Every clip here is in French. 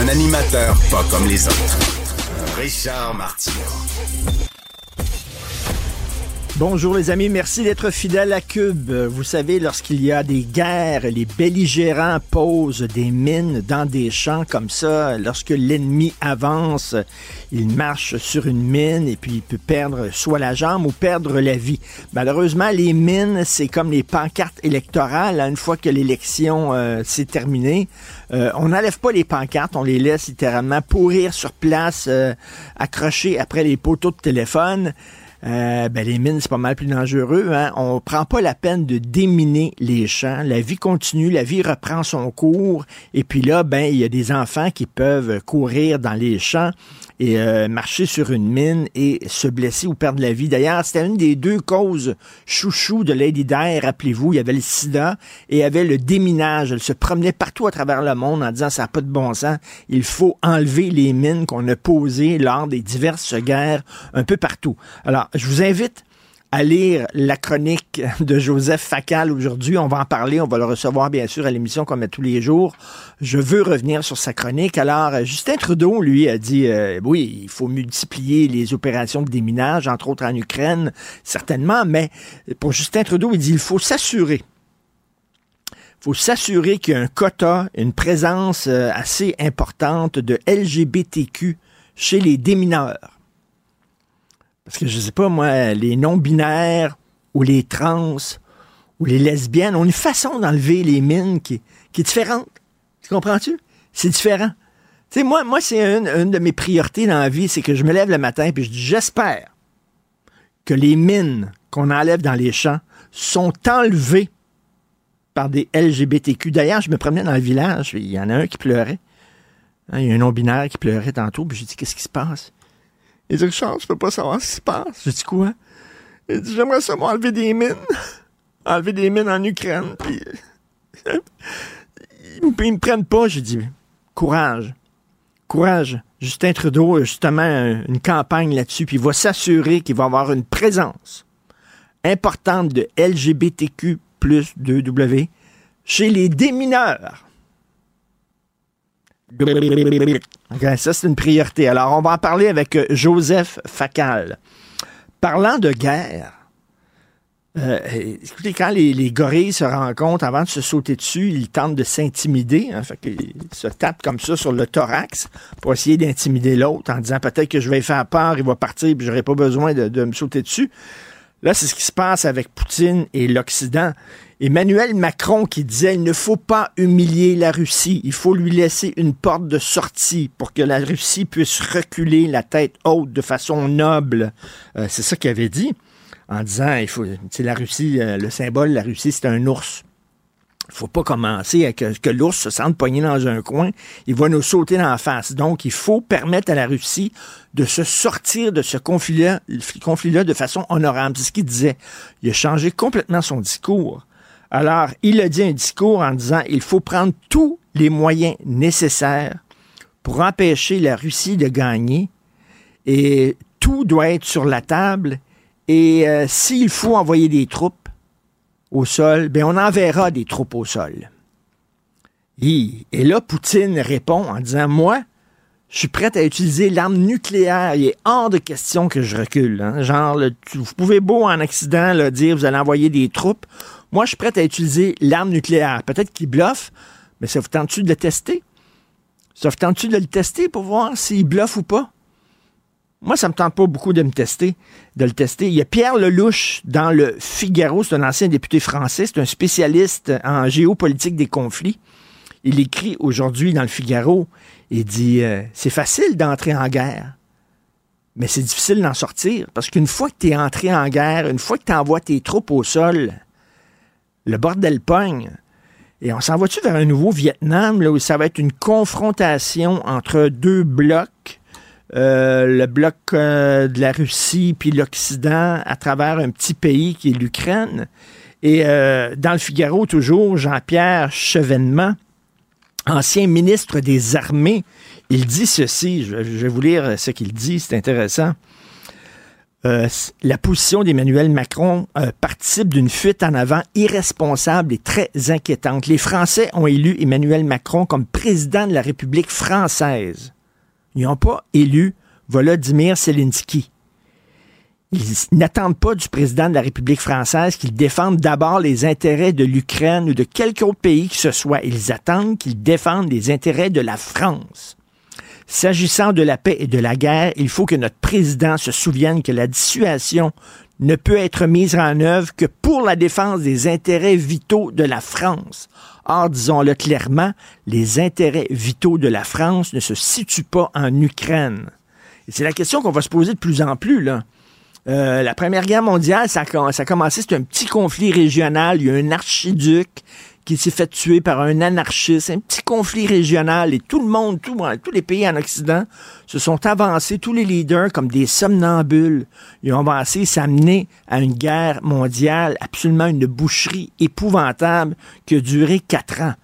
Un animateur pas comme les autres. Richard Martineau. Bonjour les amis, merci d'être fidèles à Cube. Vous savez, lorsqu'il y a des guerres, les belligérants posent des mines dans des champs comme ça. Lorsque l'ennemi avance, il marche sur une mine et puis il peut perdre soit la jambe ou perdre la vie. Malheureusement, les mines, c'est comme les pancartes électorales. Une fois que l'élection euh, s'est terminée, euh, on n'enlève pas les pancartes, on les laisse littéralement pourrir sur place, euh, accrochés après les poteaux de téléphone. Euh, ben les mines, c'est pas mal plus dangereux. Hein? On prend pas la peine de déminer les champs. La vie continue, la vie reprend son cours. Et puis là, ben il y a des enfants qui peuvent courir dans les champs et euh, marcher sur une mine et se blesser ou perdre la vie. D'ailleurs, c'était une des deux causes chouchou de Lady. Rappelez-vous, il y avait le sida et il y avait le déminage. Elle se promenait partout à travers le monde en disant ça n'a pas de bon sens. Il faut enlever les mines qu'on a posées lors des diverses guerres un peu partout. Alors, je vous invite à lire la chronique de Joseph Facal aujourd'hui. On va en parler, on va le recevoir bien sûr à l'émission comme à tous les jours. Je veux revenir sur sa chronique. Alors, euh, Justin Trudeau, lui, a dit, euh, oui, il faut multiplier les opérations de déminage, entre autres en Ukraine, certainement, mais pour Justin Trudeau, il dit, il faut s'assurer faut s'assurer qu'il y a un quota, une présence euh, assez importante de LGBTQ chez les démineurs. Parce que je sais pas, moi, les non-binaires ou les trans ou les lesbiennes ont une façon d'enlever les mines qui, est différente. Tu comprends-tu? C'est différent. Tu sais, moi, moi c'est une, une, de mes priorités dans la vie, c'est que je me lève le matin et je dis j'espère que les mines qu'on enlève dans les champs sont enlevées par des LGBTQ. D'ailleurs, je me promenais dans le village, il y en a un qui pleurait. Hein, il y a un non-binaire qui pleurait tantôt, puis j'ai dit Qu'est-ce qui se passe? Il dit Richard, je peux pas savoir ce qui se passe. J'ai dit quoi? Il dit J'aimerais seulement enlever des mines. enlever des mines en Ukraine. Puis, ils me prennent pas. J'ai dit Courage. Courage. Justin Trudeau a justement une campagne là-dessus, puis il va s'assurer qu'il va avoir une présence importante de LGBTQ plus 2W chez les démineurs. Ça, c'est une priorité. Alors, on va en parler avec euh, Joseph Facal. Parlant de guerre, euh, écoutez, quand les, les, gorilles se rencontrent, avant de se sauter dessus, ils tentent de s'intimider. Hein, se tapent comme ça sur le thorax pour essayer d'intimider l'autre en disant peut-être que je vais faire peur, il va partir, puis j'aurai pas besoin de, de me sauter dessus. Là, c'est ce qui se passe avec Poutine et l'Occident. Emmanuel Macron qui disait il ne faut pas humilier la Russie, il faut lui laisser une porte de sortie pour que la Russie puisse reculer la tête haute de façon noble. Euh, c'est ça qu'il avait dit en disant il faut, la Russie, euh, le symbole la Russie, c'est un ours. Il faut pas commencer à que, l'ours se sente poigné dans un coin. Il va nous sauter dans la face. Donc, il faut permettre à la Russie de se sortir de ce conflit-là conflit de façon honorable. C'est ce qu'il disait. Il a changé complètement son discours. Alors, il a dit un discours en disant il faut prendre tous les moyens nécessaires pour empêcher la Russie de gagner et tout doit être sur la table et euh, s'il faut envoyer des troupes au sol, ben on enverra des troupes au sol. Et, et là, Poutine répond en disant Moi, je suis prêt à utiliser l'arme nucléaire. Il est hors de question que je recule. Hein. Genre, le, vous pouvez beau en accident dire vous allez envoyer des troupes. Moi, je suis prêt à utiliser l'arme nucléaire. Peut-être qu'il bluffe, mais ça vous tente-tu de le tester? Ça vous tente-tu de le tester pour voir s'il bluffe ou pas? Moi, ça me tente pas beaucoup de me tester, de le tester. Il y a Pierre Lelouch dans le Figaro, c'est un ancien député français, c'est un spécialiste en géopolitique des conflits. Il écrit aujourd'hui dans le Figaro, il dit euh, c'est facile d'entrer en guerre, mais c'est difficile d'en sortir parce qu'une fois que tu es entré en guerre, une fois que tu envoies tes troupes au sol, le bordel pogne. Et on s'en va-tu vers un nouveau Vietnam, là, où ça va être une confrontation entre deux blocs, euh, le bloc euh, de la Russie puis l'Occident à travers un petit pays qui est l'Ukraine. Et euh, dans le Figaro, toujours, Jean-Pierre Chevènement, ancien ministre des Armées, il dit ceci, je, vais vous lire ce qu'il dit, c'est intéressant. La position d'Emmanuel Macron participe d'une fuite en avant irresponsable et très inquiétante. Les Français ont élu Emmanuel Macron comme président de la République française. Ils n'ont pas élu Volodymyr Zelensky. Ils n'attendent pas du président de la République française qu'il défende d'abord les intérêts de l'Ukraine ou de quelque autre pays que ce soit. Ils attendent qu'il défende les intérêts de la France. S'agissant de la paix et de la guerre, il faut que notre président se souvienne que la dissuasion ne peut être mise en œuvre que pour la défense des intérêts vitaux de la France. Or, disons-le clairement, les intérêts vitaux de la France ne se situent pas en Ukraine. C'est la question qu'on va se poser de plus en plus. Euh, la Première Guerre mondiale, ça ça a commencé, c'était un petit conflit régional. Il y a un archiduc qui s'est fait tuer par un anarchiste, un petit conflit régional, et tout le monde, tout, tous les pays en Occident se sont avancés, tous les leaders, comme des somnambules. Ils ont avancé, s'amener à une guerre mondiale, absolument une boucherie épouvantable qui a duré quatre ans.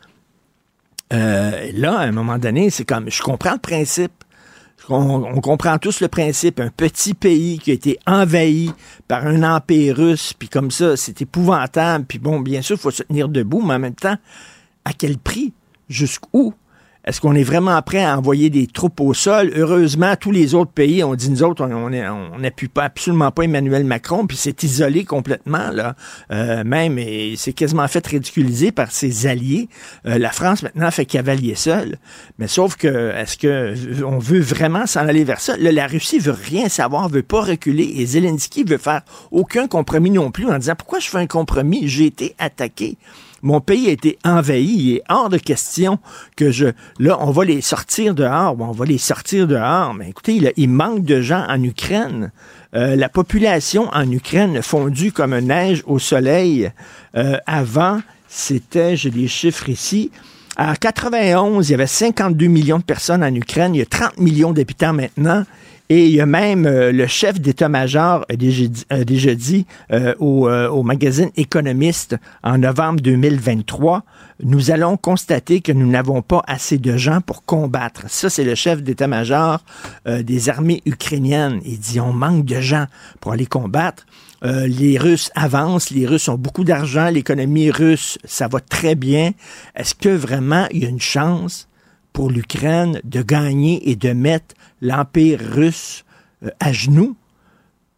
Euh, là, à un moment donné, c'est comme, je comprends le principe. On, comprend tous le principe. Un petit pays qui a été envahi par un empire russe, puis comme ça, c'est épouvantable. Puis bon, bien sûr, il faut se tenir debout, mais en même temps, à quel prix? Jusqu'où? Est-ce qu'on est vraiment prêt à envoyer des troupes au sol? Heureusement, tous les autres pays ont dit, nous autres, on n'appuie pas absolument pas Emmanuel Macron, puis c'est isolé complètement, là. Euh, même, et c'est quasiment fait ridiculiser par ses alliés. Euh, la France, maintenant, fait cavalier seul. Mais sauf que, est-ce que on veut vraiment s'en aller vers ça? la Russie veut rien savoir, veut pas reculer, et Zelensky veut faire aucun compromis non plus en disant, pourquoi je fais un compromis? J'ai été attaqué. Mon pays a été envahi. Il est hors de question que je. Là, on va les sortir dehors. on va les sortir dehors. Mais écoutez, il, manque de gens en Ukraine. Euh, la population en Ukraine fondue comme neige au soleil. Euh, avant, c'était, j'ai des chiffres ici, en 91, il y avait 52 millions de personnes en Ukraine. Il y a 30 millions d'habitants maintenant. Et il y a même euh, le chef d'état-major a déjà dit, euh, au, euh, au, magazine Économiste en novembre 2023, nous allons constater que nous n'avons pas assez de gens pour combattre. Ça, c'est le chef d'état-major des armées ukrainiennes. Il dit, on manque de gens pour aller combattre. les Russes avancent, les Russes ont beaucoup d'argent, l'économie russe, ça va très bien. Est-ce que vraiment il y a une chance pour l'Ukraine de gagner et de mettre l'Empire russe euh, à genoux.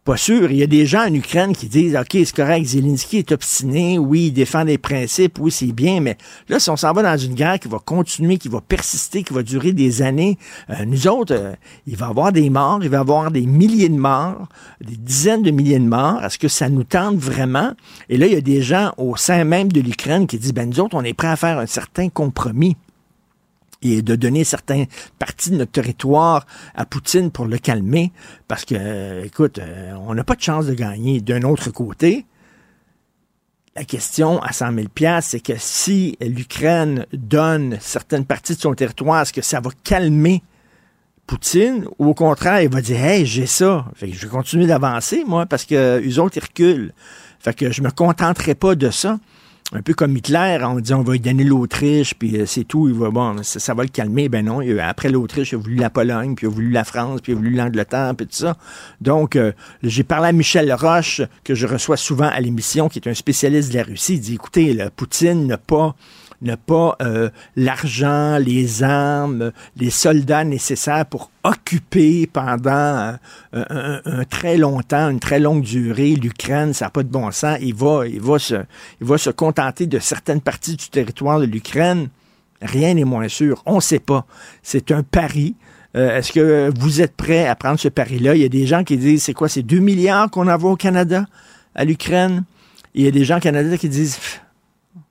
Pas sûr. Il y a des gens en Ukraine qui disent OK, c'est correct, Zelensky est obstiné, oui, il défend des principes, oui, c'est bien, mais là, si on s'en va dans une guerre qui va continuer, qui va persister, qui va durer des années, euh, nous autres, euh, il va y avoir des morts, il va y avoir des milliers de morts, des dizaines de milliers de morts. Est-ce que ça nous tente vraiment? Et là, il y a des gens au sein même de l'Ukraine qui disent ben nous autres, on est prêts à faire un certain compromis et de donner certaines parties de notre territoire à Poutine pour le calmer, parce que, euh, écoute, euh, on n'a pas de chance de gagner. D'un autre côté, la question à 100 000 c'est que si l'Ukraine donne certaines parties de son territoire, est-ce que ça va calmer Poutine ou au contraire, il va dire Hey, j'ai ça. Fait je vais continuer d'avancer, moi, parce que eux autres, ils reculent. Fait que je me contenterai pas de ça un peu comme Hitler, on dit on va lui donner l'Autriche, puis euh, c'est tout, il va, bon, ça, va le calmer. Ben non, après l'Autriche, il a voulu la Pologne, puis il a voulu la France, puis il a voulu l'Angleterre, puis tout ça. Donc, euh, j'ai parlé à Michel Roche, que je reçois souvent à l'émission, qui est un spécialiste de la Russie. Il dit, écoutez, Poutine n'a pas n'a pas euh, l'argent, les armes, les soldats nécessaires pour occuper pendant euh, un, très longtemps, une très longue durée l'Ukraine. Ça n'a pas de bon sens. Il va, il, va se, il va se contenter de certaines parties du territoire de l'Ukraine. Rien n'est moins sûr. On ne sait pas. C'est un pari. Euh, est-ce que vous êtes prêt à prendre ce pari-là? Il y a des gens qui disent, c'est quoi, c'est 2 milliards qu'on envoie au Canada, à l'Ukraine? Il y a des gens au Canada qui disent,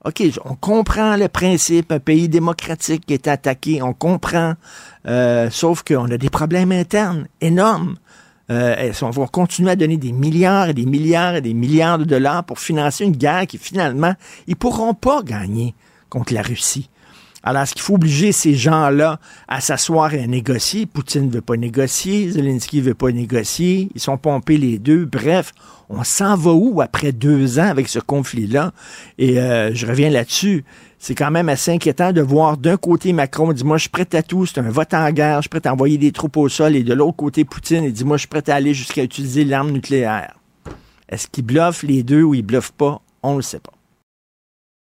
OK, on comprend le principe, un pays démocratique qui est attaqué, on comprend, euh, sauf qu'on a des problèmes internes énormes. Euh, on va continuer à donner des milliards et des milliards et des milliards de dollars pour financer une guerre qui finalement, ils pourront pas gagner. contre la Russie? Alors, est-ce qu'il faut obliger ces gens-là à s'asseoir et à négocier? Poutine ne veut pas négocier, Zelensky ne veut pas négocier, ils sont pompés les deux. Bref, on s'en va où après deux ans avec ce conflit-là? Et euh, je reviens là-dessus. C'est quand même assez inquiétant de voir d'un côté Macron dit moi je suis prêt à tout, c'est un vote en guerre, je suis prêt à envoyer des troupes au sol, et de l'autre côté Poutine il dit moi je suis prêt à aller jusqu'à utiliser l'arme nucléaire. Est-ce qu'il bluffe les deux ou il bluffe pas? On ne le sait pas.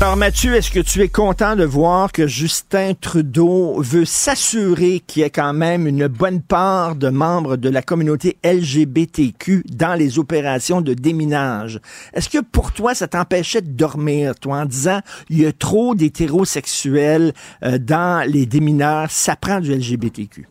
Alors Mathieu, est-ce que tu es content de voir que Justin Trudeau veut s'assurer qu'il y ait quand même une bonne part de membres de la communauté LGBTQ dans les opérations de déminage? Est-ce que pour toi, ça t'empêchait de dormir, toi, en disant il y a trop d'hétérosexuels euh, dans les démineurs, ça prend du LGBTQ?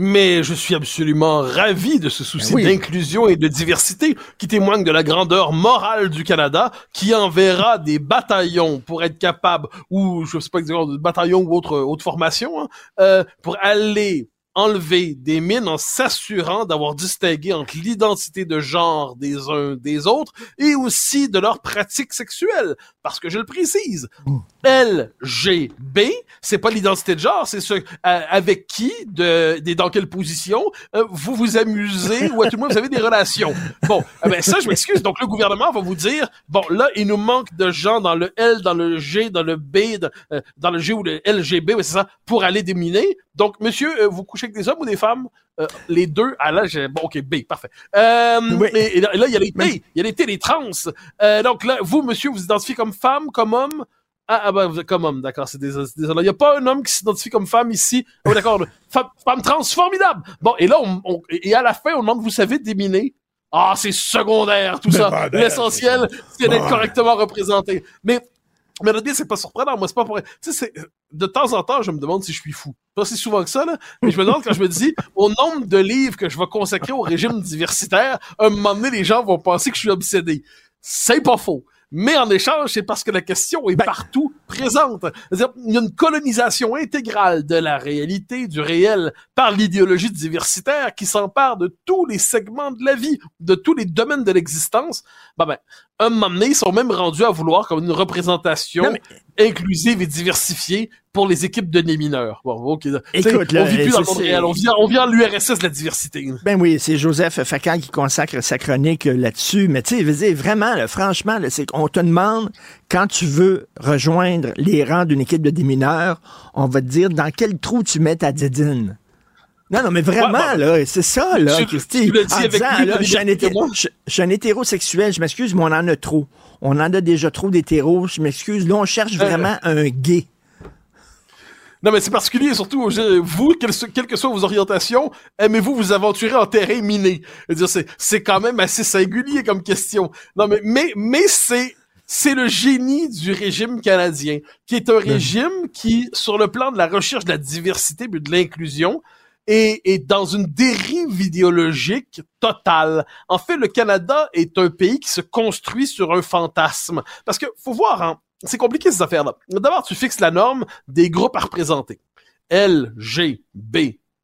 Mais je suis absolument ravi de ce souci oui. d'inclusion et de diversité qui témoigne de la grandeur morale du Canada, qui enverra des bataillons pour être capable, ou je sais pas exactement, des bataillons ou autre, autre formation, hein, euh, pour aller enlever des mines en s'assurant d'avoir distingué entre l'identité de genre des uns des autres et aussi de leurs pratiques sexuelles. Parce que je le précise, LGB, c'est pas l'identité de genre, c'est ce euh, avec qui, de, dans quelle position euh, vous vous amusez ou à tout le moins vous avez des relations. Bon, eh ben ça je m'excuse. Donc le gouvernement va vous dire bon là il nous manque de gens dans le L, dans le G, dans le B, dans, euh, dans le G ou le LGB, ouais, c'est ça, pour aller déminer. Donc monsieur, euh, vous couchez avec des hommes ou des femmes? Euh, Les deux. Ah là j'ai bon ok B parfait. Euh, Oui. et, et là, il y a les T, il y a les T, les trans. Euh, donc là vous monsieur vous identifiez comme femme, comme homme? Ah, ah ben, comme homme, d'accord, c'est désolé. Il n'y a pas un homme qui s'identifie comme femme ici. Oh, d'accord, femme, femme trans, formidable! Bon, et là, on, on- et à la fin, on demande, vous savez, déminer? Ah, c'est secondaire, tout ça. L'essentiel, c'est d'être correctement représenté. Mais, mais le dire, c'est pas surprenant. Moi, c'est pas pour... Tu sais, c'est- de temps en temps, je me demande si je suis fou. Pas si souvent que ça, là. Mais je me demande quand je me dis, au nombre de livres que je vais consacrer au régime diversitaire, un moment donné, les gens vont penser que je suis obsédé. C'est pas faux. Mais en échange, c'est parce que la question est partout présente. C'est-à-dire, il y a une colonisation intégrale de la réalité, du réel, par l'idéologie diversitaire qui s'empare de tous les segments de la vie, de tous les domaines de l'existence. Ben, ben, un moment donné, ils sont même rendus à vouloir comme une représentation Non, mais- inclusive et diversifiée pour les équipes de mineurs. Bon, ok. Tu sais, Écoute, là, on vit plus dans le monde réel, on vient, on vient à l'URSS de la diversité. Ben oui, c'est Joseph Facal qui consacre sa chronique euh, là-dessus. Mais tu sais, vraiment, là, franchement, là, qu'on te demande, quand tu veux rejoindre les rangs d'une équipe de démineurs, on va te dire dans quel trou tu mets ta didine? Non, non, mais vraiment, Ouais, là, c'est ça, là, Christy. tu l'as dit En avec disant, plus de là, je suis un liberté que hété- moi. je- je suis un hétérosexuel, je m'excuse, mais on en a trop. On en a déjà trop d'hétéros, je m'excuse. Là, on cherche Euh. vraiment un gay. Non, mais c'est particulier, surtout, vous, quelles, que soient vos orientations, aimez-vous vous aventurer en terrain miné? C'est, quand même assez singulier comme question. Non, mais, mais, mais c'est, c'est le génie du régime canadien, qui est un régime qui, sur le plan de la recherche de la diversité mais de l'inclusion, est, est dans une dérive idéologique totale. En fait, le Canada est un pays qui se construit sur un fantasme. Parce que, faut voir, hein, c'est compliqué ces affaires-là. D'abord, tu fixes la norme des groupes à représenter. L, G, B,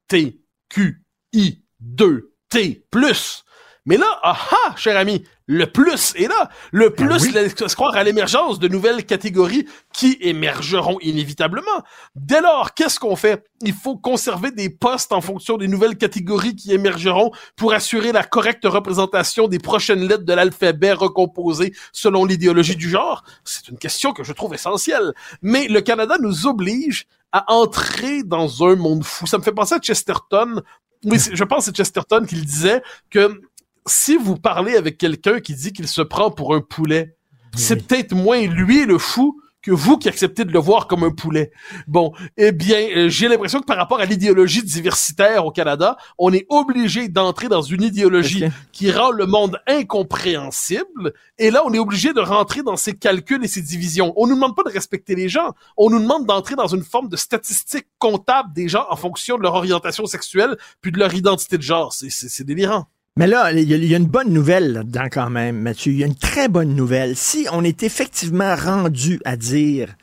T, Q, I, 2, T, plus. Mais là, ah ah, cher ami, le plus est là. Le plus oui. laisse croire à l'émergence de nouvelles catégories qui émergeront inévitablement. Dès lors, qu'est-ce qu'on fait? Il faut conserver des postes en fonction des nouvelles catégories qui émergeront pour assurer la correcte représentation des prochaines lettres de l'alphabet recomposées selon l'idéologie du genre? C'est une question que je trouve essentielle. Mais le Canada nous oblige à entrer dans un monde fou. Ça me fait penser à Chesterton. Oui, je pense que c'est Chesterton qui le disait que si vous parlez avec quelqu'un qui dit qu'il se prend pour un poulet, c'est peut-être moins lui le fou que vous qui acceptez de le voir comme un poulet. Bon, eh bien, euh, j'ai l'impression que par rapport à l'idéologie diversitaire au Canada, on est obligé d'entrer dans une idéologie qui rend le monde incompréhensible. Et là, on est obligé de rentrer dans ces calculs et ces divisions. On nous demande pas de respecter les gens. On nous demande d'entrer dans une forme de statistique comptable des gens en fonction de leur orientation sexuelle puis de leur identité de genre. C'est délirant. Mais là, il y, a, une bonne nouvelle là-dedans quand même, Mathieu. Il y a une très bonne nouvelle. Si on est effectivement rendu à dire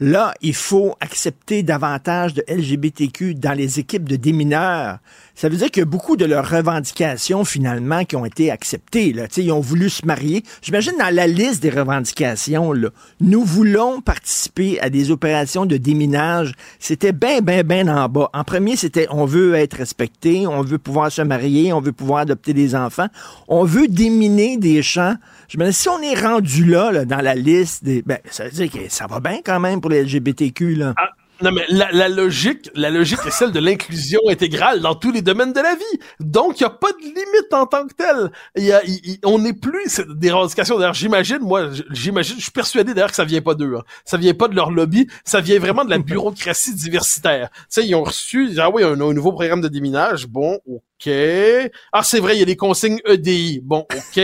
Là, il faut accepter davantage de LGBTQ dans les équipes de démineurs. Ça veut dire que beaucoup de leurs revendications, finalement, qui ont été acceptées, là, ils ont voulu se marier. J'imagine dans la liste des revendications, là, nous voulons participer à des opérations de déminage. C'était bien, bien, bien en bas. En premier, c'était on veut être respecté, on veut pouvoir se marier, on veut pouvoir adopter des enfants, on veut déminer des champs je me si on est rendu là, dans la liste, des, ben, ça veut dire que ça va bien quand même pour les LGBTQ. Là. Ah, non, mais la, logique, la logique est celle de l'inclusion intégrale dans tous les domaines de la vie. Donc, il n'y a pas de limite en tant que telle. Il y a, on n'est plus des revendications. D'ailleurs, j'imagine, moi, j'imagine, je suis persuadé d'ailleurs que ça vient pas d'eux. Hein. Ça vient pas de leur lobby. Ça vient vraiment de la bureaucratie diversitaire. Tu sais, ils ont reçu, ah oui, un, un nouveau programme de déminage. Bon, OK. Ah, c'est vrai, il y a les consignes EDI. Bon, OK.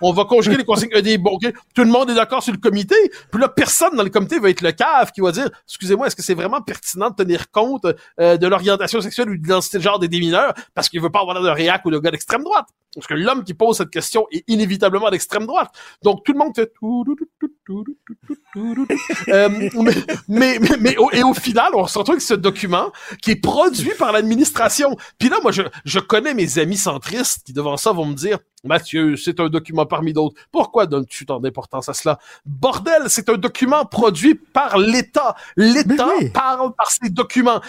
On va conjuguer les consignes EDI. Bon, OK. Tout le monde est d'accord sur le comité. Puis là, personne dans le comité va être le cave qui va dire, excusez-moi, est-ce que c'est vraiment pertinent de tenir compte euh, de l'orientation sexuelle ou de l'identité de genre des démineurs parce qu'il veut pas avoir de réac ou de gars d'extrême droite? Parce que l'homme qui pose cette question est inévitablement d'extrême droite. Donc, tout le monde fait... Euh, mais, mais, mais, et au final, on se retrouve avec ce document qui est produit par l'administration. Puis là, moi, je, je connais mes amis centristes qui, devant ça, vont me dire Mathieu, c'est un document parmi d'autres. Pourquoi donnes-tu tant d'importance à cela? Bordel, c'est un document produit par l'État. L'État parle par ses documents.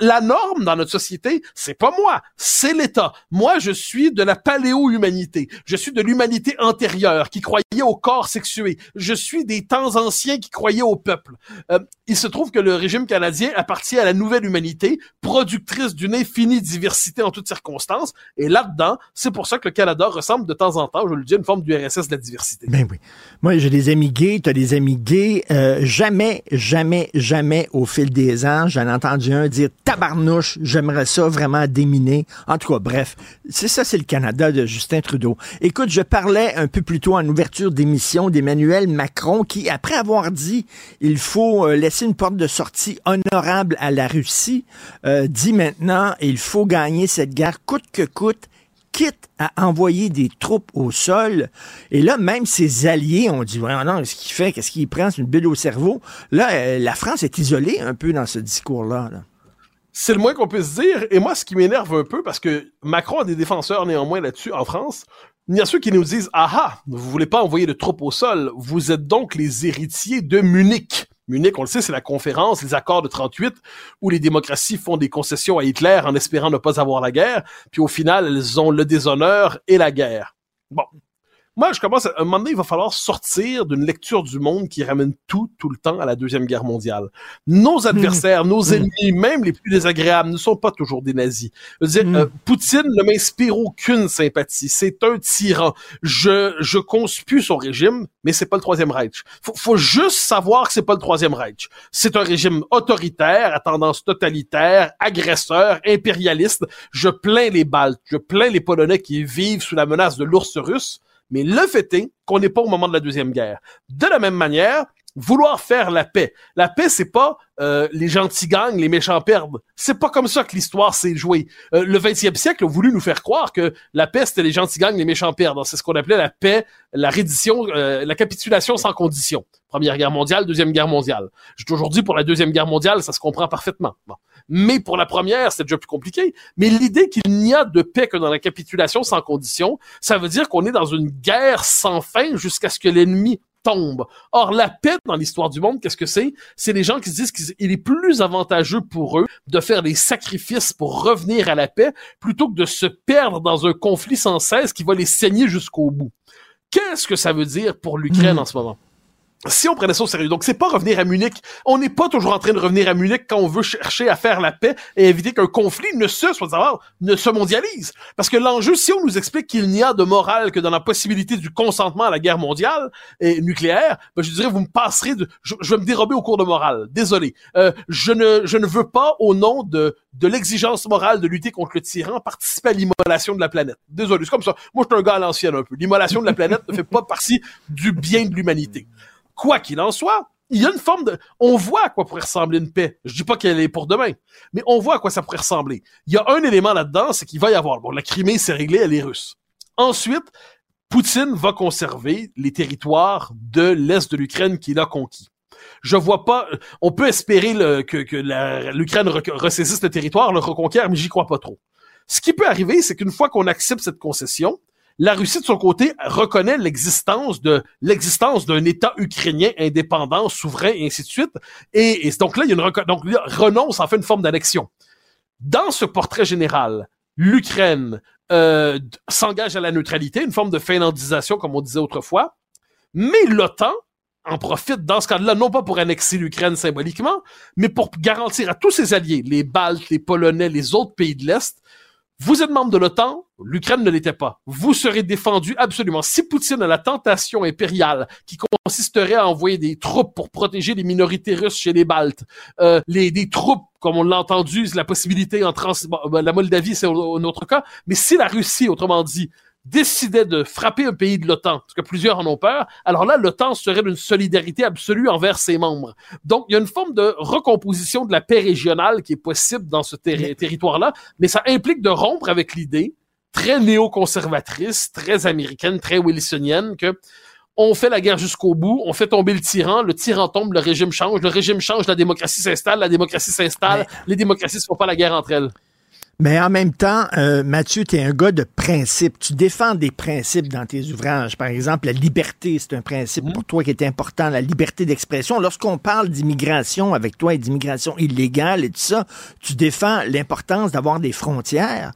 la norme dans notre société, c'est pas moi, c'est l'État. Moi, je suis de la paléo-humanité. Je suis de l'humanité antérieure qui croyait au corps sexué. Je suis des temps anciens qui croyaient au peuple. Euh, il se trouve que le régime canadien appartient à la nouvelle humanité, productrice d'une infinie diversité en toutes circonstances. Et là-dedans, c'est pour ça que le Canada ressemble de temps en temps, je le dis, une forme du RSS de la diversité. Ben oui. Moi, j'ai des amis gays, tu as des amis gays. Euh, jamais, jamais, jamais au fil des ans, j'en ai entendu un dire tabarnouche, j'aimerais ça vraiment déminer. En tout cas, bref, c'est ça, c'est le Canada de Justin Trudeau. Écoute, je parlais un peu plus tôt en ouverture d'émission d'Emmanuel Macron qui, après avoir dit il faut euh, laisser une porte de sortie honorable à la Russie, euh, dit maintenant il faut gagner cette guerre coûte que coûte quitte à envoyer des troupes au sol. Et là, même ses alliés ont dit, ouais, non, ce qu'il fait, qu'est-ce qu'il prend, c'est une bulle au cerveau. Là, euh, la France est isolée un peu dans ce discours-là. C'est le moins qu'on puisse dire. Et moi, ce qui m'énerve un peu, parce que Macron a des défenseurs néanmoins là-dessus en France, il y a ceux qui nous disent, ah ah, vous voulez pas envoyer de troupes au sol, vous êtes donc les héritiers de Munich. Munich, on le sait, c'est la conférence, les accords de 38, où les démocraties font des concessions à Hitler en espérant ne pas avoir la guerre, puis au final, elles ont le déshonneur et la guerre. Bon, moi, je commence à un moment donné, il va falloir sortir d'une lecture du monde qui ramène tout, tout le temps à la Deuxième Guerre mondiale. Nos adversaires, nos ennemis, même les plus désagréables, ne sont pas toujours des nazis. Je veux dire, hmm. euh, Poutine ne m'inspire aucune sympathie. C'est un tyran. Je, je conspue son régime, mais c'est pas le Troisième Reich. Faut, faut juste savoir que c'est pas le Troisième Reich. C'est un régime autoritaire, à tendance totalitaire, agresseur, impérialiste. Je plains les Baltes, je plains les Polonais qui vivent sous la menace de l'ours russe. Mais le fait est qu'on n'est pas au moment de la Deuxième Guerre. De la même manière, vouloir faire la paix. La paix, c'est pas euh, les gentils gagnent, les méchants perdent. C'est pas comme ça que l'histoire s'est jouée. Euh, le 20e siècle a voulu nous faire croire que la paix, c'était les gentils gagnent, les méchants perdent. C'est ce qu'on appelait la paix, la reddition, euh, la capitulation sans condition. Première guerre mondiale, deuxième guerre mondiale. J'ai toujours pour la deuxième guerre mondiale, ça se comprend parfaitement. Mais pour la première, c'est déjà plus compliqué. Mais l'idée qu'il n'y a de paix que dans la capitulation sans condition, ça veut dire qu'on est dans une guerre sans fin jusqu'à ce que l'ennemi tombe. Or, la paix dans l'histoire du monde, qu'est-ce que c'est? C'est les gens qui se disent qu'il est plus avantageux pour eux de faire des sacrifices pour revenir à la paix plutôt que de se perdre dans un conflit sans cesse qui va les saigner jusqu'au bout. Qu'est-ce que ça veut dire pour l'Ukraine hmm. en ce moment? Si on prenait ça au sérieux, donc c'est pas revenir à Munich. On n'est pas toujours en train de revenir à Munich quand on veut chercher à faire la paix et éviter qu'un conflit ne se, soit savoir, ne se mondialise. Parce que l'enjeu, si on nous explique qu'il n'y a de morale que dans la possibilité du consentement à la guerre mondiale et nucléaire, ben je dirais vous me passerez de, je, vais me dérober au cours de morale. Désolé, euh, je ne, je ne veux pas au nom de de l'exigence morale de lutter contre le tyran participer à l'immolation de la planète. Désolé, c'est comme ça. Moi, je suis un gars à l'ancienne un peu. L'immolation de la planète ne fait pas partie du bien de l'humanité. Quoi qu'il en soit, il y a une forme de... On voit à quoi pourrait ressembler une paix. Je dis pas qu'elle est pour demain, mais on voit à quoi ça pourrait ressembler. Il y a un élément là-dedans, c'est qu'il va y avoir... Bon, la Crimée, c'est réglé, elle est russe. Ensuite, Poutine va conserver les territoires de l'Est de l'Ukraine qu'il a conquis. Je vois pas. On peut espérer que, que l'Ukraine ressaisisse le territoire, le reconquiert, mais j'y crois pas trop. Ce qui peut arriver, c'est qu'une fois qu'on accepte cette concession, la Russie de son côté reconnaît l'existence d'un État ukrainien indépendant, souverain et ainsi de suite. Et, donc là, il y a une donc renonce en fait une forme d'annexion. Dans ce portrait général, l'Ukraine euh, s'engage à la neutralité, une forme de finlandisation comme on disait autrefois, mais l'OTAN en profite dans ce cas-là, non pas pour annexer l'Ukraine symboliquement, mais pour garantir à tous ses alliés, les Baltes, les Polonais, les autres pays de l'Est, vous êtes membre de l'OTAN, l'Ukraine ne l'était pas. Vous serez défendu absolument. Si Poutine a la tentation impériale qui consisterait à envoyer des troupes pour protéger les minorités russes chez les Baltes, euh, les, des troupes, comme on l'a entendu, la possibilité en trans... Ben, la Moldavie, c'est un autre cas, mais si la Russie, autrement dit, décidait de frapper un pays de l'OTAN, parce que plusieurs en ont peur, alors là, l'OTAN serait d'une solidarité absolue envers ses membres. Donc, il y a une forme de recomposition de la paix régionale qui est possible dans ce territoire-là, mais ça implique de rompre avec l'idée très néoconservatrice, très américaine, très wilsonienne que on fait la guerre jusqu'au bout, on fait tomber le tyran, le tyran tombe, le régime change, le régime change, la démocratie s'installe, la démocratie s'installe, les démocraties ne font pas la guerre entre elles. Mais en même temps, euh, Mathieu, tu es un gars de principe. Tu défends des principes dans tes ouvrages. Par exemple, la liberté, c'est un principe pour toi qui est important, la liberté d'expression. Lorsqu'on parle d'immigration avec toi et d'immigration illégale et tout ça, tu défends l'importance d'avoir des frontières.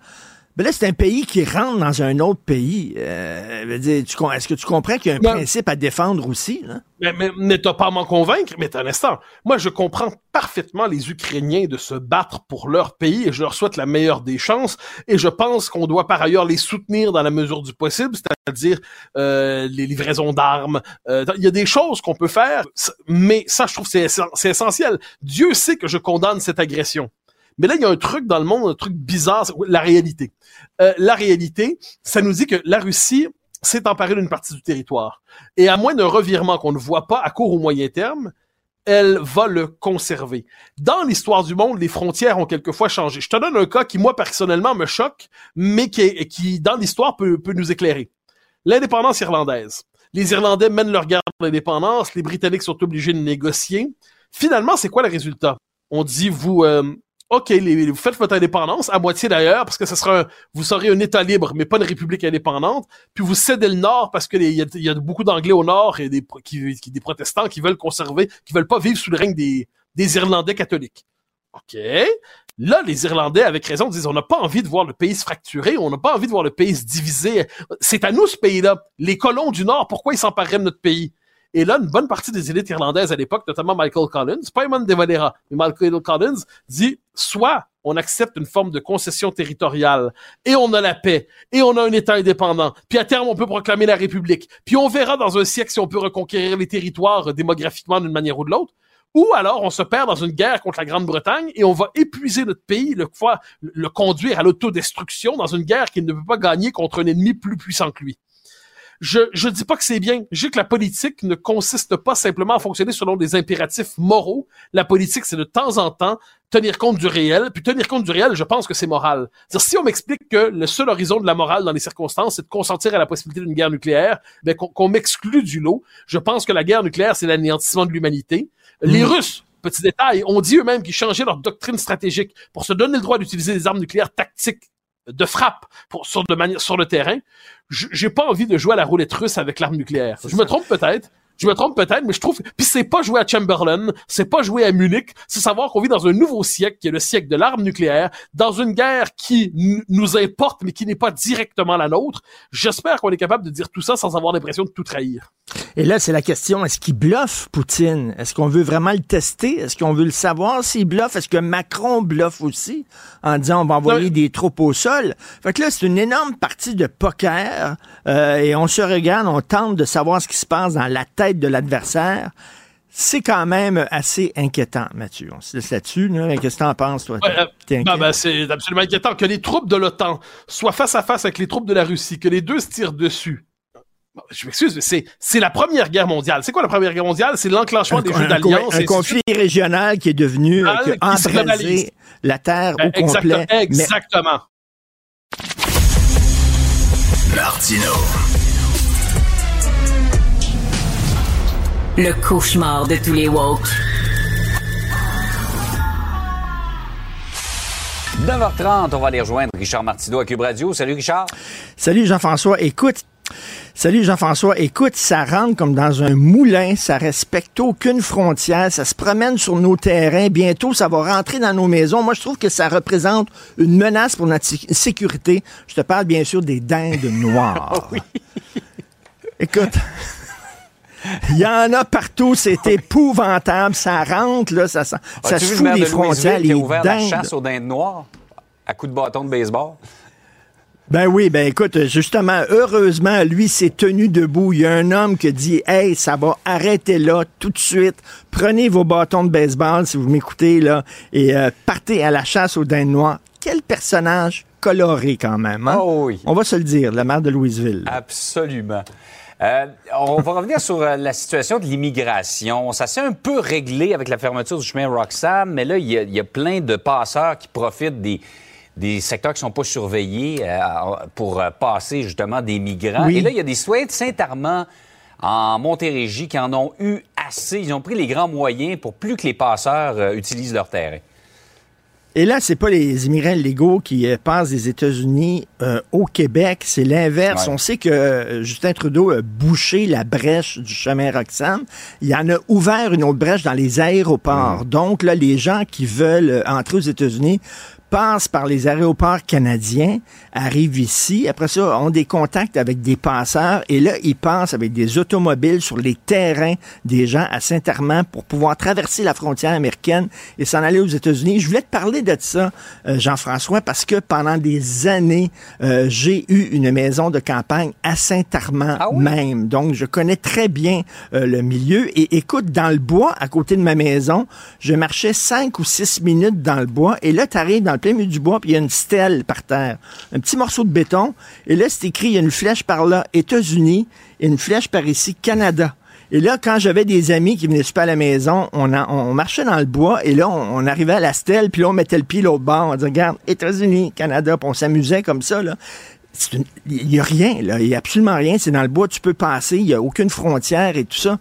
Mais là, c'est un pays qui rentre dans un autre pays. Euh, Est-ce que tu comprends qu'il y a un principe à défendre aussi? Là? Mais, mais, mais t'as pas à m'en convaincre, mais un instant. Moi, je comprends parfaitement les Ukrainiens de se battre pour leur pays et je leur souhaite la meilleure des chances. Et je pense qu'on doit par ailleurs les soutenir dans la mesure du possible, c'est-à-dire euh, les livraisons d'armes. Euh, il y a des choses qu'on peut faire, mais ça, je trouve, c'est essentiel. Dieu sait que je condamne cette agression. Mais là, il y a un truc dans le monde, un truc bizarre, la réalité. Euh, la réalité, ça nous dit que la Russie s'est emparée d'une partie du territoire. Et à moins d'un revirement qu'on ne voit pas à court ou moyen terme, elle va le conserver. Dans l'histoire du monde, les frontières ont quelquefois changé. Je te donne un cas qui, moi, personnellement, me choque, mais qui, dans l'histoire, peut, peut nous éclairer. L'indépendance irlandaise. Les Irlandais mènent leur guerre pour l'indépendance, les Britanniques sont obligés de négocier. Finalement, c'est quoi le résultat? On dit, vous, euh, OK, vous faites votre indépendance, à moitié d'ailleurs, parce que ce sera vous serez un État libre, mais pas une république indépendante. Puis vous cédez le Nord parce qu'il y, y, a beaucoup d'Anglais au Nord et des, qui, des protestants qui veulent conserver, qui veulent pas vivre sous le règne des, des Irlandais catholiques. OK. Là, les Irlandais, avec raison, disent on n'a pas envie de voir le pays se fracturer, on n'a pas envie de voir le pays se diviser. C'est à nous ce pays-là. Les colons du Nord, pourquoi ils s'empareraient de notre pays? Et là, une bonne partie des élites irlandaises à l'époque, notamment Michael Collins, pas Eamon de Valera, mais Michael Collins, dit soit on accepte une forme de concession territoriale et on a la paix et on a un État indépendant. Puis à terme, on peut proclamer la République. Puis on verra dans un siècle si on peut reconquérir les territoires démographiquement d'une manière ou de l'autre. Ou alors on se perd dans une guerre contre la Grande-Bretagne et on va épuiser notre pays, le, le conduire à l'autodestruction dans une guerre qu'il ne peut pas gagner contre un ennemi plus puissant que lui. Je je dis pas que c'est bien. Je dis que la politique ne consiste pas simplement à fonctionner selon des impératifs moraux. La politique, c'est de temps en temps tenir compte du réel. Puis tenir compte du réel, je pense que c'est moral. -dire, si on m'explique que le seul horizon de la morale dans les circonstances, c'est de consentir à la possibilité d'une guerre nucléaire, ben qu'on m'exclut du lot. Je pense que la guerre nucléaire, c'est l'anéantissement de l'humanité. Les mmh. Russes petit détail, ont dit eux-mêmes qu'ils changeaient leur doctrine stratégique pour se donner le droit d'utiliser des armes nucléaires tactiques de frappe pour, sur, de manière, sur le terrain, j'ai pas envie de jouer à la roulette russe avec l'arme nucléaire. Je me trompe peut-être, je me trompe peut-être, mais je trouve. Puis c'est pas jouer à Chamberlain, c'est pas jouer à Munich, c'est savoir qu'on vit dans un nouveau siècle qui est le siècle de l'arme nucléaire, dans une guerre qui nous importe mais qui n'est pas directement la nôtre. J'espère qu'on est capable de dire tout ça sans avoir l'impression de tout trahir. Et là, c'est la question est-ce qu'il bluffe Poutine? Est-ce qu'on veut vraiment le tester? Est-ce qu'on veut le savoir s'il bluffe? Est-ce que Macron bluffe aussi en disant on va envoyer des troupes au sol? Fait que là, c'est une énorme partie de poker euh, et on se regarde, on tente de savoir ce qui se passe dans la tête de l'adversaire, c'est quand même assez inquiétant, Mathieu. On se laisse là-dessus. Qu'est-ce que tu en penses, toi? Euh, ben, c'est absolument inquiétant que les troupes de l'OTAN soient face à face avec les troupes de la Russie, que les deux se tirent dessus. Je m'excuse, mais c'est la Première Guerre mondiale. C'est quoi la Première Guerre mondiale? C'est l'enclenchement des jeux d'alliance. Un, conflit régional qui est devenu euh, la Terre au exactement, complet. Exactement. Martino. Le cauchemar de tous les woke. 9h30, on va aller rejoindre Richard Martineau à Cube Radio. Salut Richard. Salut Jean-François. Écoute, Salut Jean-François. Écoute, ça rentre comme dans un moulin, ça respecte aucune frontière, ça se promène sur nos terrains. Bientôt, ça va rentrer dans nos maisons. Moi, je trouve que ça représente une menace pour notre sécurité. Je te parle bien sûr des dindes noires. oui. Écoute. Il y en a partout, c'est épouvantable, ça rentre, là, ça, ça, ça se fout des frontières. les a ouvert dindes. la chasse aux dindes noires à coups de bâton de baseball? Ben oui, ben écoute, justement, heureusement, lui s'est tenu debout. Il y a un homme qui dit Hey, ça va, arrêtez là tout de suite. Prenez vos bâtons de baseball, si vous m'écoutez, là, et euh, partez à la chasse aux dindes noires. Quel personnage coloré quand même. Hein? Oh oui. On va se le dire, la mère de Louisville. Absolument. Euh, on va revenir sur euh, la situation de l'immigration. Ça s'est un peu réglé avec la fermeture du chemin Roxham, mais là, il y, y, a plein de passeurs qui profitent des, des secteurs qui sont pas surveillés euh, pour passer justement des migrants. Oui. Et là, il y a des citoyens de Saint-Armand en Montérégie qui en ont eu assez. Ils ont pris les grands moyens pour plus que les passeurs euh, utilisent leur terrain. Et là, c'est pas les immigrants légaux qui euh, passent des États-Unis euh, au Québec, c'est l'inverse. Ouais. On sait que euh, Justin Trudeau a bouché la brèche du chemin Roxham. Il en a ouvert une autre brèche dans les aéroports. Donc là, les gens qui veulent entrer aux États-Unis passent par les aéroports canadiens, arrivent ici, après ça, ont des contacts avec des passeurs, et là, ils passent avec des automobiles sur les terrains des gens à Saint-Armand pour pouvoir traverser la frontière américaine et s'en aller aux États-Unis. Je voulais te parler de ça, euh, Jean-François, parce que pendant des années, euh, j'ai eu une maison de campagne à Saint-Armand Ah oui? même. Donc, je connais très bien euh, le milieu. Et écoute, dans le bois, à côté de ma maison, je marchais cinq ou six minutes dans le bois, et là, tu arrives dans le plein milieu du bois, puis il y a une stèle par terre, un petit morceau de béton, et là, c'est écrit, il y a une flèche par là, États-Unis, et une flèche par ici, Canada. Et là, quand j'avais des amis qui venaient super à la maison, on, on marchait dans le bois et là, on, arrivait à la stèle, puis là, on mettait le pied l'autre bord. On disait, regarde, États-Unis, Canada, puis on s'amusait comme ça, là. Il n'y a rien, là. Il n'y a absolument rien. C'est dans le bois, tu peux passer. Il n'y a aucune frontière et tout ça.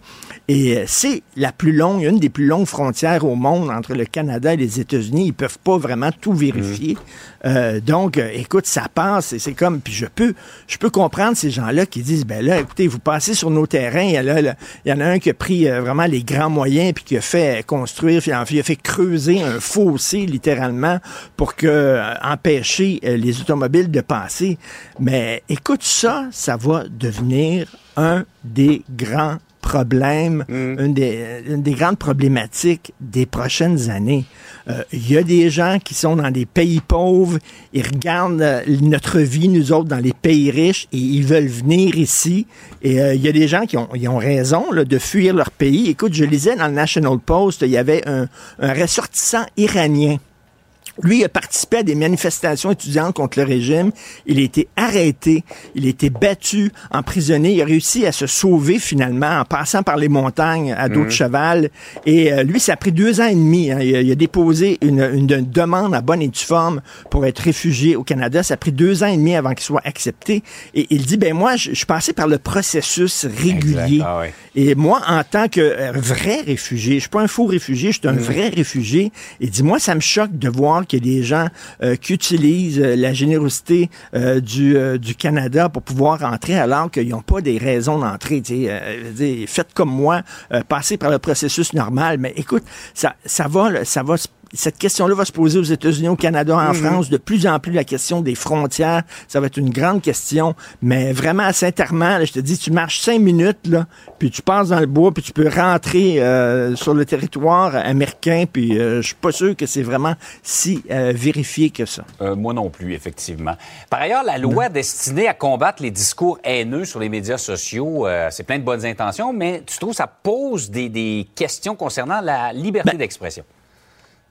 Et euh, c'est la plus longue, une des plus longues frontières au monde entre le Canada et les États-Unis. Ils peuvent pas vraiment tout vérifier. Euh, donc, euh, écoute, ça passe. et C'est comme, puis je peux, je peux comprendre ces gens-là qui disent, ben là, écoutez, vous passez sur nos terrains. Il y, a là, là, il y en a un qui a pris euh, vraiment les grands moyens puis qui a fait construire, puis il a fait creuser un fossé littéralement pour que euh, empêcher les automobiles de passer. Mais écoute, ça, ça va devenir un des grands problèmes, une, des, une des grandes problématiques des prochaines années. Euh, Il y a des gens qui sont dans des pays pauvres, ils regardent euh, notre vie, nous autres, dans les pays riches, et ils veulent venir ici. Et euh, il y a des gens qui ont, ils ont raison là, de fuir leur pays. Écoute, je lisais dans le National Post, il y avait un, un ressortissant iranien lui il a participé à des manifestations étudiantes contre le régime. Il a été arrêté, il a été battu, emprisonné. Il a réussi à se sauver finalement en passant par les montagnes à dos de cheval. Et euh, lui, ça a pris deux ans et demi. hein. Il, a, il a déposé une, une- une demande à bonne et due forme pour être réfugié au Canada. Ça a pris deux ans et demi avant qu'il soit accepté. Et il dit, ben moi, je, je suis passé par le processus régulier. Ah ouais. Et moi, en tant que euh, vrai réfugié, je suis pas un faux réfugié, je suis un Mm. vrai réfugié. Et dis-moi, ça me choque de voir qu'il y a des gens euh, qui utilisent euh, la générosité euh, du, Canada pour pouvoir entrer alors qu'ils n'ont pas des raisons d'entrer. faites comme moi, passez par le processus normal. Mais écoute, ça, ça va, ça va cette question-là va se poser aux États-Unis, au Canada, en France. De plus en plus, la question des frontières, ça va être une grande question. Mais vraiment, à Saint-Armand, je te dis, tu marches cinq minutes, là, puis tu passes dans le bois, puis tu peux rentrer euh, sur le territoire américain, puis euh, je suis pas sûr que c'est vraiment si euh, vérifié que ça. Euh, moi non plus, effectivement. Par ailleurs, la loi destinée à combattre les discours haineux sur les médias sociaux, euh, c'est plein de bonnes intentions, mais tu trouves que ça pose des, des questions concernant la liberté d'expression?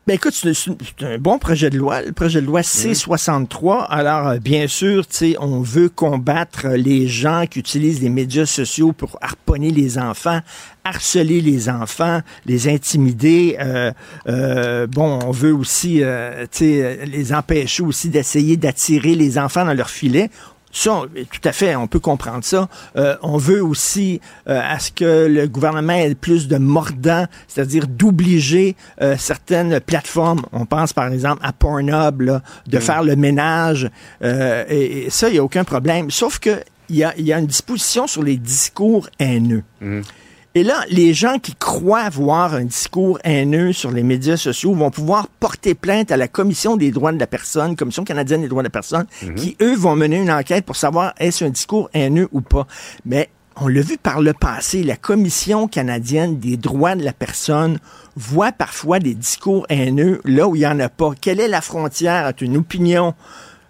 Ben écoute, c'est un bon projet de loi, le projet de loi C63. Alors, euh, bien sûr, tu sais, on veut combattre les gens qui utilisent les médias sociaux pour harponner les enfants, harceler les enfants, les intimider. Euh, euh, bon, on veut aussi, euh, tu sais, les empêcher aussi d'essayer d'attirer les enfants dans leur filet. Ça, tout à fait, on peut comprendre ça. Euh, on veut aussi euh, à ce que le gouvernement ait plus de mordant, c'est-à-dire d'obliger euh, certaines plateformes, on pense par exemple à Pornhub, là, de faire le ménage. Et, et, ça, il n'y a aucun problème. Sauf que il y a, y a, une disposition sur les discours haineux. Et là, les gens qui croient voir un discours haineux sur les médias sociaux vont pouvoir porter plainte à la Commission des droits de la personne, Commission canadienne des droits de la personne, qui, eux, vont mener une enquête pour savoir est-ce un discours haineux ou pas. Mais on l'a vu par le passé, la Commission canadienne des droits de la personne voit parfois des discours haineux là où il n'y en a pas. Quelle est la frontière? Entre une opinion?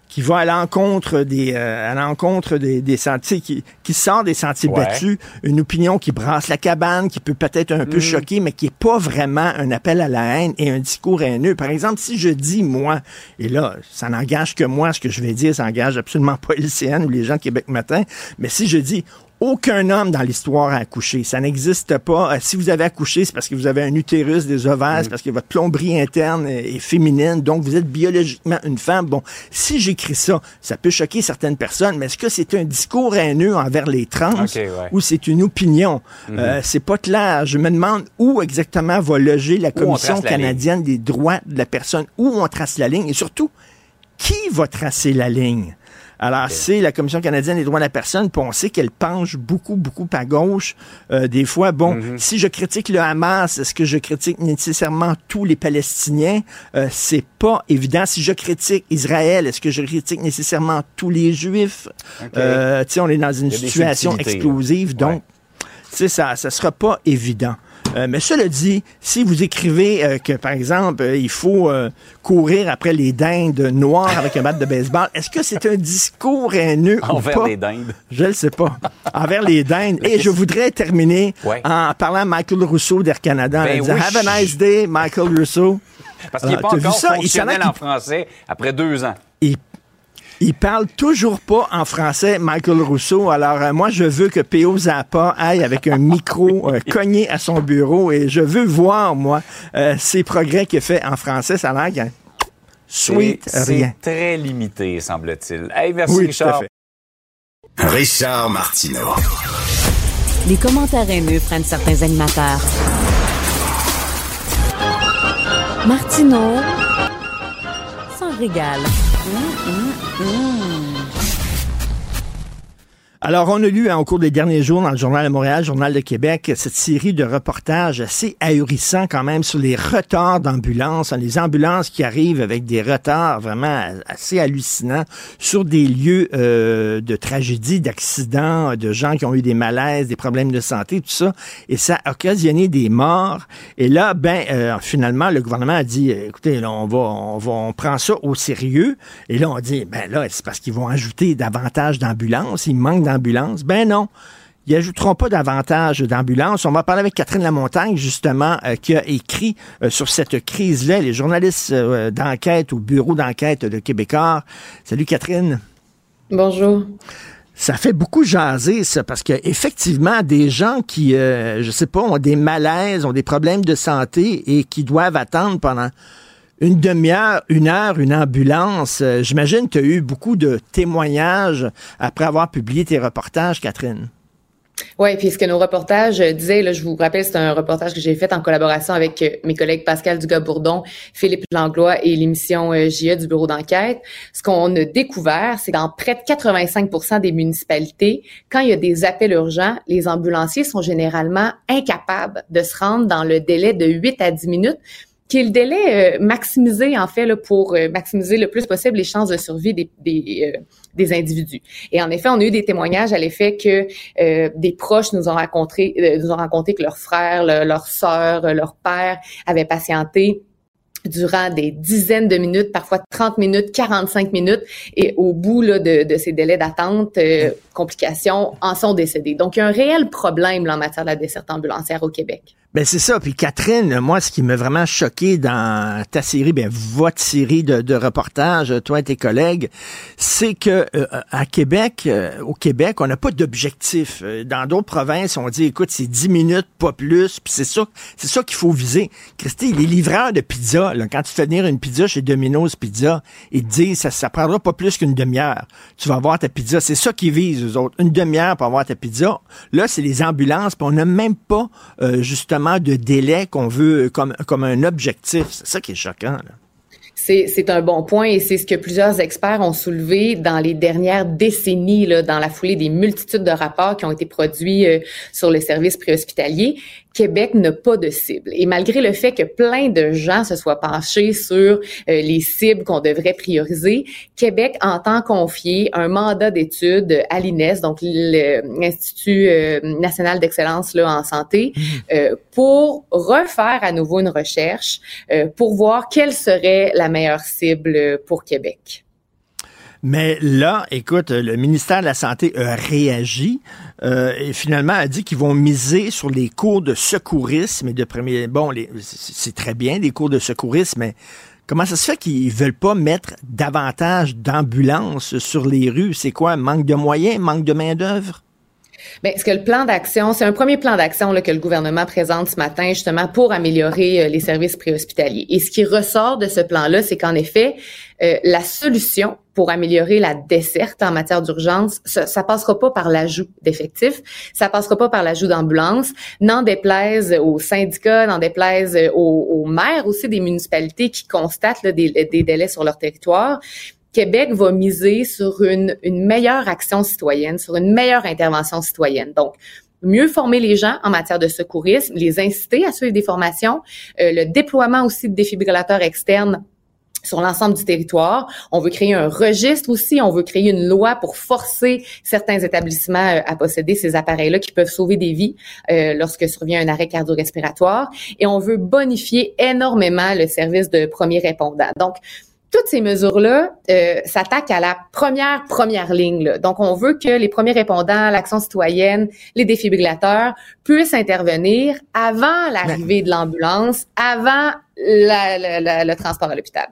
Qui va à l'encontre des euh, à l'encontre des, des, sentiers qui, qui sort des sentiers Ouais. battus, une opinion qui brasse la cabane, qui peut peut-être un peu choquer, mais qui est pas vraiment un appel à la haine et un discours haineux. Par exemple, si je dis moi, et là, ça n'engage que moi, ce que je vais dire, ça n'engage absolument pas LCN ou les gens de Québec Matin, mais si je dis aucun homme dans l'histoire a accouché. Ça n'existe pas. Euh, si vous avez accouché, c'est parce que vous avez un utérus, des ovaires, c'est parce que votre plomberie interne est, est féminine, donc vous êtes biologiquement une femme. Bon, si j'écris ça, ça peut choquer certaines personnes, mais est-ce que c'est un discours haineux envers les trans Ok, ouais. ou c'est une opinion? Euh, c'est pas clair. Je me demande où exactement va loger la on Commission la canadienne des droits de la personne, où on trace la ligne et surtout, qui va tracer la ligne? Alors, c'est la Commission canadienne des droits de la personne, puis on sait qu'elle penche beaucoup, beaucoup à gauche. Euh, des fois, bon, Mhm. si je critique le Hamas, est-ce que je critique nécessairement tous les Palestiniens? Euh, c'est pas évident. Si je critique Israël, est-ce que je critique nécessairement tous les Juifs? Euh, tu sais, on est dans une situation explosive, donc, tu sais, ça, ça sera pas évident. Euh, mais cela dit, si vous écrivez euh, que, par exemple, euh, il faut courir après les dindes noires avec un bat de baseball, est-ce que c'est un discours haineux ou Envers pas? les dindes. Je ne sais pas. Envers les dindes. Et je voudrais terminer Ouais. en parlant à Michael Rousseau d'Air Canada, en Ben disant oui. Have a nice day, Michael Rousseau. Parce qu'il n'est Ah, pas encore ça? Fonctionnel en français après deux ans. Il, il parle toujours pas en français, Michael Rousseau. Alors, euh, moi, je veux que P.O. Zappa aille avec un micro euh, cogné à son bureau et je veux voir, moi, euh, ses progrès qu'il fait en français. Ça a l'air sweet C'est- rien. C'est très limité, semble-t-il. Hey, merci, Oui, tout Richard. à fait. Richard Martineau. Les commentaires haineux prennent certains animateurs. Martineau s'en régale. Mmm. Alors, on a lu hein, au cours des derniers jours dans le Journal de Montréal, Journal de Québec, cette série de reportages assez ahurissants quand même sur les retards d'ambulances, hein, les ambulances qui arrivent avec des retards vraiment assez hallucinants sur des lieux euh, de tragédie, d'accidents, de gens qui ont eu des malaises, des problèmes de santé, tout ça, et ça a occasionné des morts. Et là, ben, euh, finalement, le gouvernement a dit, écoutez, là, on va, on va, on prend ça au sérieux. Et là, on dit, ben là, c'est parce qu'ils vont ajouter davantage d'ambulances. Il manque d'ambulances. Ben non. Ils ajouteront pas davantage d'ambulances. On va parler avec Catherine Lamontagne, justement, euh, qui a écrit euh, sur cette crise-là, les journalistes euh, d'enquête au bureau d'enquête de Québécois. Salut Catherine. Bonjour. Ça fait beaucoup jaser, ça, parce que effectivement, des gens qui, je sais pas, ont des malaises, ont des problèmes de santé et qui doivent attendre pendant une demi-heure, une heure, une ambulance. euh, J'imagine que tu as eu beaucoup de témoignages après avoir publié tes reportages, Catherine. Oui, puis ce que nos reportages euh, disaient, là, je vous rappelle, c'est un reportage que j'ai fait en collaboration avec euh, mes collègues Pascal Dugas-Bourdon, Philippe Langlois et l'émission JE du bureau d'enquête. Ce qu'on a découvert, c'est que dans près de 85 des municipalités, quand il y a des appels urgents, les ambulanciers sont généralement incapables de se rendre dans le délai de 8 à 10 minutes qui est le délai euh, maximisé en fait là, pour euh, maximiser le plus possible les chances de survie des, des, euh, des individus. Et en effet, on a eu des témoignages à l'effet que euh, des proches nous ont raconté, euh, nous ont raconté que leur frère, le- leur sœur, euh, leur père avaient patienté durant des dizaines de minutes, parfois 30 minutes, 45 minutes, et au bout là, de, de ces délais d'attente, euh, complications, en sont décédés. Donc, il y a un réel problème là, en matière de la desserte ambulancière au Québec. Ben c'est ça. Puis Catherine, moi, ce qui m'a vraiment choqué dans ta série, ben votre série de, de reportages, toi et tes collègues, c'est que euh, à Québec, euh, au Québec, on n'a pas d'objectif. Euh, dans d'autres provinces, on dit, écoute, c'est 10 minutes, pas plus. Puis c'est ça, c'est ça qu'il faut viser. Christy, les livreurs de pizza, là, quand tu fais venir une pizza chez Domino's Pizza, ils te disent, ça, ça prendra pas plus qu'une demi-heure. Tu vas avoir ta pizza. C'est ça qu'ils visent, eux autres. Une demi-heure pour avoir ta pizza. Là, c'est les ambulances, puis on n'a même pas justement de délai qu'on veut comme, un objectif. C'est ça qui est choquant. Là. C'est un bon point et c'est ce que plusieurs experts ont soulevé dans les dernières décennies, dans la foulée des multitudes de rapports qui ont été produits euh, sur les services préhospitaliers. Québec n'a pas de cible. Et malgré le fait que plein de gens se soient penchés sur euh, les cibles qu'on devrait prioriser, Québec entend confier un mandat d'étude à l'INES, donc l'Institut euh, national d'excellence en santé, mmh. euh, pour refaire à nouveau une recherche pour voir quelle serait la meilleure cible pour Québec. Mais là, écoute, le ministère de la Santé a réagi euh, et finalement a dit qu'ils vont miser sur les cours de secourisme et de premier. Bon, c'est très bien les cours de secourisme, mais comment ça se fait qu'ils veulent pas mettre davantage d'ambulances sur les rues? C'est quoi? Manque de moyens, manque de main d'œuvre Bien, ce que le plan d'action, c'est un premier plan d'action que le gouvernement présente ce matin justement pour améliorer euh, les services préhospitaliers. Et ce qui ressort de ce plan-là, c'est qu'en effet, euh, la solution pour améliorer la desserte en matière d'urgence, ça, ça passera pas par l'ajout d'effectifs, ça passera pas par l'ajout d'ambulances, n'en déplaise aux syndicats, n'en déplaise aux, aux, maires aussi des municipalités qui constatent des, délais sur leur territoire. Québec va miser sur une, une meilleure action citoyenne, sur une meilleure intervention citoyenne. Donc, mieux former les gens en matière de secourisme, les inciter à suivre des formations, euh, le déploiement aussi de défibrillateurs externes sur l'ensemble du territoire. On veut créer un registre aussi. On veut créer une loi pour forcer certains établissements euh, à posséder ces appareils-là qui peuvent sauver des vies euh, lorsque survient un arrêt cardio-respiratoire. Et on veut bonifier énormément le service de premier répondant. Donc, toutes ces mesures-là euh, s'attaquent à la première première ligne. Donc, on veut que les premiers répondants, l'action citoyenne, les défibrillateurs puissent intervenir avant l'arrivée de l'ambulance, avant le transport à l'hôpital.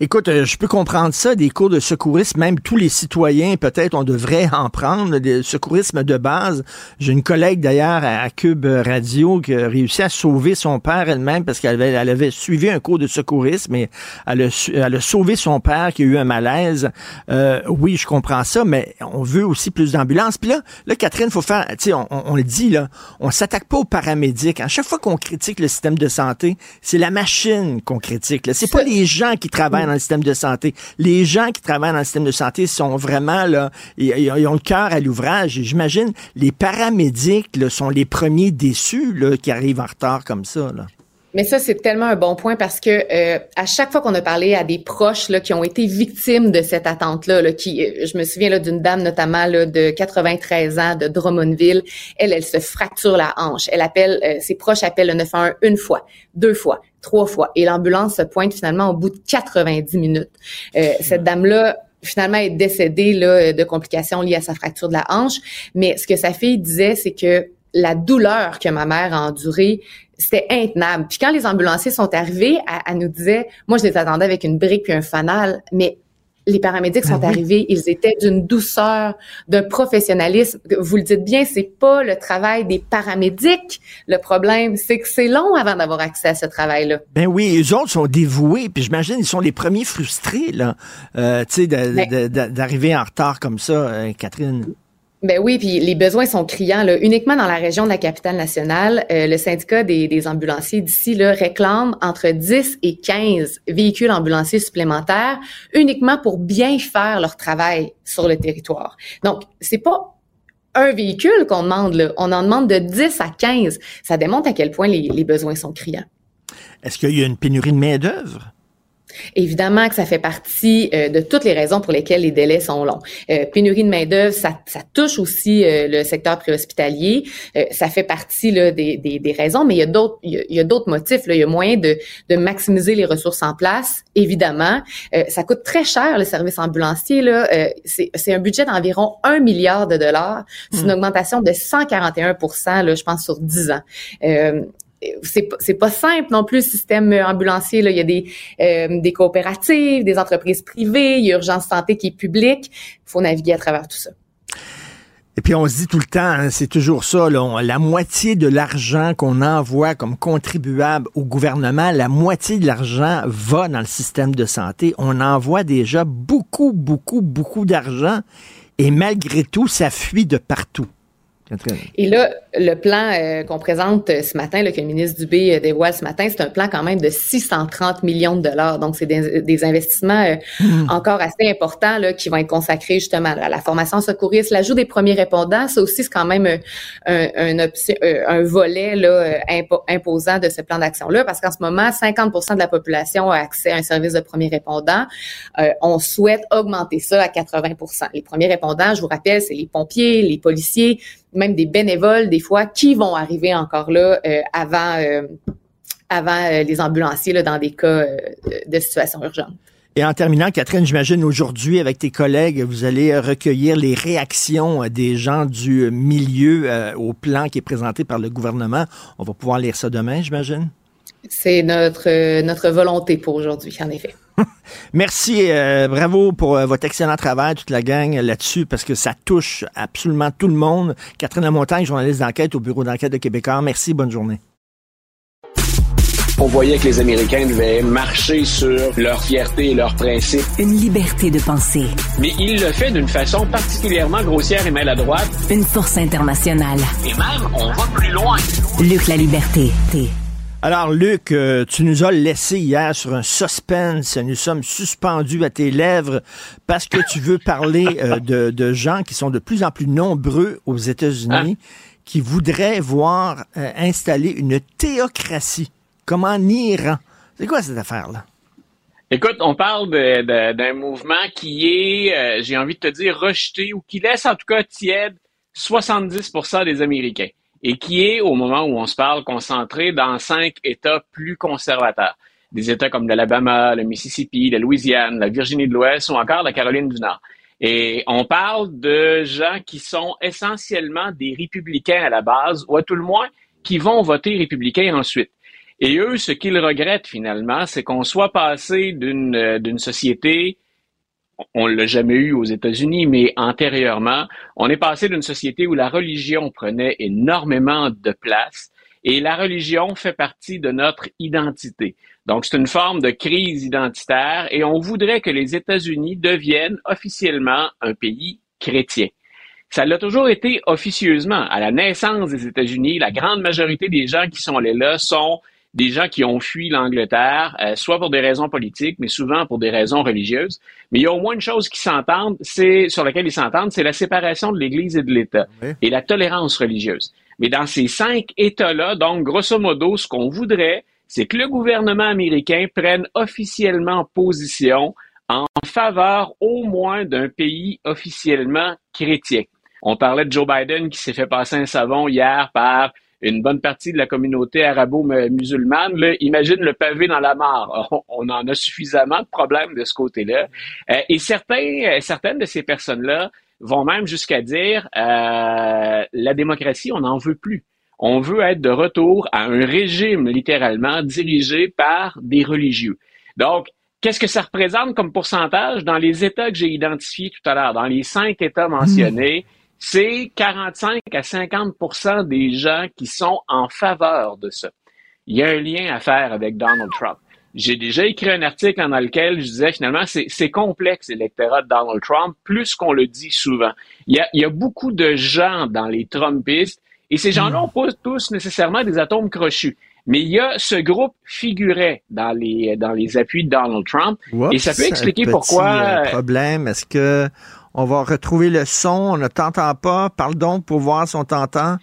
Écoute, euh, je peux comprendre ça, des cours de secourisme, même tous les citoyens, peut-être, on devrait en prendre, des secourisme de base. J'ai une collègue d'ailleurs à Cube Radio qui a réussi à sauver son père elle-même parce qu'elle avait, elle avait suivi un cours de secourisme et elle a, elle a sauvé son père qui a eu un malaise. Euh, oui, je comprends ça, mais on veut aussi plus d'ambulances. Puis là, là, Catherine, faut faire, tu sais, on, on, le dit, là, on s'attaque pas aux paramédics. À chaque fois qu'on critique le système de santé, c'est la machine qu'on critique. C'est pas les gens qui travaillent dans le système de santé. Les gens qui travaillent dans le système de santé sont vraiment là, ils, ont le cœur à l'ouvrage. J'imagine les paramédics là, sont les premiers déçus là, qui arrivent en retard comme ça. Là. Mais ça, c'est tellement un bon point parce que euh, à chaque fois qu'on a parlé à des proches là, qui ont été victimes de cette attente-là, là, qui, euh, je me souviens là, d'une dame notamment là, de 93 ans de Drummondville, elle, elle se fracture la hanche. Elle appelle, euh, ses proches appellent le 911 une fois, deux fois, trois fois, et l'ambulance se pointe finalement au bout de 90 minutes. cette dame-là finalement est décédée là, de complications liées à sa fracture de la hanche. Mais ce que sa fille disait, c'est que la douleur que ma mère a endurée, c'était intenable. Puis quand les ambulanciers sont arrivés, elle, nous disait, moi je les attendais avec une brique puis un fanal, mais les paramédics sont ah arrivés, ils étaient d'une douceur, d'un professionnalisme. Vous le dites bien, c'est pas le travail des paramédics. Le problème, c'est que c'est long avant d'avoir accès à ce travail-là. Ben oui, les autres sont dévoués, puis j'imagine ils sont les premiers frustrés là, euh, tu sais, ben d'arriver en retard comme ça, euh, Catherine. Ben oui, puis les besoins sont criants. Là. Uniquement dans la région de la capitale nationale, euh, le syndicat des, ambulanciers d'ici réclame entre 10 et 15 véhicules ambulanciers supplémentaires uniquement pour bien faire leur travail sur le territoire. Donc, c'est pas un véhicule qu'on demande, là. on en demande de 10 à 15. Ça démontre à quel point les, les besoins sont criants. Est-ce qu'il y a une pénurie de main-d'œuvre? Évidemment que ça fait partie euh, de toutes les raisons pour lesquelles les délais sont longs. Euh, pénurie de main-d'œuvre, ça, ça, touche aussi euh, le secteur préhospitalier. ça fait partie là, des, des, des, raisons, mais il y a d'autres il y a, d'autres motifs. Là. Il y a moyen de, de maximiser les ressources en place, évidemment. ça coûte très cher le service ambulancier. Là. c'est un budget d'environ 1 milliard de dollars. C'est une mmh. augmentation de 141 là, je pense, sur 10 ans c'est pas simple non plus le système ambulancier. Il y a des, euh, des coopératives, des entreprises privées, il y a urgence santé qui est publique. Il faut naviguer à travers tout ça. Et puis on se dit tout le temps, hein, c'est toujours ça, la moitié de l'argent qu'on envoie comme contribuable au gouvernement, la moitié de l'argent va dans le système de santé. On envoie déjà beaucoup, beaucoup, beaucoup d'argent et malgré tout, ça fuit de partout. Et là, le plan euh, qu'on présente ce matin, là, que le ministre Dubé euh, dévoile ce matin, c'est un plan quand même de 630 millions de dollars. Donc, c'est des, investissements euh, hmm. encore assez importants là, qui vont être consacrés justement à la formation secouriste, l'ajout des premiers répondants. Ça aussi, c'est quand même un, un, un volet là, imposant de ce plan d'action-là, parce qu'en ce moment, 50% de la population a accès à un service de premiers répondants. on souhaite augmenter ça à 80% Les premiers répondants, je vous rappelle, c'est les pompiers, les policiers, même des bénévoles des fois qui vont arriver encore là euh, avant euh, avant euh, les ambulanciers là, dans des cas de situation urgente. Et en terminant, Catherine, j'imagine aujourd'hui, avec tes collègues, vous allez recueillir les réactions des gens du milieu au plan qui est présenté par le gouvernement. On va pouvoir lire ça demain, j'imagine? C'est notre, notre volonté pour aujourd'hui, en effet. Merci, euh, bravo pour euh, votre excellent travail, toute la gang là-dessus, parce que ça touche absolument tout le monde. Catherine Lamontagne, journaliste d'enquête au bureau d'enquête de Québécois. Merci, bonne journée. On voyait que les Américains devaient marcher sur leur fierté et leurs principes. Une liberté de penser. Mais il le fait d'une façon particulièrement grossière et maladroite. Une force internationale. Et même, on va plus loin. Luc la liberté. Alors, Luc, euh, tu nous as laissé hier sur un suspense. Nous sommes suspendus à tes lèvres parce que tu veux parler euh, de, gens qui sont de plus en plus nombreux aux États-Unis, ah. qui voudraient voir euh, installer une théocratie, comme en Iran? C'est quoi cette affaire-là? Écoute, on parle d'un mouvement qui est, j'ai envie de te dire, rejeté ou qui laisse en tout cas tiède 70% des Américains et qui est, au moment où on se parle, concentré dans cinq États plus conservateurs. Des États comme l'Alabama, le Mississippi, la Louisiane, la Virginie de l'Ouest ou encore la Caroline du Nord. Et on parle de gens qui sont essentiellement des républicains à la base, ou à tout le moins qui vont voter républicain ensuite. Et eux, ce qu'ils regrettent finalement, c'est qu'on soit passé d'une d'une société on l'a jamais eu aux États-Unis, mais antérieurement, on est passé d'une société où la religion prenait énormément de place et la religion fait partie de notre identité. Donc, c'est une forme de crise identitaire et on voudrait que les États-Unis deviennent officiellement un pays chrétien. Ça l'a toujours été officieusement. À la naissance des États-Unis, la grande majorité des gens qui sont allés là sont des gens qui ont fui l'Angleterre, euh, soit pour des raisons politiques, mais souvent pour des raisons religieuses. Mais il y a au moins une chose qui s'entendent, c'est sur laquelle ils s'entendent, c'est la séparation de l'Église et de l'État et la tolérance religieuse. Mais dans ces cinq États-là, donc grosso modo, ce qu'on voudrait, c'est que le gouvernement américain prenne officiellement position en faveur au moins d'un pays officiellement chrétien. On parlait de Joe Biden qui s'est fait passer un savon hier par une bonne partie de la communauté arabo-musulmane, imagine le pavé dans la mare. On, en a suffisamment de problèmes de ce côté-là. Euh, et certains, euh, certaines de ces personnes-là vont même jusqu'à dire euh, la démocratie, on n'en veut plus. On veut être de retour à un régime littéralement dirigé par des religieux. Donc, qu'est-ce que ça représente comme pourcentage dans les États que j'ai identifiés tout à l'heure, dans les cinq États mentionnés? C'est 45 à 50% des gens qui sont en faveur de ça. Il y a un lien à faire avec Donald Trump. J'ai déjà écrit un article dans lequel je disais finalement c'est complexe l'électorat de Donald Trump, plus qu'on le dit souvent. Il y, a, il y a beaucoup de gens dans les Trumpistes et ces gens-là n'ont pas tous nécessairement des atomes crochus. Mais il y a ce groupe figurait dans les dans les appuis de Donald Trump et ça peut expliquer pourquoi. Euh, problème, est-ce que on va retrouver le son, on ne t'entend pas. Parle donc pour voir si on t'entend.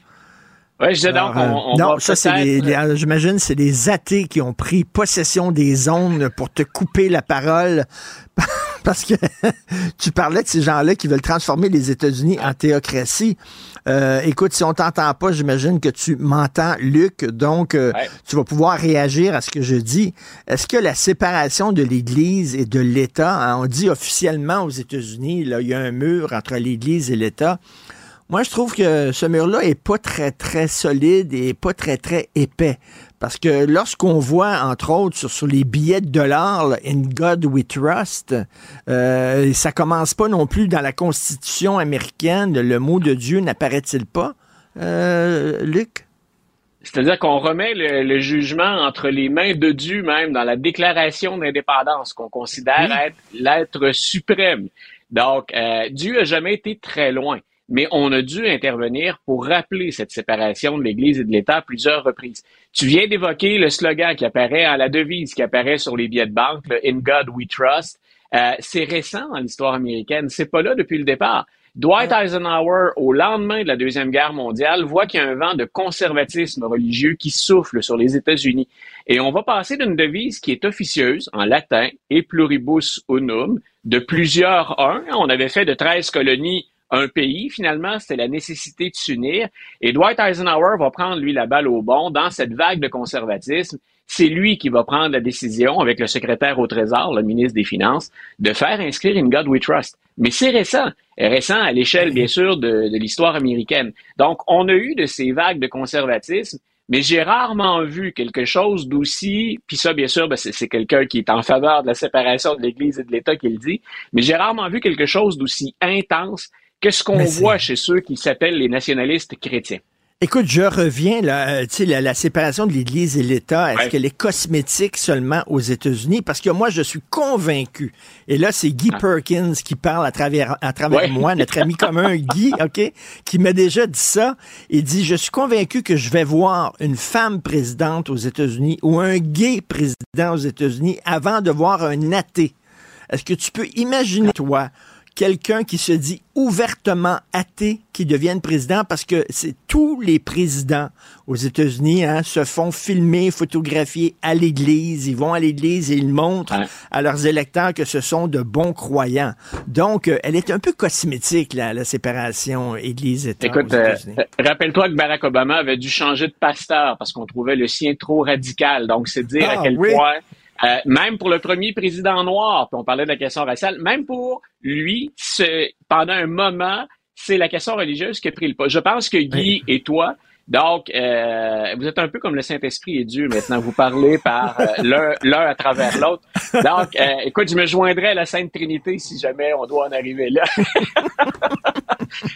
Oui, je disais donc, on, Non, ça, c'est j'imagine, c'est des athées qui ont pris possession des ondes pour te couper la parole. Parce que tu parlais de ces gens-là qui veulent transformer les États-Unis en théocratie. Euh, écoute, si on t'entend pas, j'imagine que tu m'entends, Luc. Donc, euh, tu vas pouvoir réagir à ce que je dis. Est-ce que la séparation de l'Église et de l'État, hein, on dit officiellement aux États-Unis, là, il y a un mur entre l'Église et l'État. Moi, je trouve que ce mur-là est pas très, très solide et pas très, très épais. Parce que lorsqu'on voit, entre autres, sur, sur les billets de dollars, là, In God We Trust, euh, ça commence pas non plus dans la Constitution américaine. Le mot de Dieu n'apparaît-il pas, euh, Luc? C'est-à-dire qu'on remet le, le jugement entre les mains de Dieu même dans la déclaration d'indépendance qu'on considère être l'être suprême. Donc, euh, Dieu a jamais été très loin, mais on a dû intervenir pour rappeler cette séparation de l'Église et de l'État à plusieurs reprises. Tu viens d'évoquer le slogan qui apparaît à la devise qui apparaît sur les billets de banque, le In God We Trust. Euh, c'est récent dans l'histoire américaine, c'est pas là depuis le départ. Dwight Eisenhower, au lendemain de la Deuxième Guerre mondiale, voit qu'il y a un vent de conservatisme religieux qui souffle sur les États-Unis. Et on va passer d'une devise qui est officieuse, en latin, et pluribus unum, de plusieurs uns. On avait fait de 13 colonies un pays, finalement, c'était la nécessité de s'unir. Et Dwight Eisenhower va prendre, lui, la balle au bon dans cette vague de conservatisme. C'est lui qui va prendre la décision, avec le secrétaire au Trésor, le ministre des Finances, de faire inscrire In God We Trust. Mais c'est récent, récent à l'échelle, bien sûr, de, l'histoire américaine. Donc, on a eu de ces vagues de conservatisme, mais j'ai rarement vu quelque chose d'aussi, puis ça, bien sûr, ben, c'est c'est quelqu'un qui est en faveur de la séparation de l'Église et de l'État qui le dit, mais j'ai rarement vu quelque chose d'aussi intense que ce qu'on voit chez ceux qui s'appellent les nationalistes chrétiens? Écoute, je reviens là, euh, tu sais, la, la séparation de l'Église et l'État, est-ce Ouais. qu'elle est cosmétique seulement aux États-Unis? Parce que moi, je suis convaincu, et là, c'est Guy Ah. Perkins qui parle à travers, à travers Ouais. moi, notre ami commun Guy, OK, qui m'a déjà dit ça. Il dit, je suis convaincu que je vais voir une femme présidente aux États-Unis ou un gay président aux États-Unis avant de voir un athée. Est-ce que tu peux imaginer, toi, quelqu'un qui se dit ouvertement athée qui devienne président parce que c'est tous les présidents aux États-Unis hein, se font filmer, photographier à l'église. Ils vont à l'église et ils montrent Ouais. à leurs électeurs que ce sont de bons croyants. Donc, euh, elle est un peu cosmétique, la, la séparation Église-État Écoute, aux euh, euh, rappelle-toi que Barack Obama avait dû changer de pasteur parce qu'on trouvait le sien trop radical. Donc, c'est dire Ah, à quel oui. point, euh, même pour le premier président noir, puis on parlait de la question raciale, même pour lui, ce- pendant un moment, c'est la question religieuse qui a pris le pas. Je pense que Guy et toi, donc, euh, vous êtes un peu comme le Saint-Esprit et Dieu maintenant. Vous parlez par euh, l'un l'un à travers l'autre. Donc, euh, écoute, je me joindrai à la Sainte Trinité si jamais on doit en arriver là.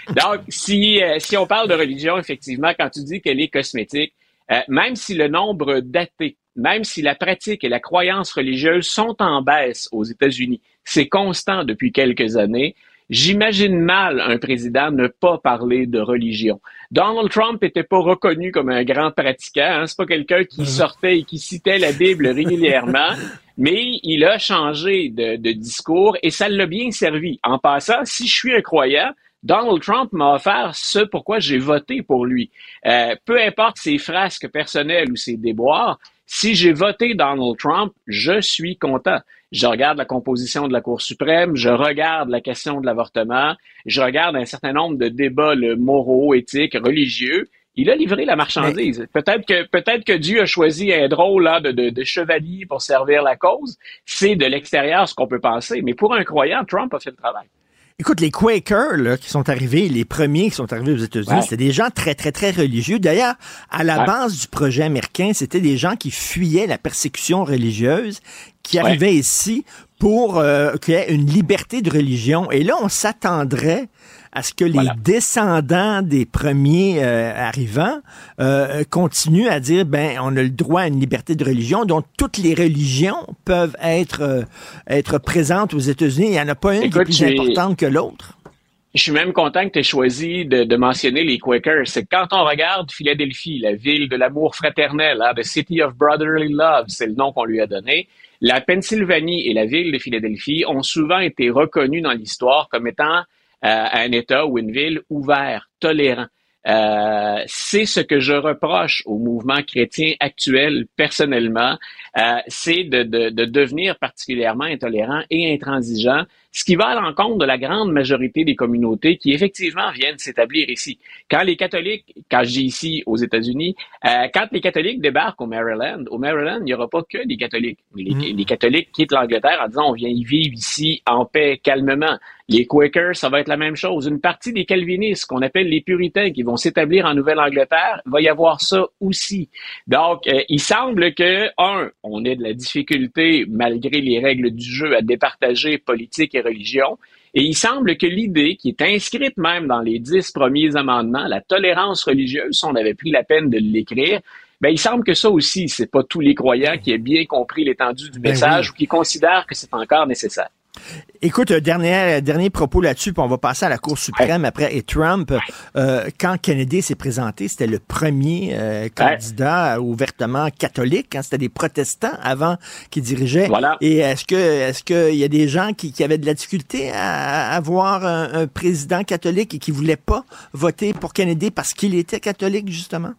Donc, si, euh, si on parle de religion, effectivement, quand tu dis qu'elle est cosmétique, euh, même si le nombre d'athées, même si la pratique et la croyance religieuse sont en baisse aux États-Unis, c'est constant depuis quelques années, j'imagine mal un président ne pas parler de religion. Donald Trump était pas reconnu comme un grand pratiquant, hein, c'est pas quelqu'un qui sortait et qui citait la Bible régulièrement, mais il a changé de, de discours et ça l'a bien servi. En passant, si je suis un croyant, Donald Trump m'a offert ce pourquoi j'ai voté pour lui. Euh, peu importe ses frasques personnelles ou ses déboires, si j'ai voté Donald Trump, je suis content. Je regarde la composition de la Cour suprême, je regarde la question de l'avortement, je regarde un certain nombre de débats le moraux, éthiques, religieux. Il a livré la marchandise. Peut-être que peut-être que Dieu a choisi un drôle là, de, de, de chevalier pour servir la cause. C'est de l'extérieur ce qu'on peut penser. Mais pour un croyant, Trump a fait le travail. Écoute, les Quakers là, qui sont arrivés, les premiers qui sont arrivés aux États-Unis, Ouais. c'était des gens très, très, très religieux. D'ailleurs, à la Ouais. base du projet américain, c'était des gens qui fuyaient la persécution religieuse, qui Ouais. arrivaient ici pour euh, qu'il y ait une liberté de religion. Et là, on s'attendrait à ce que les Voilà. descendants des premiers euh, arrivants euh, continuent à dire ben on a le droit à une liberté de religion dont toutes les religions peuvent être euh, être présentes aux États-Unis. Il n'y en a pas une qui est plus importante que l'autre. Je suis même content que tu aies choisi de, de mentionner les Quakers. C'est quand on regarde Philadelphie, la ville de l'amour fraternel, hein, the city of brotherly love, c'est le nom qu'on lui a donné. La Pennsylvanie et la ville de Philadelphie ont souvent été reconnues dans l'histoire comme étant euh, un État ou une ville ouvert, tolérant. Euh, c'est ce que je reproche au mouvement chrétien actuel personnellement, euh, c'est de, de, de devenir particulièrement intolérant et intransigeant ce qui va à l'encontre de la grande majorité des communautés qui effectivement viennent s'établir ici. Quand les catholiques, quand je dis ici aux États-Unis, euh, quand les catholiques débarquent au Maryland, au Maryland, il n'y aura pas que des catholiques, les, mm. les catholiques quittent l'Angleterre en disant on vient y vivre ici en paix, calmement. Les Quakers, ça va être la même chose. Une partie des calvinistes, qu'on appelle les puritains, qui vont s'établir en Nouvelle-Angleterre, va y avoir ça aussi. Donc, euh, il semble que, un, on ait de la difficulté, malgré les règles du jeu, à départager politique et religion. Et il semble que l'idée, qui est inscrite même dans les dix premiers amendements, la tolérance religieuse, si on avait pris la peine de l'écrire, ben, il semble que ça aussi, c'est pas tous les croyants qui aient bien compris l'étendue du ben message ou qui considèrent que c'est encore nécessaire. Écoute, dernier, dernier propos là-dessus, puis on va passer à la Cour suprême après. Et Trump, euh, quand Kennedy s'est présenté, c'était le premier euh, candidat ouvertement catholique. Hein, c'était des protestants avant qui dirigeaient. Et est-ce que est-ce qu'il y a des gens qui, qui, avaient de la difficulté à, avoir un, un, président catholique et qui voulaient pas voter pour Kennedy parce qu'il était catholique, justement?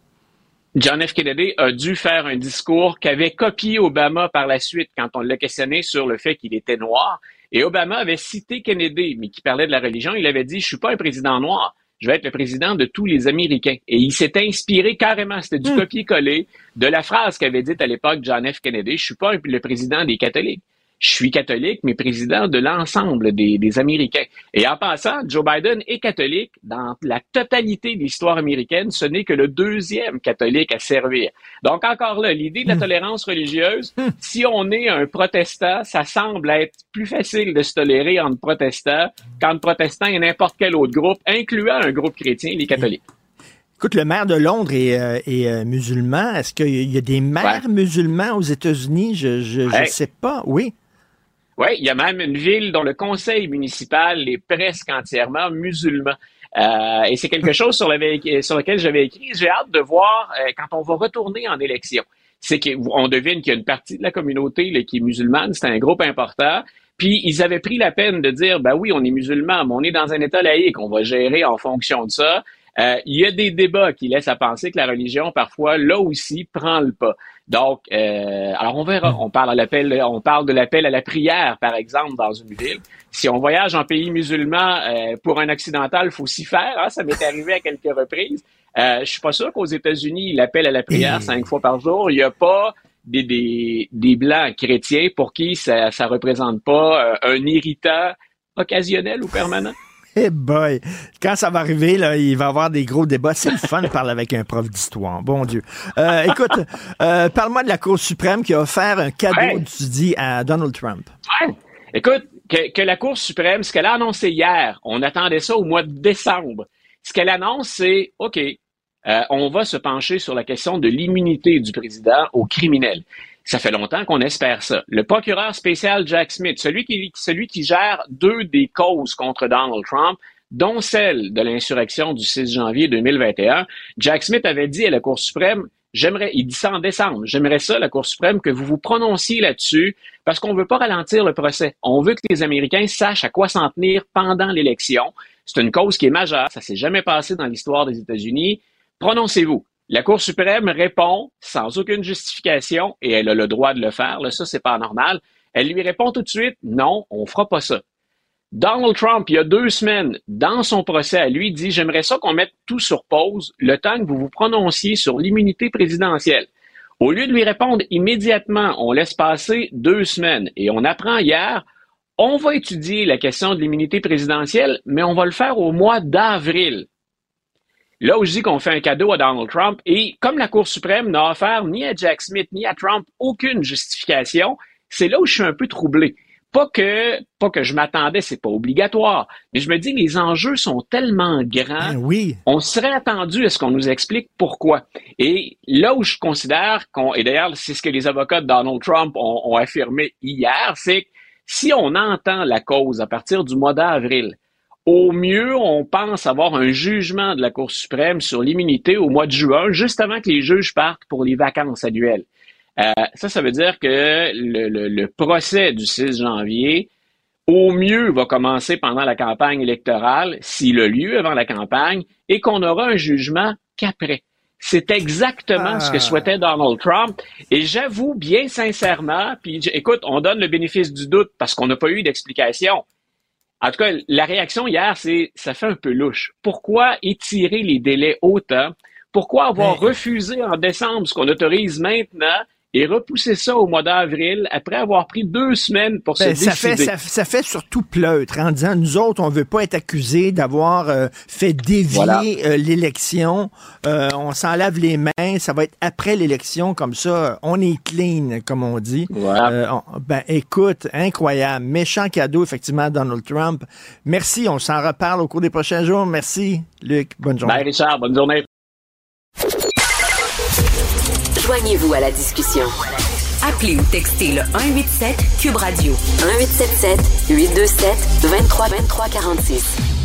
John F. Kennedy a dû faire un discours qu'avait copié Obama par la suite quand on l'a questionné sur le fait qu'il était noir. Et Obama avait cité Kennedy, mais qui parlait de la religion. Il avait dit, je suis pas un président noir. Je vais être le président de tous les Américains. Et il s'est inspiré carrément, c'était du hmm. copier-coller de la phrase qu'avait dite à l'époque John F. Kennedy, je suis pas le président des catholiques je suis catholique, mais président de l'ensemble des, des, Américains. Et en passant, Joe Biden est catholique dans la totalité de l'histoire américaine. Ce n'est que le deuxième catholique à servir. Donc encore là, l'idée de la hmm. tolérance religieuse, hmm. si on est un protestant, ça semble être plus facile de se tolérer entre protestants qu'entre protestants et n'importe quel autre groupe, incluant un groupe chrétien, les catholiques. Écoute, le maire de Londres est, euh, euh, musulman. Est-ce qu'il y a des maires musulmans aux États-Unis? Je ne sais pas. Oui. Oui, il y a même une ville dont le conseil municipal est presque entièrement musulman. Euh, et c'est quelque chose sur, sur lequel j'avais écrit. J'ai hâte de voir euh, quand on va retourner en élection. C'est qu'on devine qu'il y a une partie de la communauté là, qui est musulmane, c'est un groupe important. Puis ils avaient pris la peine de dire, ben oui, on est musulman, mais on est dans un État laïque, on va gérer en fonction de ça. Euh, il y a des débats qui laissent à penser que la religion, parfois, là aussi, prend le pas. Donc, euh, alors on verra. On parle, à l'appel, on parle de l'appel à la prière, par exemple, dans une ville. Si on voyage en pays musulman, euh, pour un occidental, il faut s'y faire. Hein, ça m'est arrivé à quelques reprises. Euh, je suis pas sûr qu'aux États-Unis, l'appel à la prière cinq fois par jour, il n'y a pas des, des, des, blancs chrétiens pour qui ça, ça représente pas euh, un irritant occasionnel ou permanent. Hey boy! Quand ça va arriver, là, il va y avoir des gros débats. C'est le fun de parler avec un prof d'histoire. Bon Dieu. Euh, écoute, euh, parle-moi de la Cour suprême qui a offert un cadeau, tu dis, à Donald Trump. Écoute, que, la Cour suprême, ce qu'elle a annoncé hier, on attendait ça au mois de décembre. Ce qu'elle annonce, c'est, OK, euh, on va se pencher sur la question de l'immunité du président aux criminels. Ça fait longtemps qu'on espère ça. Le procureur spécial Jack Smith, celui qui, gère deux des causes contre Donald Trump, dont celle de l'insurrection du 6 janvier 2021, Jack Smith avait dit à la Cour suprême, j'aimerais, il dit ça en décembre, j'aimerais ça, la Cour suprême, que vous vous prononciez là-dessus, parce qu'on veut pas ralentir le procès. On veut que les Américains sachent à quoi s'en tenir pendant l'élection. C'est une cause qui est majeure, ça s'est jamais passé dans l'histoire des États-Unis. Prononcez-vous. La Cour suprême répond sans aucune justification, et elle a le droit de le faire, ça, c'est pas normal. Elle lui répond tout de suite, non, on fera pas ça. Donald Trump, il y a deux semaines, dans son procès à lui, dit, j'aimerais ça qu'on mette tout sur pause le temps que vous vous prononciez sur l'immunité présidentielle. Au lieu de lui répondre immédiatement, on laisse passer deux semaines et on apprend hier, on va étudier la question de l'immunité présidentielle, mais on va le faire au mois d'avril. Là où je dis qu'on fait un cadeau à Donald Trump, et comme la Cour suprême n'a offert ni à Jack Smith ni à Trump aucune justification, c'est là où je suis un peu troublé. Pas que, pas que je m'attendais, c'est pas obligatoire, mais je me dis les enjeux sont tellement grands. Ben oui. On serait attendu à ce qu'on nous explique pourquoi. Et là où je considère qu'on, et d'ailleurs c'est ce que les avocats de Donald Trump ont, ont affirmé hier, c'est que si on entend la cause à partir du mois d'avril, au mieux, on pense avoir un jugement de la Cour suprême sur l'immunité au mois de juin, juste avant que les juges partent pour les vacances annuelles. Euh, ça, ça veut dire que le, procès du 6 janvier, au mieux, va commencer pendant la campagne électorale, s'il a lieu avant la campagne, et qu'on aura un jugement qu'après. C'est exactement ce que ah. souhaitait Donald Trump. Et j'avoue bien sincèrement, puis écoute, on donne le bénéfice du doute parce qu'on n'a pas eu d'explication. En tout cas, la réaction hier, c'est ça fait un peu louche. Pourquoi étirer les délais autant? Pourquoi avoir refusé en décembre ce qu'on autorise maintenant et repousser ça au mois d'avril après avoir pris deux semaines pour Ben, se ça, fait, décider? ça, ça fait surtout pleutre en disant nous autres, on veut pas être accusés d'avoir euh, fait dévier Voilà. euh, l'élection. Euh, on s'en lave les mains. Ça va être après l'élection, comme ça, on est clean, comme on dit. Voilà. On- ben, écoute, incroyable. Méchant cadeau, effectivement, à Donald Trump. Merci. On s'en reparle au cours des prochains jours. Merci, Luc. Bonne journée. Bye, Richard. Bonne journée. Joignez-vous à la discussion. Appelez ou textez le 187 Cube Radio 1877 827 23 23 46.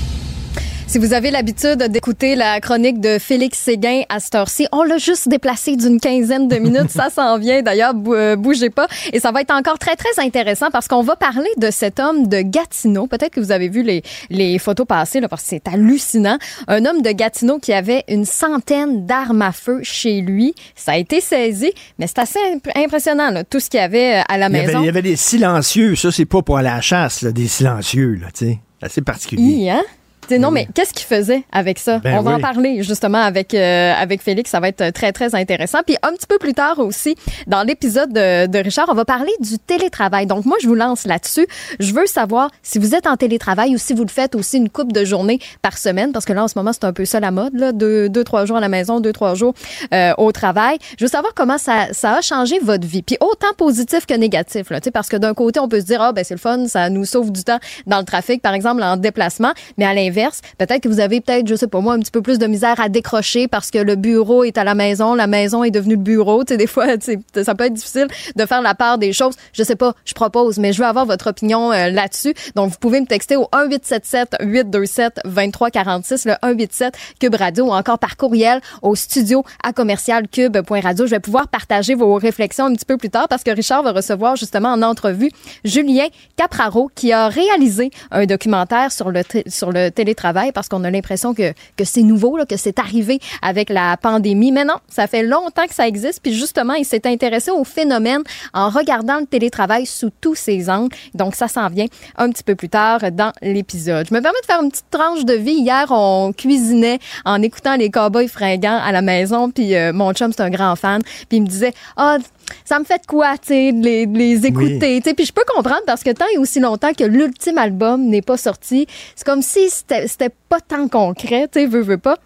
Si vous avez l'habitude d'écouter la chronique de Félix Séguin à cette heure-ci, on l'a juste déplacé d'une quinzaine de minutes. ça s'en vient d'ailleurs, euh, bougez pas. Et ça va être encore très, très intéressant parce qu'on va parler de cet homme de Gatineau. Peut-être que vous avez vu les, les photos passer là, parce que c'est hallucinant. Un homme de Gatineau qui avait une centaine d'armes à feu chez lui. Ça a été saisi, mais c'est assez imp- impressionnant, là, tout ce qu'il y avait euh, à la Il avait, maison. il y avait des silencieux. Ça, c'est pas pour aller à la chasse, là, des silencieux, là, sais. Assez particulier. Hi, hein? T'sais, non, mais qu'est-ce qu'il faisait avec ça? Ben On va oui. en parler justement avec, euh, avec Félix. Ça va être très, très intéressant. Puis un petit peu plus tard aussi, dans l'épisode de, de Richard, on va parler du télétravail. Donc moi, je vous lance là-dessus. Je veux savoir si vous êtes en télétravail ou si vous le faites aussi une coupe de journée par semaine, parce que là, en ce moment, c'est un peu ça la mode, là. Deux, deux trois jours à la maison, deux, trois jours euh, au travail. Je veux savoir comment ça, ça a changé votre vie. Puis autant positif que négatif, là. Parce que d'un côté, on peut se dire, ah, ben c'est le fun, ça nous sauve du temps dans le trafic, par exemple, en déplacement. Mais à l'inverse, peut-être que vous avez peut-être, je sais pas moi, un petit peu plus de misère à décrocher parce que le bureau est à la maison, la maison est devenue le bureau. Tu sais, des fois, ça peut être difficile de faire la part des choses. Je sais pas, je propose, mais je veux avoir votre opinion euh, là-dessus. Donc, vous pouvez me texter au 1877-827-2346, le 187 Cube Radio ou encore par courriel au studio à commercial cube.radio. Je vais pouvoir partager vos réflexions un petit peu plus tard parce que Richard va recevoir justement en entrevue Julien Capraro qui a réalisé un documentaire sur le, sur le télétravail parce qu'on a l'impression que, que c'est nouveau, là, que c'est arrivé avec la pandémie. Mais non, ça fait longtemps que ça existe. Puis justement, il s'est intéressé au phénomène en regardant le télétravail sous tous ses angles. Donc, ça s'en vient un petit peu plus tard dans l'épisode. Je me permets de faire une petite tranche de vie. Hier, on cuisinait en écoutant les cowboys fringants à la maison. Puis euh, mon chum, c'est un grand fan. Puis il me disait, ah, ça me fait de quoi, tu sais, de les, de les écouter. tu sais. Puis je peux comprendre parce que tant et aussi longtemps que l'ultime album n'est pas sorti, c'est comme si c'était c'était pas tant concret, tu sais, veux, veux pas.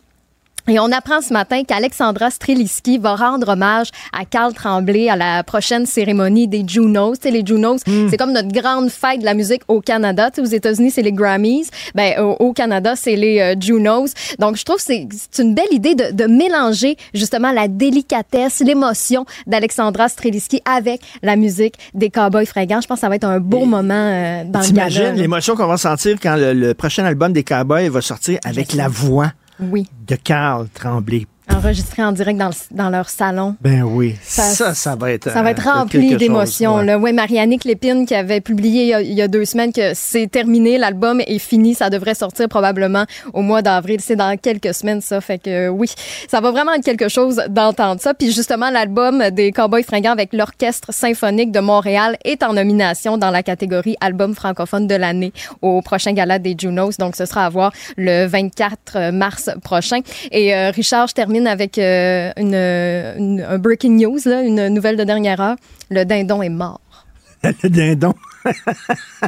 Et on apprend ce matin qu'Alexandra Streliski va rendre hommage à Carl Tremblay à la prochaine cérémonie des Junos. Tu sais, les Junos, c'est comme notre grande fête de la musique au Canada. Tu sais, aux États-Unis, c'est les Grammys. Ben, au, au Canada, c'est les euh, Junos. Donc, je trouve que c'est une belle idée de, de mélanger justement la délicatesse, l'émotion d'Alexandra Streliski avec la musique des Cowboys fringants. Je pense que ça va être un beau moment euh, dans le. T'imagines l'émotion qu'on va sentir quand le, le prochain album des Cowboys va sortir avec la voix Oui, de Carl Tremblay. Enregistré en direct dans, le- dans leur salon. Ben oui, Ça- ça, ça, va être Ça va être euh, rempli d'émotions. ouais. là. Ouais, Marianne Lépine qui avait publié il y, a, il y a deux semaines que c'est terminé, l'album est fini, ça devrait sortir probablement au mois d'avril. C'est dans quelques semaines ça, fait que euh, oui, ça va vraiment être quelque chose d'entendre ça. Puis justement, l'album des Cowboys fringants avec l'Orchestre symphonique de Montréal est en nomination dans la catégorie album francophone de l'année au prochain gala des Junos. Donc ce sera à voir le 24 mars prochain. Et euh, Richard, je termine avec euh, une, une- un breaking news, là, une nouvelle de dernière heure. Le dindon est mort. Le dindon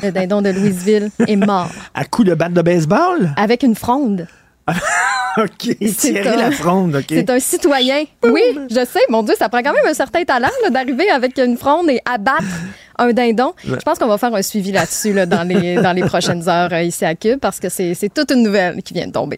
Le dindon de Louisville est mort. à coup de batte de baseball? Avec une fronde. OK, C'est Thierry un- Lafronde, OK. C'est un citoyen. Oui, je sais, mon Dieu, ça prend quand même un certain talent d'arriver avec une fronde et abattre un dindon. Je pense qu'on va faire un suivi là-dessus là, dans, les, dans les prochaines heures euh, ici à Cube parce que c'est toute une nouvelle qui vient de tomber.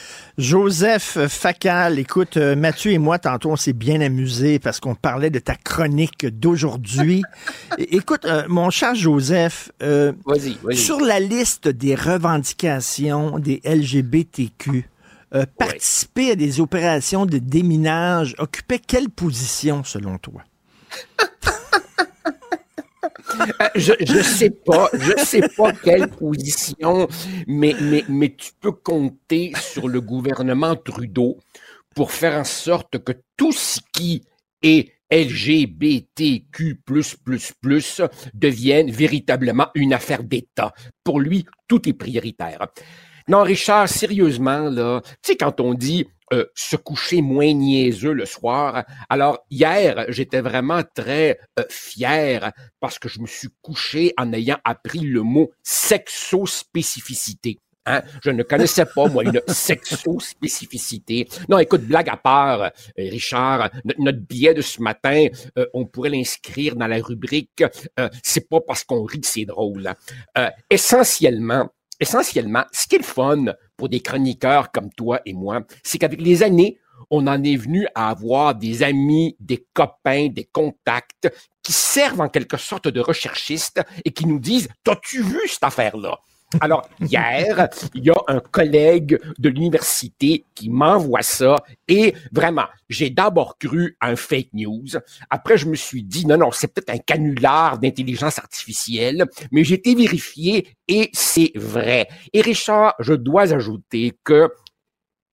Joseph Facal, écoute, euh, Mathieu et moi, tantôt, on s'est bien amusés parce qu'on parlait de ta chronique d'aujourd'hui. Écoute, euh, mon cher Joseph, euh, sur la liste des revendications des LGBTQ, euh, participer à des opérations de déminage occupait quelle position selon toi? Euh, je, je sais pas, je sais pas quelle position, mais, mais, mais tu peux compter sur le gouvernement Trudeau pour faire en sorte que tout ce qui est LGBTQ+++ devienne véritablement une affaire d'État. Pour lui, tout est prioritaire. Non, Richard, sérieusement, là, tu sais, quand on dit euh, se coucher moins niaiseux le soir, alors hier, j'étais vraiment très euh, fier parce que je me suis couché en ayant appris le mot sexospécificité. Hein? Je ne connaissais pas, moi, une sexospécificité. Non, écoute, blague à part, euh, Richard, no- notre billet de ce matin, euh, on pourrait l'inscrire dans la rubrique euh, C'est pas parce qu'on rit que c'est drôle. Euh, essentiellement, essentiellement, ce qui est le fun pour des chroniqueurs comme toi et moi, c'est qu'avec les années, on en est venu à avoir des amis, des copains, des contacts qui servent en quelque sorte de recherchistes et qui nous disent T'as-tu vu cette affaire-là? Alors, hier, il y a un collègue de l'université qui m'envoie ça et vraiment, j'ai d'abord cru un fake news. Après, je me suis dit, non, non, c'est peut-être un canular d'intelligence artificielle, mais j'ai été vérifié et c'est vrai. Et Richard, je dois ajouter que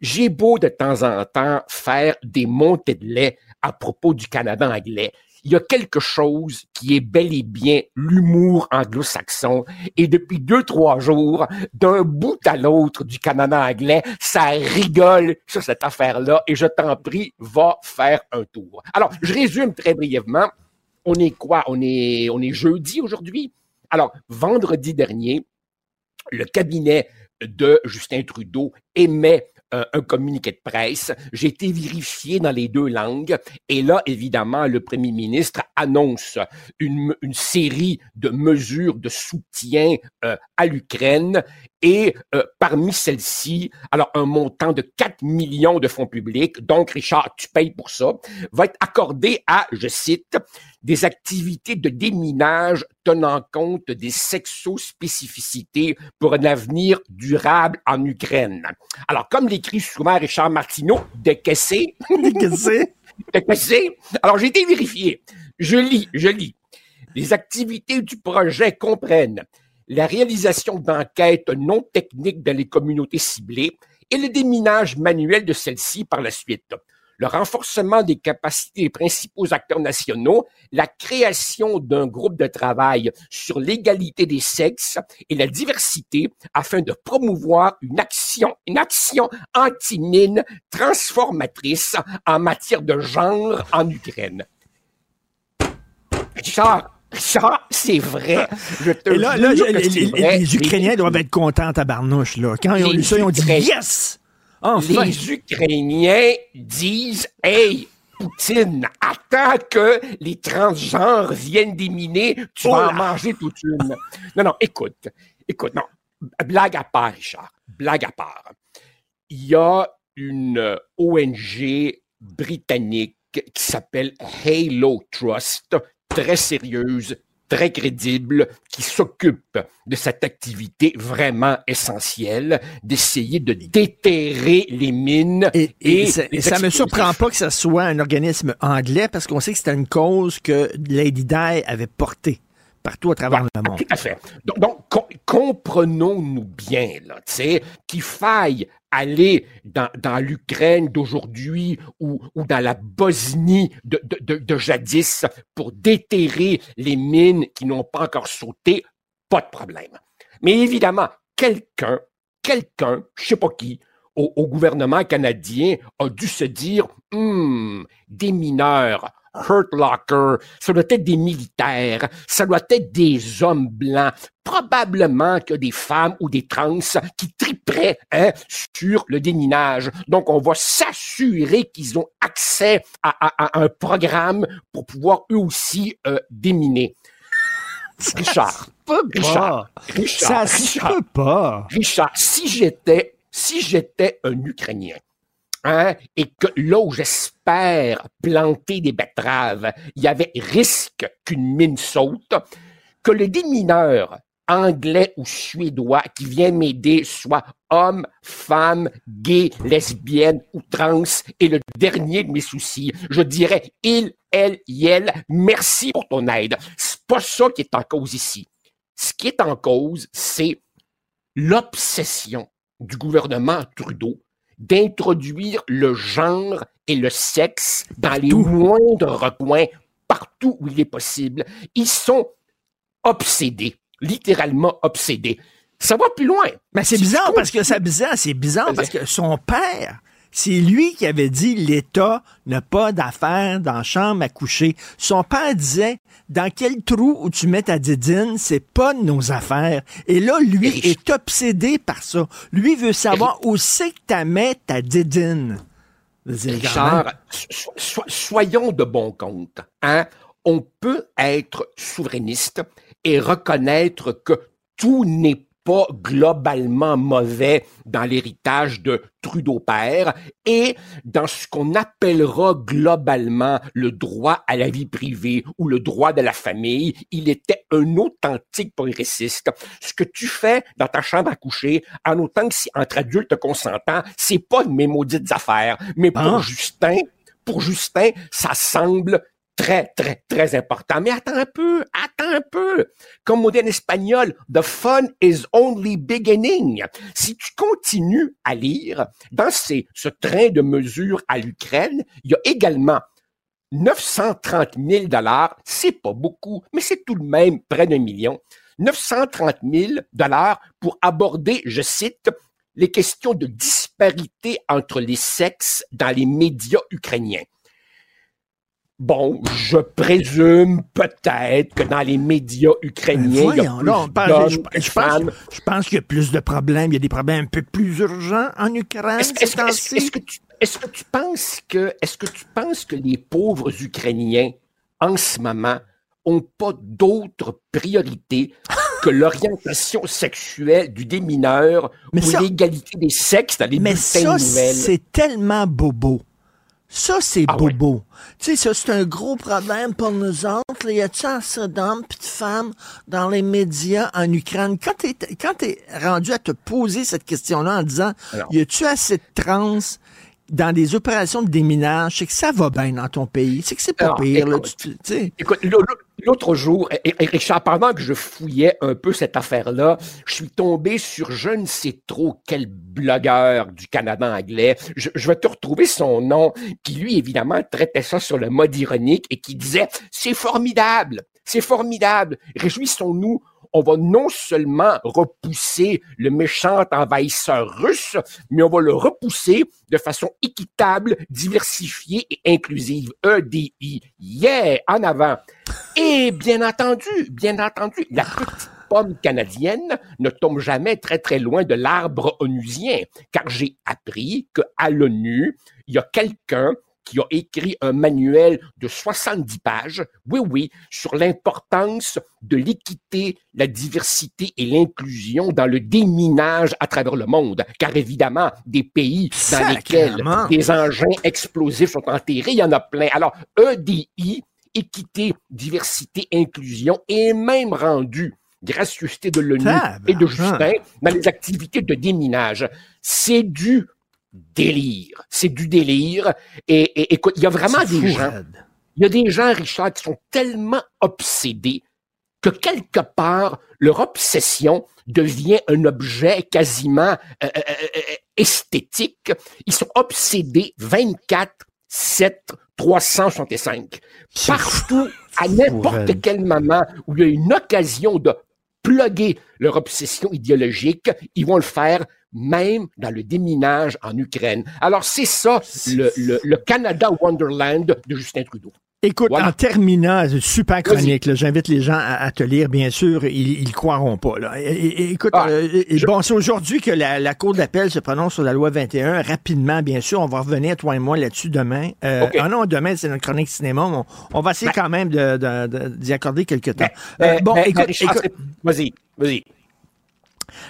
j'ai beau de temps en temps faire des montées de lait à propos du Canada anglais. Il y a quelque chose qui est bel et bien l'humour anglo-saxon. Et depuis deux, trois jours, d'un bout à l'autre du Canada anglais, ça rigole sur cette affaire-là. Et je t'en prie, va faire un tour. Alors, je résume très brièvement. On est quoi? On est, on est jeudi aujourd'hui. Alors, vendredi dernier, le cabinet de Justin Trudeau émet euh, un communiqué de presse. J'ai été vérifié dans les deux langues et là, évidemment, le premier ministre annonce une, une série de mesures de soutien euh, à l'Ukraine et euh, parmi celles-ci, alors un montant de 4 millions de fonds publics, donc Richard, tu payes pour ça, va être accordé à, je cite, des activités de déminage tenant compte des sexospécificités pour un avenir durable en Ukraine. Alors, comme l'écrit souvent Richard Martineau, décaissé. Décaissé. décaissé. Alors, j'ai été vérifié. Je lis, je lis. Les activités du projet comprennent la réalisation d'enquêtes non techniques dans les communautés ciblées et le déminage manuel de celles-ci par la suite le renforcement des capacités des principaux acteurs nationaux, la création d'un groupe de travail sur l'égalité des sexes et la diversité afin de promouvoir une action, anti-mine transformatrice en matière de genre en Ukraine. Richard, c'est vrai. Je te Et là, je- les, vrai. Ukrainiens doivent être contents à barnouche, là. Quand ils ont lu ça, ils ont dit yes! Enfin! Les Ukrainiens disent Hey, Poutine, attends que les transgenres viennent déminer, tu Oh vas là! en manger toute une. Non, non, écoute, écoute, non. Blague à part, Richard. Blague à part. Il y a une ONG britannique qui s'appelle Halo Trust, très sérieuse, très crédible, qui s'occupe de cette activité vraiment essentielle, d'essayer de déterrer les mines. Et, et ça, ça me surprend pas que ça soit un organisme anglais parce qu'on sait que c'était une cause que Lady Di avait portée partout à travers le monde. Tout à fait. Donc, donc, com- comprenons-nous bien, là, tu sais, qu'il faille aller dans, dans l'Ukraine d'aujourd'hui ou, ou dans la Bosnie de, de, de, de jadis pour déterrer les mines qui n'ont pas encore sauté, pas de problème. Mais évidemment, quelqu'un, quelqu'un, je sais pas qui, au, au gouvernement canadien a dû se dire, Hmm, des mineurs, Hurt Locker, ça doit être des militaires, ça doit être des hommes blancs, probablement que des femmes ou des trans qui triperaient hein, sur le déminage. Donc, on va s'assurer qu'ils ont accès à, à- à un programme pour pouvoir eux aussi euh, déminer. Richard, Richard, Ça Richard, se Richard, peut pas. Richard, si j'étais si j'étais un Ukrainien, hein, et que là où j'espère planter des betteraves, il y avait risque qu'une mine saute, que le démineur anglais ou suédois qui vient m'aider soit homme, femme, gay, lesbienne ou trans et le dernier de mes soucis. Je dirais il, elle, yel, merci pour ton aide. C'est pas ça qui est en cause ici. Ce qui est en cause, c'est l'obsession du gouvernement Trudeau d'introduire le genre et le sexe dans les moindres recoins partout où il est possible. Ils sont obsédés littéralement obsédé. Ça va plus loin. Mais c'est bizarre parce que c'est bizarre, c'est bizarre parce que son père, c'est lui qui avait dit l'État n'a pas d'affaires dans la chambre à coucher. Son père disait dans quel trou où tu mets ta didine, c'est pas de nos affaires. Et là, lui est obsédé par ça. Lui veut savoir où c'est que tu mets ta didine. Richard, soyons de bon compte. Hein? On peut être souverainiste et reconnaître que tout n'est pas globalement mauvais dans l'héritage de Trudeau père et dans ce qu'on appellera globalement le droit à la vie privée ou le droit de la famille, il était un authentique progressiste. Ce que tu fais dans ta chambre à coucher, en autant que si entre adultes consentants, c'est pas de mes maudites affaires, mais pour ah. Justin, pour Justin, ça semble très, très, très important. Mais attends un peu, attends un peu. Comme on dit en espagnol, the fun is only beginning. Si tu continues à lire dans ce train de mesures à l'Ukraine, il y a également 930 000 dollars, c'est pas beaucoup, mais c'est tout de même près d'un million. 930 000 dollars pour aborder, je cite, les questions de disparité entre les sexes dans les médias ukrainiens. Bon, je présume peut-être que dans les médias ukrainiens, il y a plus non, je, je, pense, je pense qu'il y a plus de problèmes. Il y a des problèmes un peu plus urgents en Ukraine. Est-ce est que, tu, est que tu penses que, est-ce que tu penses que les pauvres Ukrainiens en ce moment ont pas d'autres priorités que l'orientation sexuelle du démineur ou l'égalité des sexes dans les mais ça, C'est tellement bobo. Ça, c'est ah bobo. Tu sais, ça, c'est un gros problème pour nous autres. Il y a-tu assez d'hommes et de femmes dans les médias en Ukraine? Quand t'es, quand t'es rendu à te poser cette question-là en disant, y a-tu assez de trans dans des opérations de déminage, c'est que ça va bien dans ton pays. C'est que c'est pas pire. écoute, l'autre jour, et, Richard, pendant que je fouillais un peu cette affaire-là, je suis tombé sur je ne sais trop quel blogueur du Canada anglais. Je, je vais te retrouver son nom, qui lui, évidemment, traitait ça sur le mode ironique et qui disait, c'est formidable, c'est formidable, réjouissons-nous on va non seulement repousser le méchant envahisseur russe, mais on va le repousser de façon équitable, diversifiée et inclusive. EDI. Yeah! En avant. Et bien entendu, bien entendu, la petite pomme canadienne ne tombe jamais très très loin de l'arbre onusien, car j'ai appris qu'à l'ONU, il y a quelqu'un qui a écrit un manuel de 70 pages, oui, oui, sur l'importance de l'équité, la diversité et l'inclusion dans le déminage à travers le monde. Car évidemment, des pays dans lesquels des engins explosifs sont enterrés, il y en a plein. Alors, EDI, équité, diversité, inclusion, est même rendu gracieuseté de l'ONU et de Justin dans les activités de déminage. C'est du délire. C'est du délire. Et, écoute, il y a vraiment des gens. Il y a des gens, Richard, qui sont tellement obsédés que quelque part, leur obsession devient un objet quasiment euh, euh, euh, esthétique. Ils sont obsédés 24, 7, 365. Partout, à n'importe quel moment où il y a une occasion de plugger leur obsession idéologique, ils vont le faire même dans le déminage en Ukraine. Alors, c'est ça, le, le, Canada Wonderland de Justin Trudeau. Écoute, en terminant, super chronique, j'invite les gens à, te lire, bien sûr, ils, ils croiront pas. Là. écoute, ah, euh, bon, c'est aujourd'hui que la, Cour d'appel se prononce sur la loi 21. Rapidement, bien sûr, on va revenir, toi et moi, là-dessus demain. Euh, Ah non, demain, c'est notre chronique cinéma. On, va essayer ben quand même d'y de, de, accorder quelques temps. Euh, bon, écoute, écoute vas-y, vas-y.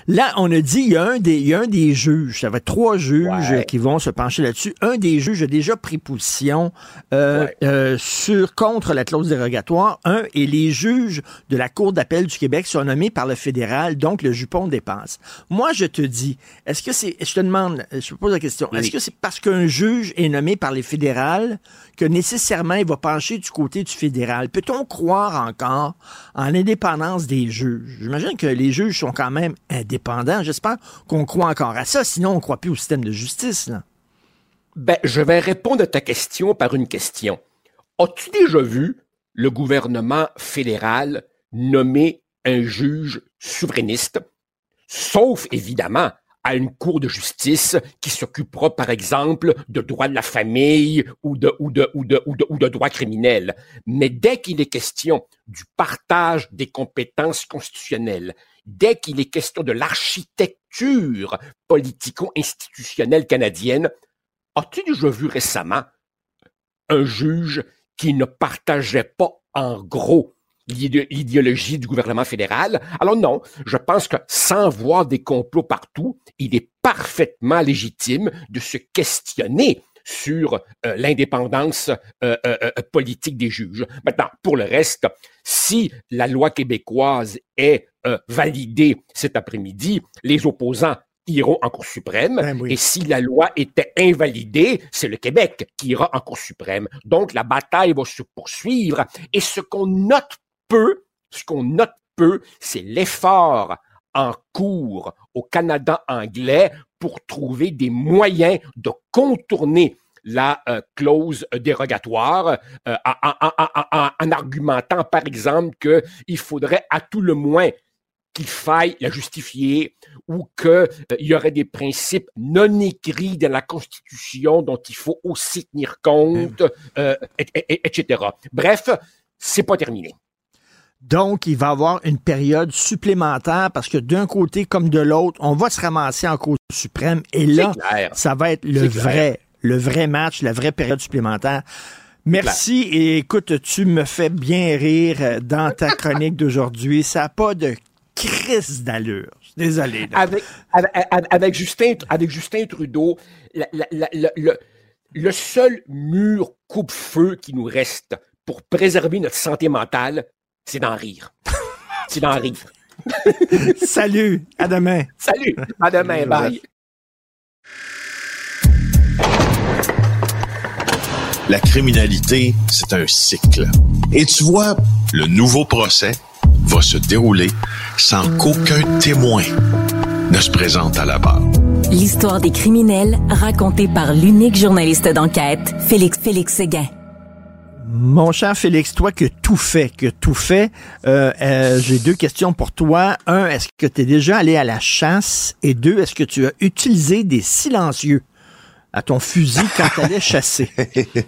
Là, on a dit, il y a un des, il y a un des juges, ça va être trois juges Ouais. euh, qui vont se pencher là-dessus. Un des juges a déjà pris position euh, Ouais. euh, sur contre la clause dérogatoire. Un et les juges de la Cour d'appel du Québec sont nommés par le fédéral, donc le jupon dépense. Moi, je te dis, est-ce que c'est, je te demande, je te pose la question, Oui. est-ce que c'est parce qu'un juge est nommé par les fédérales que nécessairement il va pencher du côté du fédéral? Peut-on croire encore en l'indépendance des juges? J'imagine que les juges sont quand même indépendants. J'espère qu'on croit encore à ça, sinon on ne croit plus au système de justice. Là. Ben, je vais répondre à ta question par une question. As-tu déjà vu le gouvernement fédéral nommer un juge souverainiste, sauf évidemment à une cour de justice qui s'occupera, par exemple, de droit de la famille ou de, ou de, ou de, ou de, ou de droit criminel. Mais dès qu'il est question du partage des compétences constitutionnelles, dès qu'il est question de l'architecture politico-institutionnelle canadienne, As-tu déjà vu récemment un juge qui ne partageait pas en gros l'idéologie du gouvernement fédéral? Alors non, je pense que sans voir des complots partout, il est parfaitement légitime de se questionner sur euh, l'indépendance euh, euh, euh, politique des juges. Maintenant, pour le reste, si la loi québécoise est euh, validée cet après-midi, les opposants iront en Cour suprême. Ben oui. Et si la loi était invalidée, c'est le Québec qui ira en Cour suprême. Donc, la bataille va se poursuivre. Et ce qu'on note peu, ce qu'on note peu, c'est l'effort en cours au Canada anglais pour trouver des moyens de contourner la euh, clause dérogatoire euh, en, en- en- en- en argumentant, par exemple, qu'il faudrait à tout le moins qu'il faille la justifier ou qu'il y aurait des principes non écrits dans la Constitution dont il faut aussi tenir compte, euh, et- et- etc. Bref, c'est pas terminé. Donc, il va y avoir une période supplémentaire parce que d'un côté comme de l'autre, on va se ramasser en Cour suprême et là, ça va être le vrai, le vrai match, la vraie période supplémentaire. Merci et écoute, tu me fais bien rire dans ta chronique d'aujourd'hui. Ça n'a pas de crise d'allure. Désolé. Avec, avec, avec- avec Justin, avec Justin Trudeau, la- la- la- la- le, le seul mur coupe-feu qui nous reste pour préserver notre santé mentale, c'est d'en rire. C'est d'en rire. Salut, à demain. Salut, à demain, bye. La criminalité, c'est un cycle. Et tu vois, le nouveau procès va se dérouler sans qu'aucun témoin ne se présente à la barre. L'histoire des criminels racontée par l'unique journaliste d'enquête, Félix Félix Séguin. Mon cher Félix, toi que tout fait, que tout fait, euh, euh, j'ai deux questions pour toi. Un, est-ce que tu es déjà allé à la chasse? Et deux, est-ce que tu as utilisé des silencieux à ton fusil quand tu allais chasser?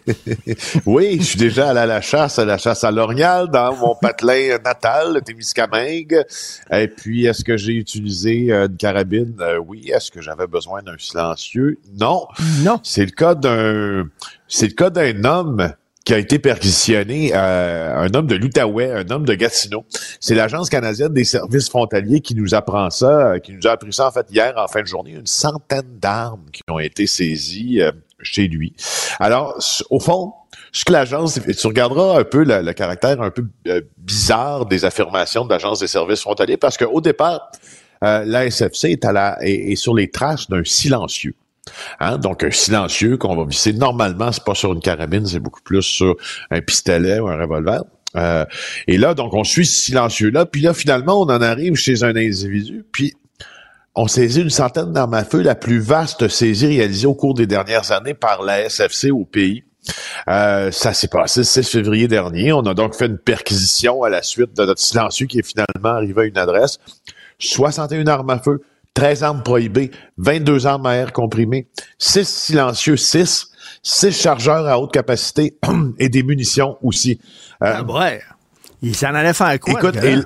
oui, je suis déjà allé à la chasse, à la chasse à l'orignal dans mon patelin natal, le Témiscamingue. Et puis, est-ce que j'ai utilisé euh, une carabine? Oui. Est-ce que j'avais besoin d'un silencieux? Non. Non. C'est le cas d'un, c'est le cas d'un homme qui a été perquisitionné, euh, un homme de l'Outaouais, un homme de Gatineau. C'est l'Agence canadienne des services frontaliers qui nous apprend ça, euh, qui nous a appris ça en fait hier en fin de journée. Une centaine d'armes qui ont été saisies euh, chez lui. Alors, au fond, ce que l'agence, tu regarderas un peu le, caractère un peu bizarre des affirmations de l'Agence des services frontaliers, parce qu'au départ, euh, la est, à la, est sur les traces d'un silencieux. Hein? Donc, un silencieux qu'on va visser. Normalement, c'est pas sur une carabine, c'est beaucoup plus sur un pistolet ou un revolver. Euh, et là, donc, on suit ce silencieux-là. Puis là, finalement, on en arrive chez un individu. Puis, on saisit une centaine d'armes à feu, la plus vaste saisie réalisée au cours des dernières années par la SFC au pays. Euh, ça s'est passé le 6 février dernier. On a donc fait une perquisition à la suite de notre silencieux qui est finalement arrivé à une adresse. 61 armes à feu, 13 armes prohibées, 22 armes à air comprimé, 6 silencieux, 6, 6 chargeurs à haute capacité et des munitions aussi. Euh, Ah ouais. Il s'en allait faire quoi? Écoute, et,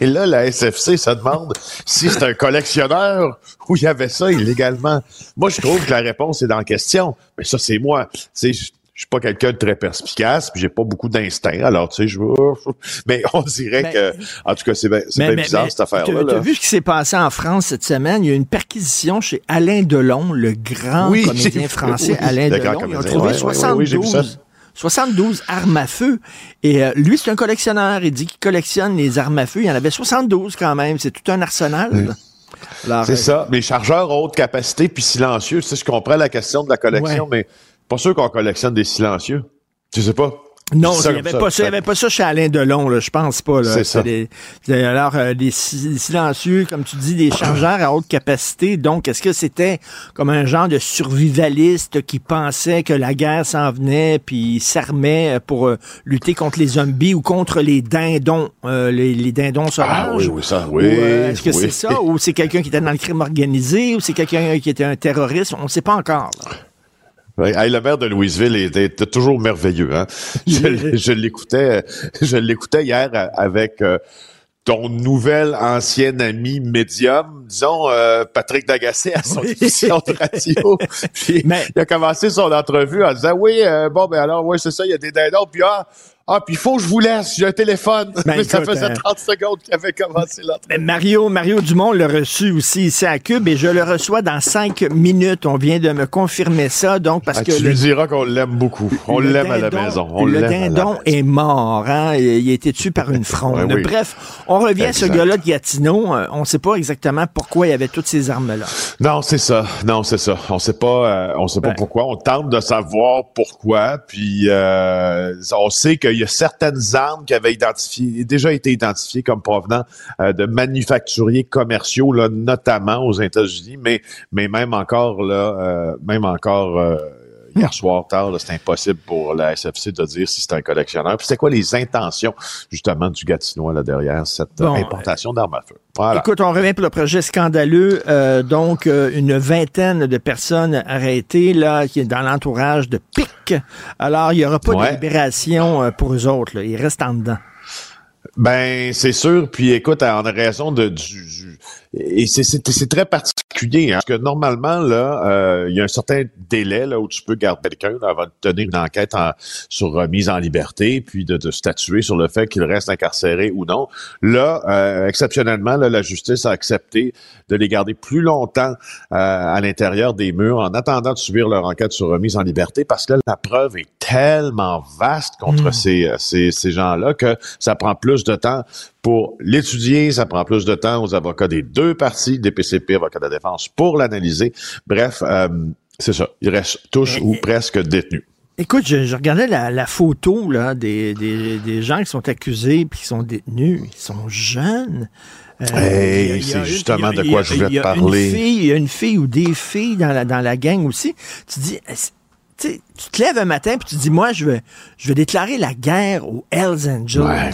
et là, la SFC se demande si c'est un collectionneur ou il y avait ça illégalement. Moi, je trouve que la réponse est dans la question. Mais ça, c'est moi. C'est, je suis pas quelqu'un de très perspicace, puis j'ai pas beaucoup d'instinct. Alors, tu sais, je. Mais on dirait Mais- que, en tout cas, c'est bien, c'est bien bizarre, cette affaire-là. Tu as vu ce qui s'est passé en France cette semaine? Il y a eu une perquisition chez Alain Delon, le grand Oui, comédien français oui, Alain Delon. Ils ont trouvé ouais, ouais, ouais, oui, j'ai vu ça. 72, 72 armes à feu. Et euh, lui, c'est un collectionneur. Il dit qu'il collectionne les armes à feu. Il y en avait 72 quand même. C'est tout un arsenal. C'est euh, ça. Les chargeurs à haute capacité puis silencieux. Tu sais, je comprends la question de la collection, mais pas sûr qu'on collectionne des silencieux. Tu sais pas? Non, il n'y avait, pas ça, il y avait pas ça chez Alain Delon, là, je pense pas. C'est ça. des- alors, euh, des si- silencieux, comme tu dis, des chargeurs à haute capacité. Donc, est-ce que c'était comme un genre de survivaliste qui pensait que la guerre s'en venait, puis s'armait pour euh, lutter contre les zombies ou contre les dindons, euh, les, les dindons sauvages? Ah oui, oui, ça, Ou, oui. euh, est-ce que oui. c'est ça? Ou c'est quelqu'un qui était dans le crime organisé? Ou c'est quelqu'un qui était un terroriste? On ne sait pas encore. là. Hey, le maire de Louisville était, toujours merveilleux. Hein? Je, l'écoutais, je l'écoutais hier avec euh, ton nouvel ancien ami médium, disons euh, Patrick Dagacé à son Oui. émission de radio. Puis, il a commencé son entrevue en disant oui, euh, bon ben alors oui c'est ça, il y a des dindons. Puis ah, ah puis il faut que je vous laisse, j'ai un téléphone. Ben, Mais ça écoute, faisait hein. 30 secondes qu'il avait commencé l'entrevue. Ben, Mario, Mario Dumont l'a reçu aussi ici à Cube et je le reçois dans cinq minutes. On vient de me confirmer ça, donc parce Ah, que tu le, lui diras qu'on l'aime beaucoup. On l'aime à la maison. On le dindon est mort, hein? Il a été tué par une fronde. Oui. Bref, on revient à ce gars-là de Gatineau. Euh, On ne sait pas exactement pourquoi il avait toutes ces armes-là. Non, c'est ça. Non, c'est ça. On sait pas. euh, on sait pas Ben. pourquoi. On tente de savoir pourquoi. Puis euh, on sait qu'il y a certaines armes qui avaient identifié, déjà été identifiées comme provenant euh, de manufacturiers commerciaux, là, notamment aux États-Unis, mais mais même encore là, euh, même encore. Euh, Hier soir tard, c'est impossible pour la SFC de dire si c'est un collectionneur. Puis c'est quoi les intentions justement du Gatinois là derrière cette euh, Bon, importation d'armes à feu? Voilà. Écoute, on revient pour le projet scandaleux. Euh, donc, euh, une vingtaine de personnes arrêtées là, qui est dans l'entourage de PIC. Alors, il n'y aura pas Ouais. de libération euh, pour eux autres. là. Ils restent en dedans. Ben, c'est sûr. Puis écoute, en raison de du, du- et c'est très particulier, hein, parce que normalement là, euh, il y a un certain délai là où tu peux garder quelqu'un avant de tenir une enquête en- sur remise en liberté, puis de, de statuer sur le fait qu'il reste incarcéré ou non. Là, euh, exceptionnellement, la justice a accepté de les garder plus longtemps euh, à l'intérieur des murs en attendant de subir leur enquête sur remise en liberté, parce que là, la preuve est tellement vaste contre Mm. ces, euh, ces, ces gens-là que ça prend plus de temps pour l'étudier, ça prend plus de temps aux avocats des deux parties, des PCP, avocats de la défense, pour l'analyser. Bref, euh, c'est ça. Ils restent tous ou presque détenus. Écoute, je, je regardais la, la photo là, des, des, des gens qui sont accusés puis qui sont détenus. Ils sont jeunes. Euh, Hey, c'est justement de quoi a- je voulais te une parler. fille- Il y a une fille ou des filles dans la, dans la gang aussi. Tu dis, tu te lèves un matin puis tu dis, moi, je vais, je vais déclarer la guerre aux Hells Angels. Ouais.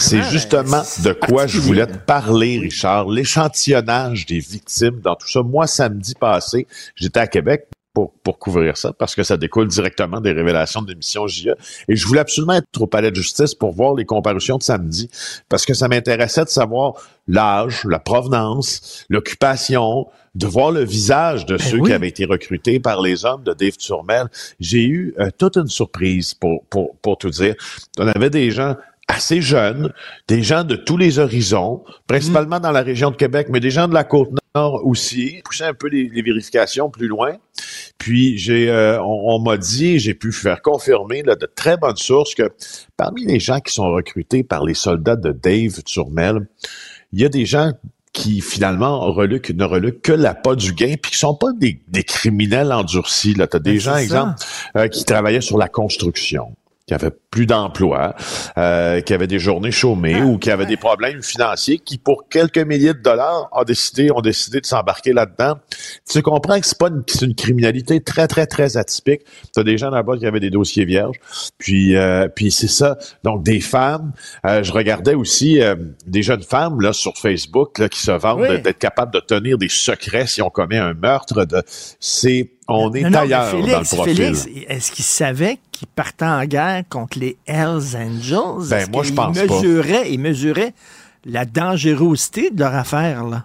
C'est justement c'est de quoi je voulais te parler, Richard. L'échantillonnage des victimes dans tout ça. Moi, samedi passé, j'étais à Québec pour, pour couvrir ça parce que ça découle directement des révélations de l'émission JE. Et je voulais absolument être au palais de justice pour voir les comparutions de samedi parce que ça m'intéressait de savoir l'âge, la provenance, l'occupation, de voir le visage de ceux oui. qui avaient été recrutés par les hommes de Dave Turmel. J'ai eu euh, toute une surprise pour, pour, pour tout dire. On avait des gens assez jeunes, des gens de tous les horizons, principalement dans la région de Québec, mais des gens de la côte nord aussi, pousser un peu les, les vérifications plus loin. Puis j'ai, euh, on, on m'a dit, j'ai pu faire confirmer là, de très bonnes sources que parmi les gens qui sont recrutés par les soldats de Dave Turmel, il y a des gens qui finalement reluquent, ne reluquent que l'appât du gain, puis qui sont pas des, des criminels endurcis. Là, t'as des Ben, gens, exemple, euh, qui travaillaient sur la construction qui avaient plus d'emploi, euh, qui avaient des journées chômées Ah, ou qui avaient des problèmes financiers, qui pour quelques milliers de dollars ont décidé, ont décidé de s'embarquer là-dedans. Tu comprends que c'est pas une, c'est une criminalité très très très atypique. Tu as des gens là-bas qui avaient des dossiers vierges, puis euh, puis c'est ça. Donc des femmes. Euh, je regardais aussi euh, des jeunes femmes là sur Facebook là, qui se Oui. de- d'être capables de tenir des secrets si on commet un meurtre. De c'est on est Non, ailleurs dans le profil. Félix, est-ce qu'il savait qu'il partait en guerre contre les Hells Angels? Ben, moi, je pense pas. mesurait, Il mesurait la dangerosité de leur affaire, là?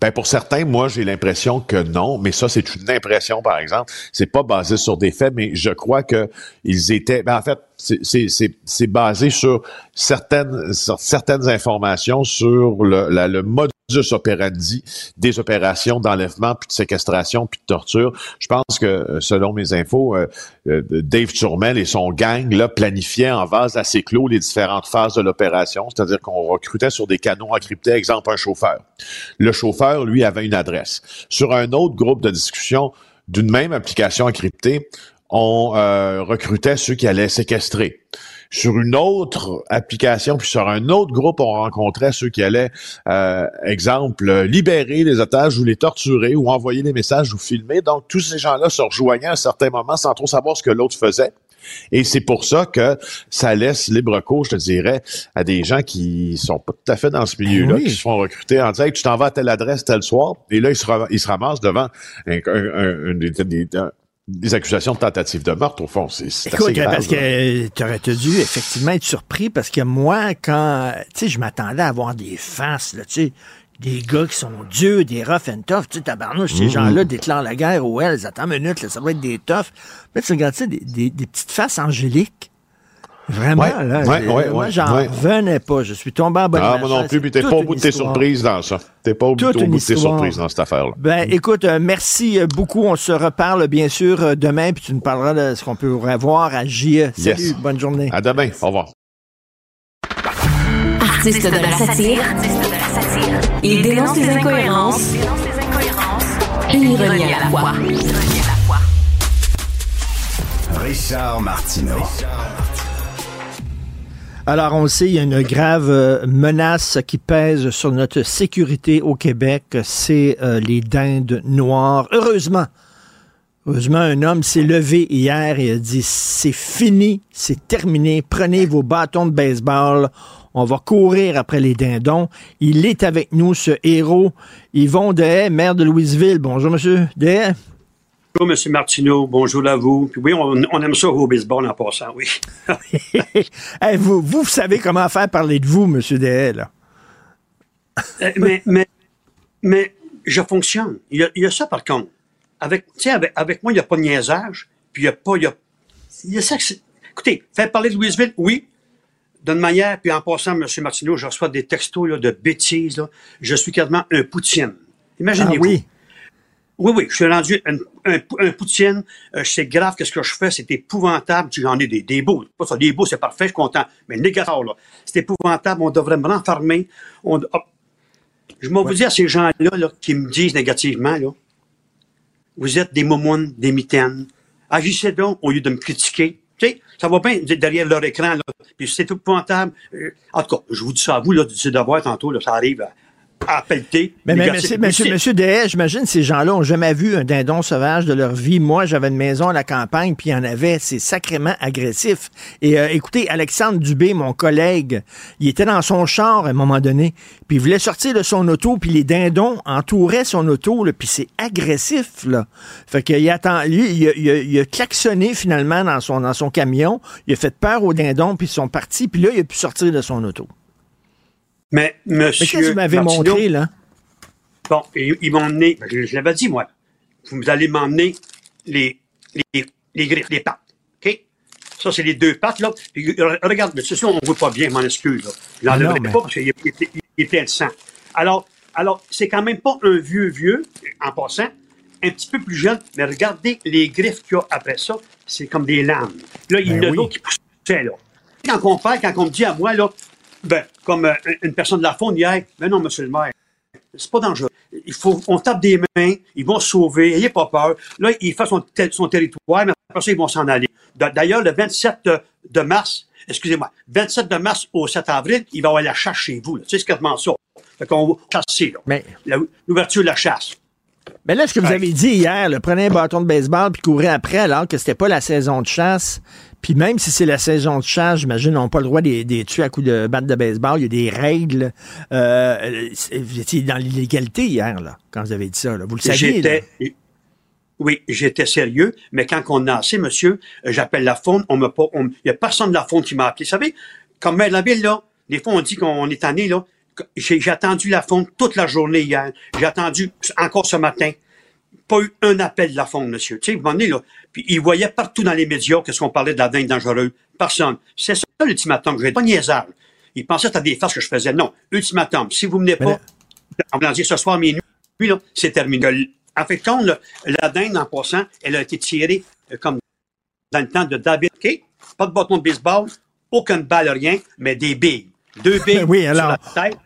Ben pour certains, moi j'ai l'impression que non, mais ça c'est une impression par exemple. C'est pas basé sur des faits, mais je crois que ils étaient. Ben en fait, c'est basé sur certaines sur certaines informations sur le, la, le mode des opérations d'enlèvement, puis de séquestration, puis de torture. Je pense que, euh, selon mes infos, euh, euh, Dave Turmel et son gang là, planifiaient en vase assez clos les différentes phases de l'opération, c'est-à-dire qu'on recrutait sur des canaux encryptés, exemple un chauffeur. Le chauffeur, lui, avait une adresse. Sur un autre groupe de discussion d'une même application encryptée, on recrutait ceux qui allaient séquestrer sur une autre application, puis sur un autre groupe, on rencontrait ceux qui allaient, euh, exemple, libérer les otages ou les torturer ou envoyer des messages ou filmer. Donc, tous ces gens-là se rejoignaient à un certain moment sans trop savoir ce que l'autre faisait. Et c'est pour ça que ça laisse libre cours, je te dirais, à des gens qui sont pas tout à fait dans ce milieu-là, ben qui se font recruter en disant tu t'en vas à telle adresse tel soir, et là, ils se, ils se ramassent devant un, un, des accusations de tentative de meurtre, au fond. C'est assez grave. parce que tu aurais dû effectivement être surpris parce que moi, quand, tu sais, je m'attendais à voir des faces, là, tu sais, des gars qui sont durs, des rough and tough, tu sais, tabarnouche, ces mmh. gens-là déclarent la guerre aux Hells, attends une minute, là, ça va être des toughs. Mais tu regardes, tu sais, des, des, des petites faces angéliques Vraiment, là. moi, j'en venais pas. Je suis tombé en bonne Ah, moi non plus, puis t'es pas au bout de tes surprises dans ça. T'es pas au, bout de tes surprises dans cette affaire-là. Ben, écoute, euh, merci euh, beaucoup. On se reparle, bien sûr, euh, demain, puis tu nous parleras de ce qu'on peut revoir à JE. Salut, bonne journée. À demain. Au revoir. Artiste de la satire. Il dénonce les incohérences. Une ironie à la fois. Richard Martineau. Alors, on le sait, il y a une grave euh, menace qui pèse sur notre sécurité au Québec, c'est euh, les dindes noires. Heureusement, heureusement, un homme s'est levé hier et a dit, c'est fini, c'est terminé, prenez vos bâtons de baseball, on va courir après les dindons. Il est avec nous, ce héros, Yvon Dehaye, maire de Louisville. Bonjour, monsieur Dehaye. Bonjour, M. Martineau. Bonjour à vous. oui, on, aime ça au baseball en passant, oui. vous, vous savez comment faire parler de vous, M. DL. Euh, mais, mais, mais je fonctionne. Il y, a, ça, par contre. Avec, avec, avec moi, il n'y a pas de niaisage. Puis il n'y a pas. Il y a, il y a ça Écoutez, faire parler de Louisville, oui. D'une manière, puis en passant, M. Martineau, je reçois des textos là, de bêtises. Là. Je suis quasiment un Poutine. Imaginez-vous. Ah, oui. Oui, oui, je suis rendu un, un, Poutine. Euh, c'est grave, qu'est-ce que je fais? C'est épouvantable. J'en ai des, des beaux. Pas ça, des beaux, c'est parfait, je suis content. Mais négatif, là. C'est épouvantable. On devrait me renfermer. On, Je vais vous dire à ces gens-là là, qui me disent négativement, là, vous êtes des momounes, des mitaines. Agissez donc au lieu de me critiquer. Tu sais, ça va bien derrière leur écran, là. Puis c'est épouvantable. Euh, en tout cas, je vous dis ça à vous, là, c'est devoir tantôt, là, ça arrive à Mais, mais monsieur, monsieur, monsieur j'imagine ces gens-là ont jamais vu un dindon sauvage de leur vie. Moi, j'avais une maison à la campagne, puis il y en avait. C'est sacrément agressif. Et euh, écoutez, Alexandre Dubé, mon collègue, il était dans son char à un moment donné, puis il voulait sortir de son auto, puis les dindons entouraient son auto, là, puis c'est agressif, là. Fait qu'il attend, lui, il a, il, a, klaxonné finalement dans son, dans son camion, il a fait peur aux dindons, puis ils sont partis, puis là, il a pu sortir de son auto. Mais, monsieur. Mais qu'est-ce que tu m'avais montré, là? Bon, ils, m'ont emmené, ben, je, l'avais dit, moi. Vous allez m'emmener les, les, les griffes, les pattes. OK? Ça, c'est les deux pattes, là. regarde, mais ceci, on ne voit pas bien, m'en excuse, là. Je l'enlèverai pas parce qu'il est, plein de sang. Alors, alors c'est quand même pas un vieux vieux, en passant, un petit peu plus jeune, mais regardez les griffes qu'il y a après ça, c'est comme des lames. Là, il y en a d'autres qui poussaient, là. Quand on parle, quand on me dit à moi, là, ben, comme euh, une personne de la faune hier, mais non, monsieur le maire, c'est pas dangereux. Il faut, on tape des mains, ils vont se sauver, n'ayez pas peur. Là, il fait son, son territoire, mais après ça, ils vont s'en aller. D'ailleurs, le 27 de mars, excusez-moi, 27 de mars au 7 avril, il va y avoir la chasse chez vous. Tu sais, c'est quasiment ça. Fait qu'on va chasser, là. Mais... L'ouverture de la chasse. Mais là, ce que vous avez dit hier, le prenez un bâton de baseball puis courir après alors que c'était pas la saison de chasse, puis même si c'est la saison de chasse, j'imagine, on n'a pas le droit de les tuer à coups de batte de baseball. Il y a des règles. Euh, vous étiez dans l'illégalité hier, là, quand vous avez dit ça. Vous le saviez. Oui, j'étais sérieux, mais quand on a assez, monsieur, j'appelle la faune, on me pas, il y a personne de la faune qui m'a appelé. Vous savez, comme maire de la ville, là, des fois, on dit qu'on est tanné, là. J'ai attendu la fonte toute la journée hier. J'ai attendu encore ce matin. Pas eu un appel de la fonte, monsieur. Tu sais, à là, puis il voyait partout dans les médias qu'est-ce qu'on parlait de la dinde dangereuse. Personne. C'est ça l'ultimatum que j'ai. Pas niaisage. Il pensait que c'était des farces que je faisais. Non. Ultimatum. Si vous venez pas, on va dire ce soir minuit, là, c'est terminé. En fait, la dinde, en passant, elle a été tirée euh, comme dans le temps de David. OK? Pas de bâton de baseball, aucune balle, rien, mais des billes. Deux billes Oui, sur alors- la tête.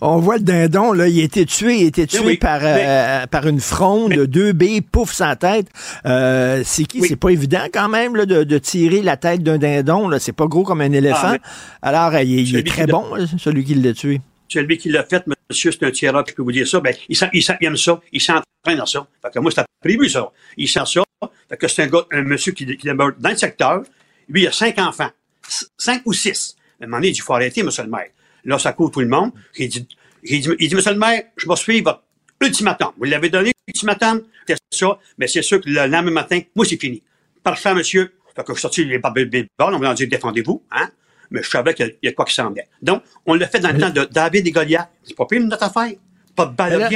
On voit le dindon, là, il a été tué, il a été tué oui, par, euh, par une fronde, deux billes, pouf, sa tête. Euh, c'est qui? C'est pas évident quand même là, de, de tirer la tête d'un dindon. Là. C'est pas gros comme un éléphant. Ah, mais- Alors, il, est- il est Celui très bon, là, celui qui l'a tué. Celui qui l'a fait, monsieur, c'est un tireur, je peux vous dire ça. Ben, il, aime ça. Il s'entraîne dans ça. Fait que moi, c'était prévu, ça. Il sent ça. Fait que c'est un gars, un monsieur qui, qui demeure dans le secteur. Lui, il a cinq enfants. C- Cinq ou six. À un moment donné, il dit, il faut arrêter, monsieur le maire. Là, ça court tout le monde. Il dit, il dit, il dit, monsieur le maire, je vais suivre votre ultimatum. Vous l'avez donné, l'ultimatum, c'est ça. Mais c'est sûr que le lendemain matin, moi, c'est fini. Parfait, monsieur. Fait que je suis sorti les baseball, on va dire, défendez-vous, hein? Mais je savais qu'il y a- quoi qui s'en venait. Donc, on l'a fait dans le temps de David et Goliath. C'est pas pire, notre affaire. Pas de balle.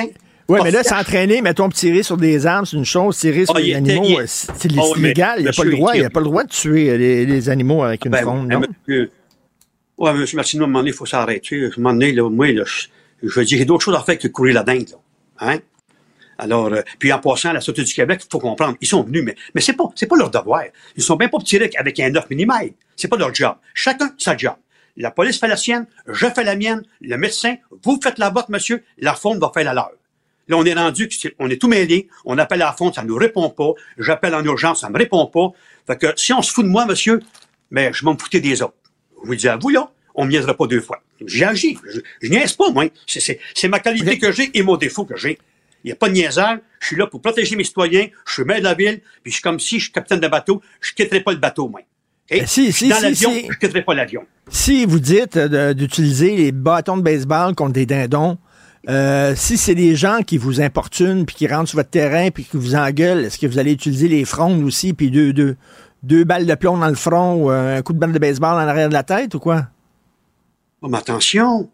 Oui, mais là, s'entraîner, mettons, tirer sur des armes, c'est une chose. Tirer sur Ah, il était- animaux, euh, c'est Ah mais illégal. Il n'y a pas le droit. il a pas le droit de tuer euh, les, animaux avec une Ben, fronde, ouais, monsieur Martineau, à un moment donné, il faut s'arrêter. À un moment donné, là, moi, je, je dire, j'ai d'autres choses à faire que courir la dinde, là. Hein? Alors, euh, puis en passant, la Sûreté du Québec, il faut comprendre, ils sont venus, mais, mais c'est pas, pas leur devoir. Ils sont bien pas tirés avec un 9 mm. C'est pas leur job. Chacun sa job. La police fait la sienne, je fais la mienne, le médecin, vous faites la vôtre, monsieur, la fonte va faire la leur. Là, on est rendu, on est tout mêlé, on appelle à la fonte, ça nous répond pas, j'appelle en urgence, ça me répond pas. Fait que si on se fout de moi, monsieur, mais je m'en foutais des autres. Je vous dis à vous, là, on ne pas deux fois. J'ai agi. Je, je niaise pas, moi. C'est- C'est c'est ma qualité que j'ai et mon défaut que j'ai. Il n'y a pas de niaisage. Je suis là pour protéger mes citoyens. Je suis maire de la ville. Puis je suis comme si je suis capitaine de bateau. Je ne quitterai pas le bateau, moi. Et Ben, si, si, dans si, l'avion, si. je ne quitterai pas l'avion. Si vous dites euh, d'utiliser les bâtons de baseball contre des dindons, euh, si c'est des gens qui vous importunent puis qui rentrent sur votre terrain puis qui vous engueulent, est-ce que vous allez utiliser les frondes aussi puis deux, deux, deux balles de plomb dans le front ou euh, un coup de balle de baseball en arrière de la tête ou quoi? Oh, mais attention,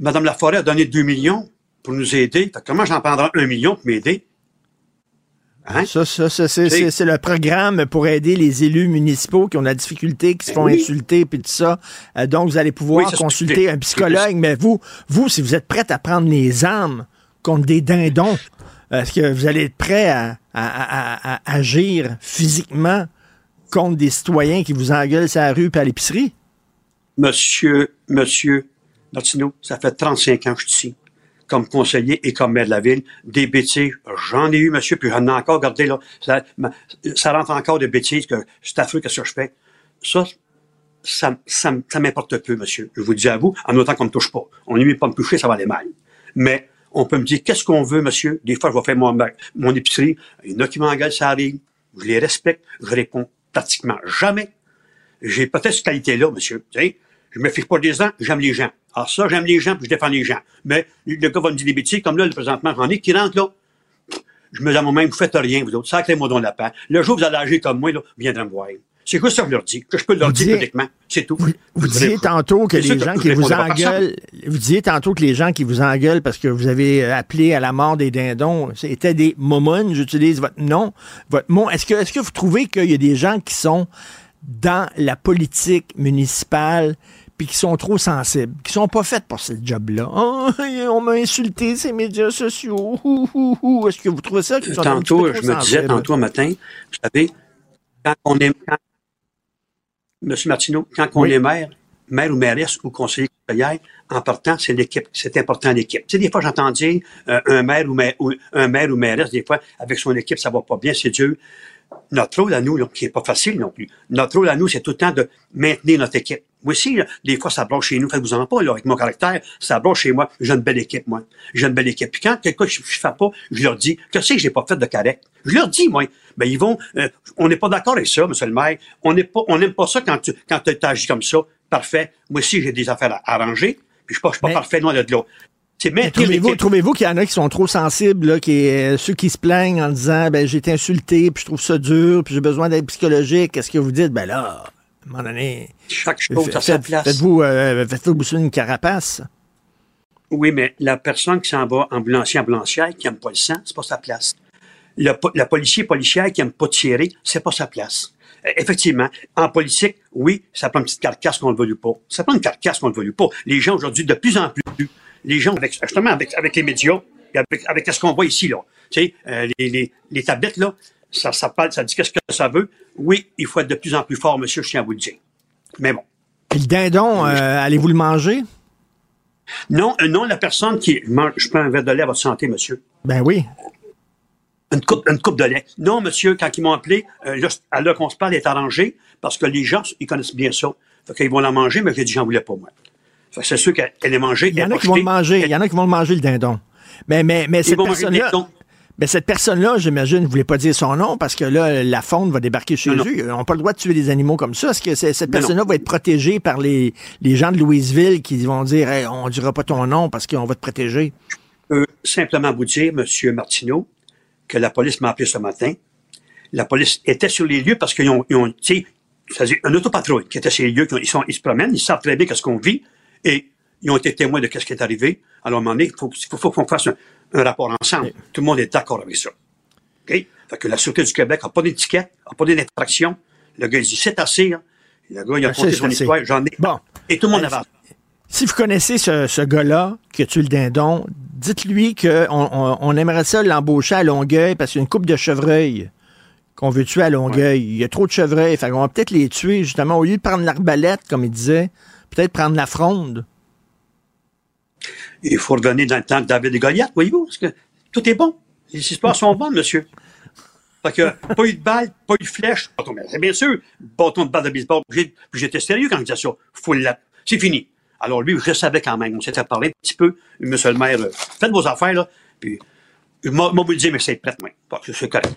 Madame Laforêt a donné 2 millions pour nous aider. Fait comment j'en prendrai un million pour m'aider? Hein? Ça, ça, ça, c'est, le programme pour aider les élus municipaux qui ont de la difficulté, qui se font Ben oui. insulter, puis tout ça. Euh, donc, vous allez pouvoir Oui, ça, c'est consulter un psychologue. Mais vous, vous, si vous êtes prête à prendre les armes contre des dindons, est-ce que vous allez être prêt à, à- à- à agir physiquement? Contre des citoyens qui vous engueulent sur la rue et à l'épicerie? Monsieur, monsieur Martineau, ça fait 35 ans que je suis ici, comme conseiller et comme maire de la ville. Des bêtises, j'en ai eu, monsieur, puis j'en ai encore, regardez, là, ça, ça rentre encore de bêtises que c'est affreux que je fais? Ça, ça, ça, m'importe peu, monsieur. Je vous dis à vous, en autant qu'on ne me touche pas. On ne pas me toucher, ça va aller mal. Mais on peut me dire qu'est-ce qu'on veut, monsieur? Des fois, je vais faire mon, mon épicerie. Il y en a qui m'engueulent, ça arrive. Je les respecte. Je réponds pratiquement jamais. J'ai peut-être cette qualité-là, monsieur. Tu sais, je me fiche pas des gens, j'aime les gens. Alors ça, j'aime les gens, puis je défends les gens. Mais le gars va me dire des bêtises, comme là, le présentement, j'en qui rentrent là. Je me dis à moi-même, vous faites rien, vous autres. Sacrez-moi dans la paix. Le jour où vous allez agir comme moi, là, vous viendrez me voir. C'est quoi ça que je leur dis? Que je peux leur Vous dire dites- publiquement? C'est tout. Vous disiez tantôt que les gens qui vous engueulent, vous disiez tantôt que les gens qui vous engueulent parce que vous avez euh, appelé à la mort des dindons, c'était des momounes, j'utilise votre nom, votre mot. Est-ce que, est-ce que vous trouvez qu'il y a des gens qui sont dans la politique municipale puis qui sont trop sensibles, qui sont pas faites pour ce job-là? Oh, on m'a insulté ces médias sociaux. Est-ce que vous trouvez ça Tantôt, je me disais, tantôt un matin, vous savez, quand on est, quand- Monsieur Martineau, quand on Oui. est maire, maire ou mairesse ou conseiller conseillère, en partant, c'est l'équipe. C'est important l'équipe. Tu sais, des fois, j'entends dire, euh, un maire ou, maire, ou un maire ou mairesse, des fois, avec son équipe, ça va pas bien, c'est dur. Notre rôle à nous, là, qui est pas facile non plus, notre rôle à nous, c'est tout le temps de maintenir notre équipe. Moi aussi, là, des fois, ça broche chez nous, faites-vous en pas, là, avec mon caractère, ça broche chez moi. J'ai une belle équipe, moi. J'ai une belle équipe. Puis quand quelque chose que je, je fais pas, je leur dis, que c'est que j'ai pas fait de correct. Je leur dis, moi, ben, ils vont, euh, on n'est pas d'accord avec ça, monsieur le maire. On n'est pas, on n'aime pas ça quand tu, quand tu agis comme ça. Parfait. Moi aussi, j'ai des affaires à arranger. Puis je suis pas, je suis pas Mais- parfait, loin de là. Trouvez-vous, trouvez-vous qu'il y en a qui sont trop sensibles, là, qui, euh, ceux qui se plaignent en disant ben j'ai été insulté, puis je trouve ça dur, puis j'ai besoin d'aide psychologique. Est-ce que vous dites? Ben là, un moment donné. Chaque chose à sa place. Faites-vous euh, une carapace? Oui, mais la personne qui s'en va ambulancier, ambulancière, qui n'aime pas le sang, c'est pas sa place. Le, la policier, policière qui n'aime pas tirer, c'est pas sa place. Euh, Effectivement, en politique, oui, ça prend une petite carcasse qu'on le veuille ou pas. Ça prend une carcasse qu'on le veuille ou pas. Les gens aujourd'hui, de plus en plus, les gens, avec, justement avec, avec les médias, avec, avec ce qu'on voit ici, là, tu sais, euh, les, les, les tablettes, là, ça, ça parle, ça dit qu'est-ce que ça veut. Oui, il faut être de plus en plus fort, monsieur, je tiens à vous le dire. Mais bon. Puis le dindon, euh, allez-vous le manger? Non, euh, non, la personne qui mange, je prends un verre de lait à votre santé, monsieur. Ben oui. Une coupe, une coupe de lait. Non, monsieur, quand ils m'ont appelé, euh, là, à l'heure qu'on se parle, elle est arrangée, parce que les gens, ils connaissent bien ça. Fait qu'ils vont la manger, mais j'ai dit, j'en voulais pas, moi. Fait que c'est sûr qu'elle elle est mangée. Il y en a qui vont le manger. Il y en a qui vont le manger, le dindon. Mais, mais, mais cette personne-là. Mais cette personne-là, j'imagine, ne voulait pas dire son nom parce que là, la faune va débarquer chez Non, eux. Ils n'ont pas le droit de tuer des animaux comme ça. Est-ce que cette Non, personne-là va être protégée par les, les gens de Louisville qui vont dire Hey, on ne dira pas ton nom parce qu'on va te protéger? Euh, simplement vous dire, monsieur Martineau, que la police m'a appelé ce matin. La police était sur les lieux parce qu'ils ont, ils ont tu sais, c'est-à-dire un autopatrouille qui était sur les lieux, ils, sont, ils se promènent, ils savent très bien ce qu'on vit et ils ont été témoins de ce qui est arrivé. Alors, à un moment donné, il faut, faut, faut qu'on fasse un, un rapport ensemble. Tout le monde est d'accord avec ça. OK? Fait que la Sûreté du Québec n'a pas d'étiquette, n'a pas d'infraction. Le gars, il dit, c'est assez. hein. Le gars, il a Ben, compté c'est son histoire, j'en ai. Bon. Et tout le monde Ben, avance. Si vous connaissez ce, ce gars-là qui a tué le dindon, dites-lui qu'on on, on aimerait ça l'embaucher à Longueuil parce qu'il y a une coupe de chevreuil qu'on veut tuer à Longueuil. Il y a trop de chevreuils. Fait qu'on va peut-être les tuer, justement, au lieu de prendre l'arbalète, comme il disait, peut-être prendre la fronde. Il faut revenir dans le temps de David et Goliath, voyez-vous, parce que tout est bon. Les histoires sont bonnes, monsieur. Fait que, pas eu de balle, pas eu de flèche. C'est bien sûr, bâton de balle de baseball. J'étais sérieux quand je disais ça. Faut le la- C'est fini. Alors lui, je savais quand même. On s'était parlé un petit peu. Monsieur le maire, euh, faites vos affaires, là. Puis, vous le dire, mais c'est prête, moi. C'est- correct.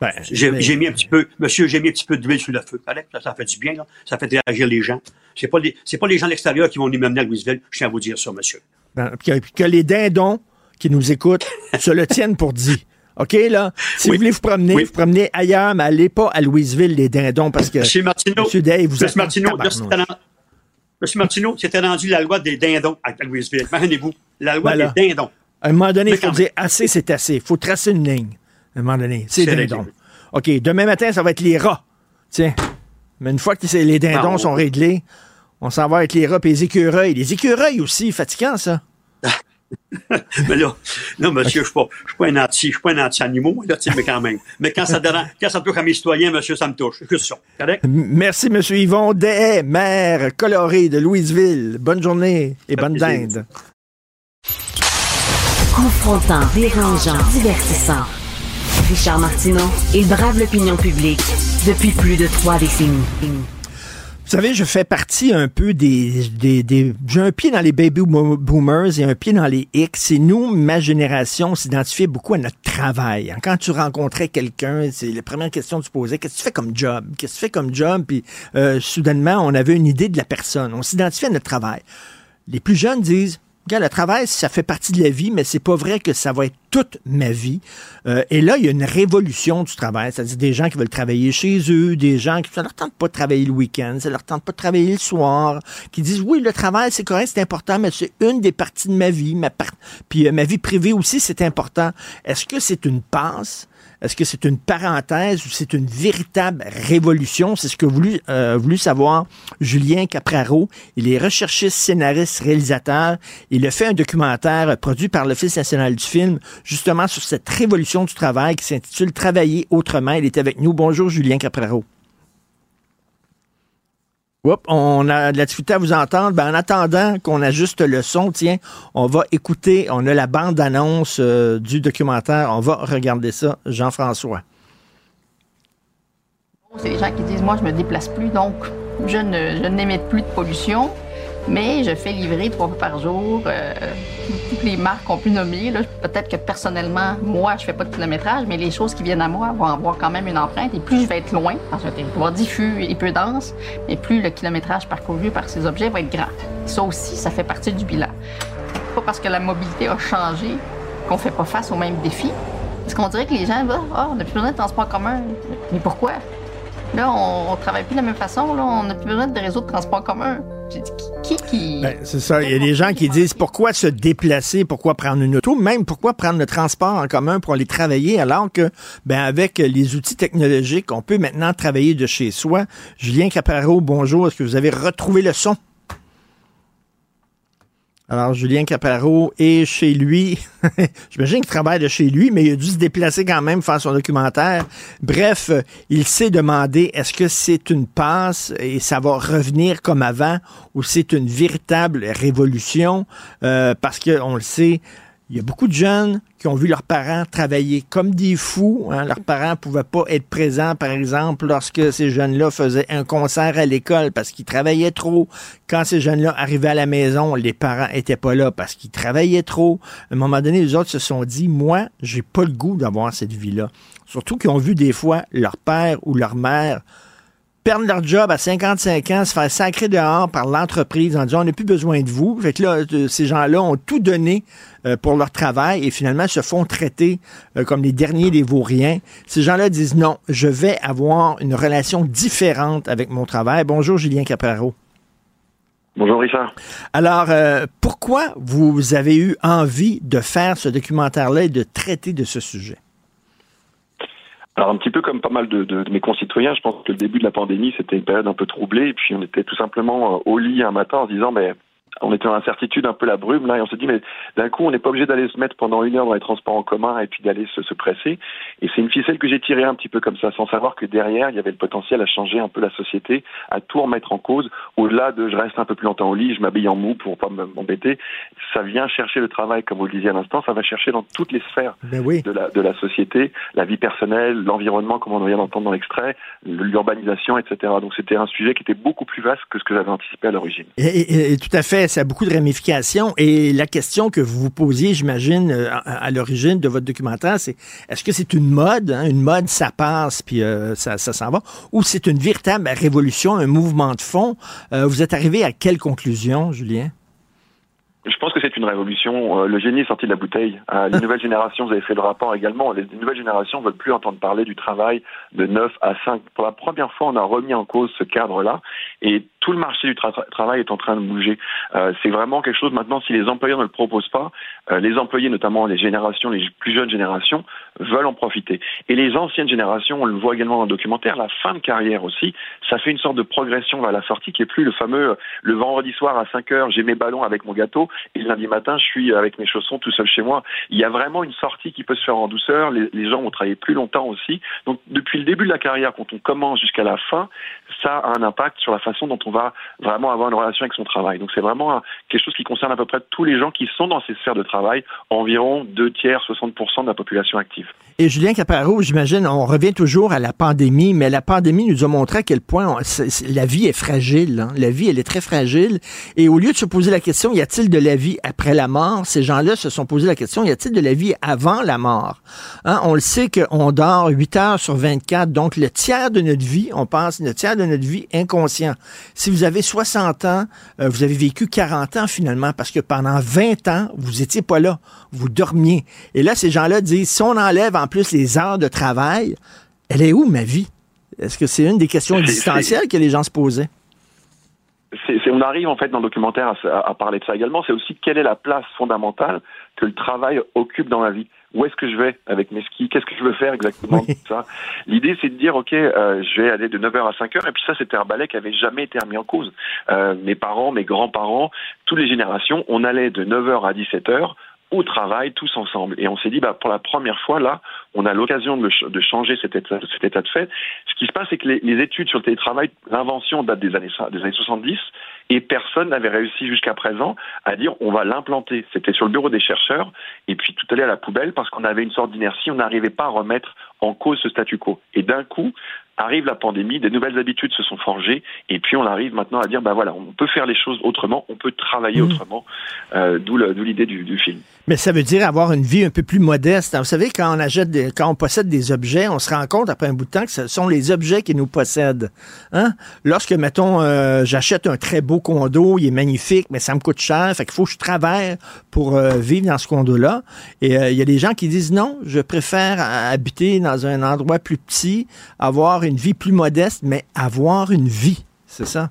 Ben, J'ai mis un petit peu, monsieur, j'ai mis un petit peu d'huile sur le feu. Ça, ça fait du bien, là. Ça fait réagir les gens. C'est pas les, c'est pas les gens de l'extérieur qui vont nous mener à Louisville. Je tiens à vous dire ça, monsieur. Ben, que, que les dindons qui nous écoutent se le tiennent pour dit. OK, là? Si Oui. vous voulez vous promener, Oui. vous promenez ailleurs, mais allez pas à Louisville, les dindons, parce que. Monsieur Martineau, Monsieur Day, vous Monsieur êtes Martineau, Monsieur Martineau, c'était rendu la loi des dindons à Louisville. Imaginez-vous, la loi Ben des dindons. À un moment donné, il faut dire assez, c'est assez. Il faut tracer une ligne. À un moment donné. C'est dindons. réglé. OK, demain matin, ça va être les rats. Tiens. Mais une fois que les dindons Ah, on- sont réglés, on s'en va avec les rats et les écureuils. Les écureuils aussi, fatigant, ça. Mais là, non, monsieur, je suis pas, je suis pas un anti, je suis pas un anti-animaux, moi, là, mais quand même. Mais quand ça dérange, quand ça touche à mes citoyens, monsieur, ça me touche. C'est juste ça. Correct? Merci, M. Yvon Dehaye, maire coloré de Louisville. Bonne journée et bonne plaisir. dinde. Confrontant, dérangeant, divertissant. Richard Martineau, il brave l'opinion publique depuis plus de trois décennies. Vous savez, je fais partie un peu des... J'ai un pied dans les baby bo- boomers et un pied dans les X. Et nous, ma génération, on s'identifiait beaucoup à notre travail. Quand tu rencontrais quelqu'un, c'est la première question que tu posais, qu'est-ce que tu fais comme job? Qu'est-ce que tu fais comme job? Puis euh, soudainement, on avait une idée de la personne. On s'identifiait à notre travail. Les plus jeunes disent, Le travail, ça fait partie de la vie, mais c'est pas vrai que ça va être toute ma vie. Euh, et là, il y a une révolution du travail. C'est-à-dire des gens qui veulent travailler chez eux, des gens qui, ça leur tente pas de travailler le week-end, ça leur tente pas de travailler le soir, qui disent, oui, le travail, c'est correct, c'est important, mais c'est une des parties de ma vie. Ma Puis euh, ma vie privée aussi, c'est important. Est-ce que c'est une passe? Est-ce que c'est une parenthèse ou c'est une véritable révolution? C'est ce que voulu, euh, savoir Julien Capraro. Il est recherchiste, scénariste, réalisateur. Il a fait un documentaire euh, produit par l'Office national du film, justement sur cette révolution du travail qui s'intitule Travailler autrement. Il est avec nous. Bonjour, Julien Capraro. On a de la difficulté à vous entendre. Ben, en attendant qu'on ajuste le son, tiens, on va écouter, on a la bande-annonce euh, du documentaire. On va regarder ça, Jean-François. C'est les gens qui disent, moi, je me déplace plus, donc je ne, je n'émets plus de pollution, mais je fais livrer trois fois par jour. euh, toutes les marques qu'on peut nommer. Peut-être que personnellement, moi, je fais pas de kilométrage, mais les choses qui viennent à moi vont avoir quand même une empreinte. Et plus je vais être loin, dans un territoire diffus et peu dense, mais plus le kilométrage parcouru par ces objets va être grand. Ça aussi, ça fait partie du bilan. Pas parce que la mobilité a changé qu'on fait pas face aux mêmes défis. Parce qu'on dirait que les gens, ah, on n'a plus besoin de transport commun. Mais pourquoi? Là, on, on travaille plus de la même façon. Là, on n'a plus besoin de réseaux de transport commun. Ben, c'est ça. Il y a des gens qui disent pourquoi se déplacer, pourquoi prendre une auto, même pourquoi prendre le transport en commun pour aller travailler, alors que, ben, avec les outils technologiques, on peut maintenant travailler de chez soi? Julien Caparo, bonjour. Est-ce que vous avez retrouvé le son? Alors, Julien Caparo est chez lui. J'imagine qu'il travaille de chez lui, mais il a dû se déplacer quand même faire son documentaire. Bref, il s'est demandé est-ce que c'est une passe et ça va revenir comme avant ou c'est une véritable révolution? Euh, parce que on le sait. Il y a beaucoup de jeunes qui ont vu leurs parents travailler comme des fous. Hein. Leurs parents ne pouvaient pas être présents, par exemple, lorsque ces jeunes-là faisaient un concert à l'école parce qu'ils travaillaient trop. Quand ces jeunes-là arrivaient à la maison, les parents étaient pas là parce qu'ils travaillaient trop. À un moment donné, les autres se sont dit, moi, j'ai pas le goût d'avoir cette vie-là. Surtout qu'ils ont vu des fois leur père ou leur mère perdre leur job à 55 ans, se faire sacrer dehors par l'entreprise en disant on n'a plus besoin de vous. Fait que là, euh, ces gens-là ont tout donné euh, pour leur travail et finalement se font traiter euh, comme les derniers des vauriens. Ces gens-là disent non, je vais avoir une relation différente avec mon travail. Bonjour Julien Caparo. Bonjour Richard. Alors, pourquoi vous avez eu envie de faire ce documentaire-là et de traiter de ce sujet? Alors un petit peu comme pas mal de, mes concitoyens, je pense que le début de la pandémie, c'était une période un peu troublée, et puis on était tout simplement euh, au lit un matin en se disant, mais on était en incertitude, un peu la brume là, et on s'est dit mais d'un coup on n'est pas obligé d'aller se mettre pendant une heure dans les transports en commun et puis d'aller se, se, presser. Et c'est une ficelle que j'ai tirée un petit peu comme ça, sans savoir que derrière il y avait le potentiel à changer un peu la société, à tout remettre en cause. Au-delà de je reste un peu plus longtemps au lit, je m'habille en mou pour pas m'embêter, ça vient chercher le travail, comme vous le disiez à l'instant, ça va chercher dans toutes les sphères ben oui. de, la, de la société, la vie personnelle, l'environnement, comme on vient d'entendre dans l'extrait, l'urbanisation, etc. Donc c'était un sujet qui était beaucoup plus vaste que ce que j'avais anticipé à l'origine. Et, et, et, tout à fait, ça a beaucoup de ramifications. Et la question que vous vous posiez, j'imagine, à, à l'origine de votre documentaire, c'est est-ce que c'est une mode, hein? une mode, ça passe, puis euh, ça, ça s'en va, ou c'est une véritable révolution, un mouvement de fond? Euh, vous êtes arrivé à quelle conclusion, Julien? Je pense que c'est une révolution. Le génie est sorti de la bouteille. Les nouvelles générations, vous avez fait le rapport également, les nouvelles générations ne veulent plus entendre parler du travail de 9 à 5. Pour la première fois, on a remis en cause ce cadre-là et tout le marché du tra travail est en train de bouger. Euh, c'est vraiment quelque chose maintenant, si les employeurs ne le proposent pas, euh, les employés, notamment les générations, les plus jeunes générations, veulent en profiter. Et les anciennes générations, on le voit également dans le documentaire, la fin de carrière aussi, ça fait une sorte de progression vers la sortie qui est plus le fameux le vendredi soir à 5 heures, j'ai mes ballons avec mon gâteau et le lundi matin, je suis avec mes chaussons tout seul chez moi. Il y a vraiment une sortie qui peut se faire en douceur. Les, les gens vont travailler plus longtemps aussi. Donc, depuis le début de la carrière, quand on commence jusqu'à la fin, ça a un impact sur la façon dont on va vraiment avoir une relation avec son travail. Donc, c'est vraiment quelque chose qui concerne à peu près tous les gens qui sont dans ces sphères de travail, environ deux tiers, 60% de la population active. Et Julien Caparo, j'imagine, on revient toujours à la pandémie, mais la pandémie nous a montré à quel point la vie est fragile. Hein? La vie, elle est très fragile. Et au lieu de se poser la question, y a-t-il de la vie après la mort? Ces gens-là se sont posé la question, y a-t-il de la vie avant la mort? Hein? On le sait qu'on dort 8 heures sur 24, donc le tiers de notre vie, on pense, le tiers de notre vie inconscient. Si vous avez 60 ans, euh, vous avez vécu 40 ans finalement, parce que pendant 20 ans, vous étiez pas là, vous dormiez. Et là, ces gens-là disent, si on enlève en plus les heures de travail, elle est où ma vie? Est-ce que c'est une des questions existentielles que les gens se posaient? C on arrive en fait dans le documentaire à, à parler de ça également. C'est aussi quelle est la place fondamentale que le travail occupe dans la vie. Où est-ce que je vais avec mes skis? Qu'est-ce que je veux faire exactement? Oui. ça L'idée, c'est de dire, ok, euh, je vais aller de 9h à 5h. Et puis ça, c'était un balai qui avait jamais été remis en cause. Euh, mes parents, mes grands-parents, toutes les générations, on allait de 9h à 17h au travail tous ensemble. Et on s'est dit, bah, pour la première fois, là, on a l'occasion de, changer cet état, de fait. Ce qui se passe, c'est que les, les, études sur le télétravail, l'invention date des années, des années 70, et personne n'avait réussi jusqu'à présent à dire on va l'implanter. C'était sur le bureau des chercheurs, et puis tout allait à la poubelle parce qu'on avait une sorte d'inertie, on n'arrivait pas à remettre en cause ce statu quo. Et d'un coup, arrive la pandémie, des nouvelles habitudes se sont forgées, et puis on arrive maintenant à dire, ben voilà, on peut faire les choses autrement, on peut travailler mmh. autrement, euh, d'où l'idée du, du, film. Mais ça veut dire avoir une vie un peu plus modeste. Vous savez, quand on achète, des, quand on possède des objets, on se rend compte après un bout de temps que ce sont les objets qui nous possèdent. Hein? Lorsque, mettons, euh, j'achète un très beau condo, il est magnifique, mais ça me coûte cher, fait qu'il faut que je travaille pour euh, vivre dans ce condo-là. Et euh, il y a des gens qui disent non, je préfère habiter dans un endroit plus petit, avoir une vie plus modeste, mais avoir une vie, c'est ça?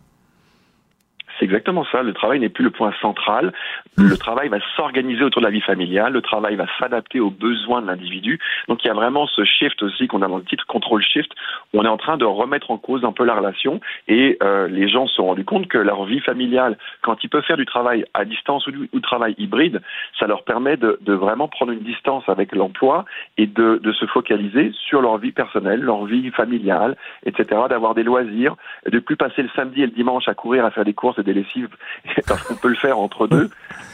C'est exactement ça. Le travail n'est plus le point central. Le travail va s'organiser autour de la vie familiale. Le travail va s'adapter aux besoins de l'individu. Donc il y a vraiment ce shift aussi qu'on a dans le titre control shift. On est en train de remettre en cause un peu la relation et euh, les gens se sont rendus compte que leur vie familiale, quand ils peuvent faire du travail à distance ou du, travail hybride, ça leur permet de, de, vraiment prendre une distance avec l'emploi et de, de, se focaliser sur leur vie personnelle, leur vie familiale, etc. D'avoir des loisirs, de plus passer le samedi et le dimanche à courir à faire des courses des lessives parce qu'on peut le faire entre deux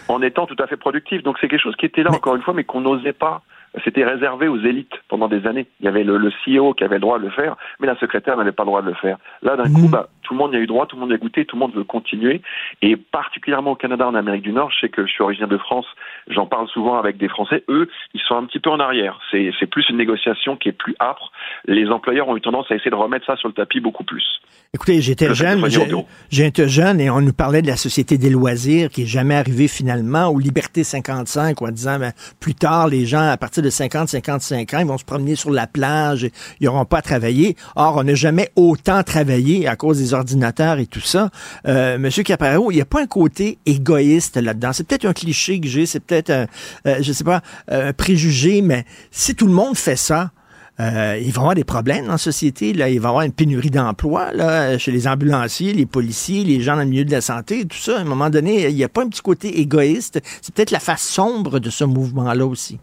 en étant tout à fait productif. Donc c'est quelque chose qui était là encore une fois, mais qu'on n'osait pas. C'était réservé aux élites pendant des années. Il y avait le, le, CEO qui avait le droit de le faire, mais la secrétaire n'avait pas le droit de le faire. Là, d'un coup, bah, tout le monde y a eu droit, tout le monde y a goûté, tout le monde veut continuer. Et particulièrement au Canada, en Amérique du Nord, je sais que je suis originaire de France, j'en parle souvent avec des Français. Eux, ils sont un petit peu en arrière. C'est plus une négociation qui est plus âpre. Les employeurs ont eu tendance à essayer de remettre ça sur le tapis beaucoup plus. Écoutez, j'étais jeune, j'étais jeune et on nous parlait de la société des loisirs qui est jamais arrivée finalement, ou Liberté 55, en disant ben, plus tard, les gens à partir de 50, 55 ans, ils vont se promener sur la plage, ils n'auront pas à travailler. Or, on n'a jamais autant travaillé à cause des ordinateurs et tout ça. Euh, Monsieur il n'y a pas un côté égoïste là-dedans. C'est peut-être un cliché que j'ai, c'est peut-être, un, euh, je sais pas, un préjugé, mais si tout le monde fait ça, euh, il va y avoir des problèmes dans la société. Là. Il va y avoir une pénurie d'emploi là, chez les ambulanciers, les policiers, les gens dans le milieu de la santé, tout ça. À un moment donné, il n'y a pas un petit côté égoïste. C'est peut-être la face sombre de ce mouvement-là aussi.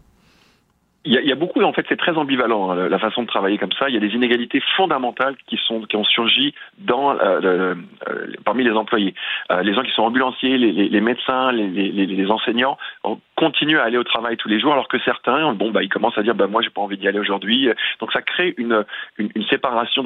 Il y, a, beaucoup, en fait, c'est très ambivalent hein, la façon de travailler comme ça. Il y a des inégalités fondamentales qui sont qui ont surgi dans euh, euh, parmi les employés. Euh, les gens qui sont ambulanciers, les, médecins, les, enseignants continuent à aller au travail tous les jours, alors que certains, bon, bah, ils commencent à dire, bah, moi, j'ai pas envie d'y aller aujourd'hui. Donc, ça crée une, une, séparation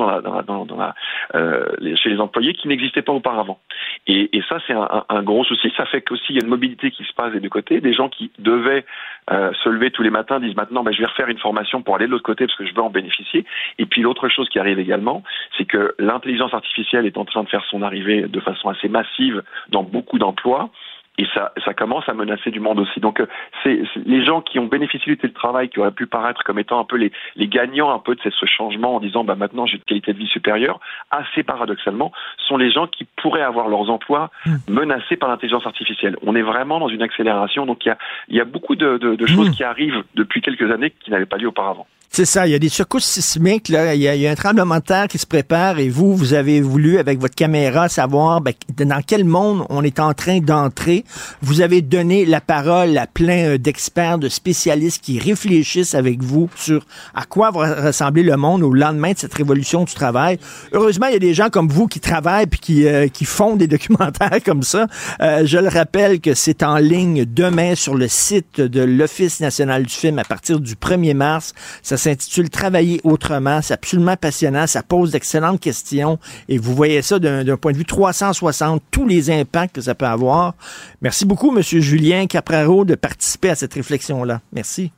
chez les employés qui n'existait pas auparavant. Et, ça, c'est un, gros souci. Ça fait qu'aussi il y a une mobilité qui se passe des deux côtés. Des gens qui devaient se lever tous les matins disent maintenant ben, je vais refaire une formation pour aller de l'autre côté parce que je veux en bénéficier. Et puis l'autre chose qui arrive également, c'est que l'intelligence artificielle est en train de faire son arrivée de façon assez massive dans beaucoup d'emplois et ça, ça commence à menacer du monde aussi. Donc, c'est les gens qui ont bénéficié du télétravail, qui auraient pu paraître comme étant un peu les, les gagnants un peu de ce changement en disant, bah maintenant j'ai une qualité de vie supérieure, assez paradoxalement, sont les gens qui pourraient avoir leurs emplois menacés par l'intelligence artificielle. On est vraiment dans une accélération, donc il y a, il y a beaucoup de, de, de choses qui arrivent depuis quelques années qui n'avaient pas lieu auparavant. C'est ça, il y a des secousses sismiques, là. Il, y a, il y a, un tremblement de terre qui se prépare et vous, vous avez voulu, avec votre caméra, savoir ben, dans quel monde on est en train d'entrer. Vous avez donné la parole à plein d'experts, de spécialistes qui réfléchissent avec vous sur à quoi va ressembler le monde au lendemain de cette révolution du travail. Heureusement, il y a des gens comme vous qui travaillent puis qui, euh, qui font des documentaires comme ça. Euh, je le rappelle que c'est en ligne demain sur le site de l'Office national du film à partir du 1er mars. Ça s'intitule Travailler autrement. C'est absolument passionnant. Ça pose d'excellentes questions et vous voyez ça d'un point de vue 360, tous les impacts que ça peut avoir. Merci beaucoup, M. Julien Capraro, de participer à cette réflexion-là. Merci.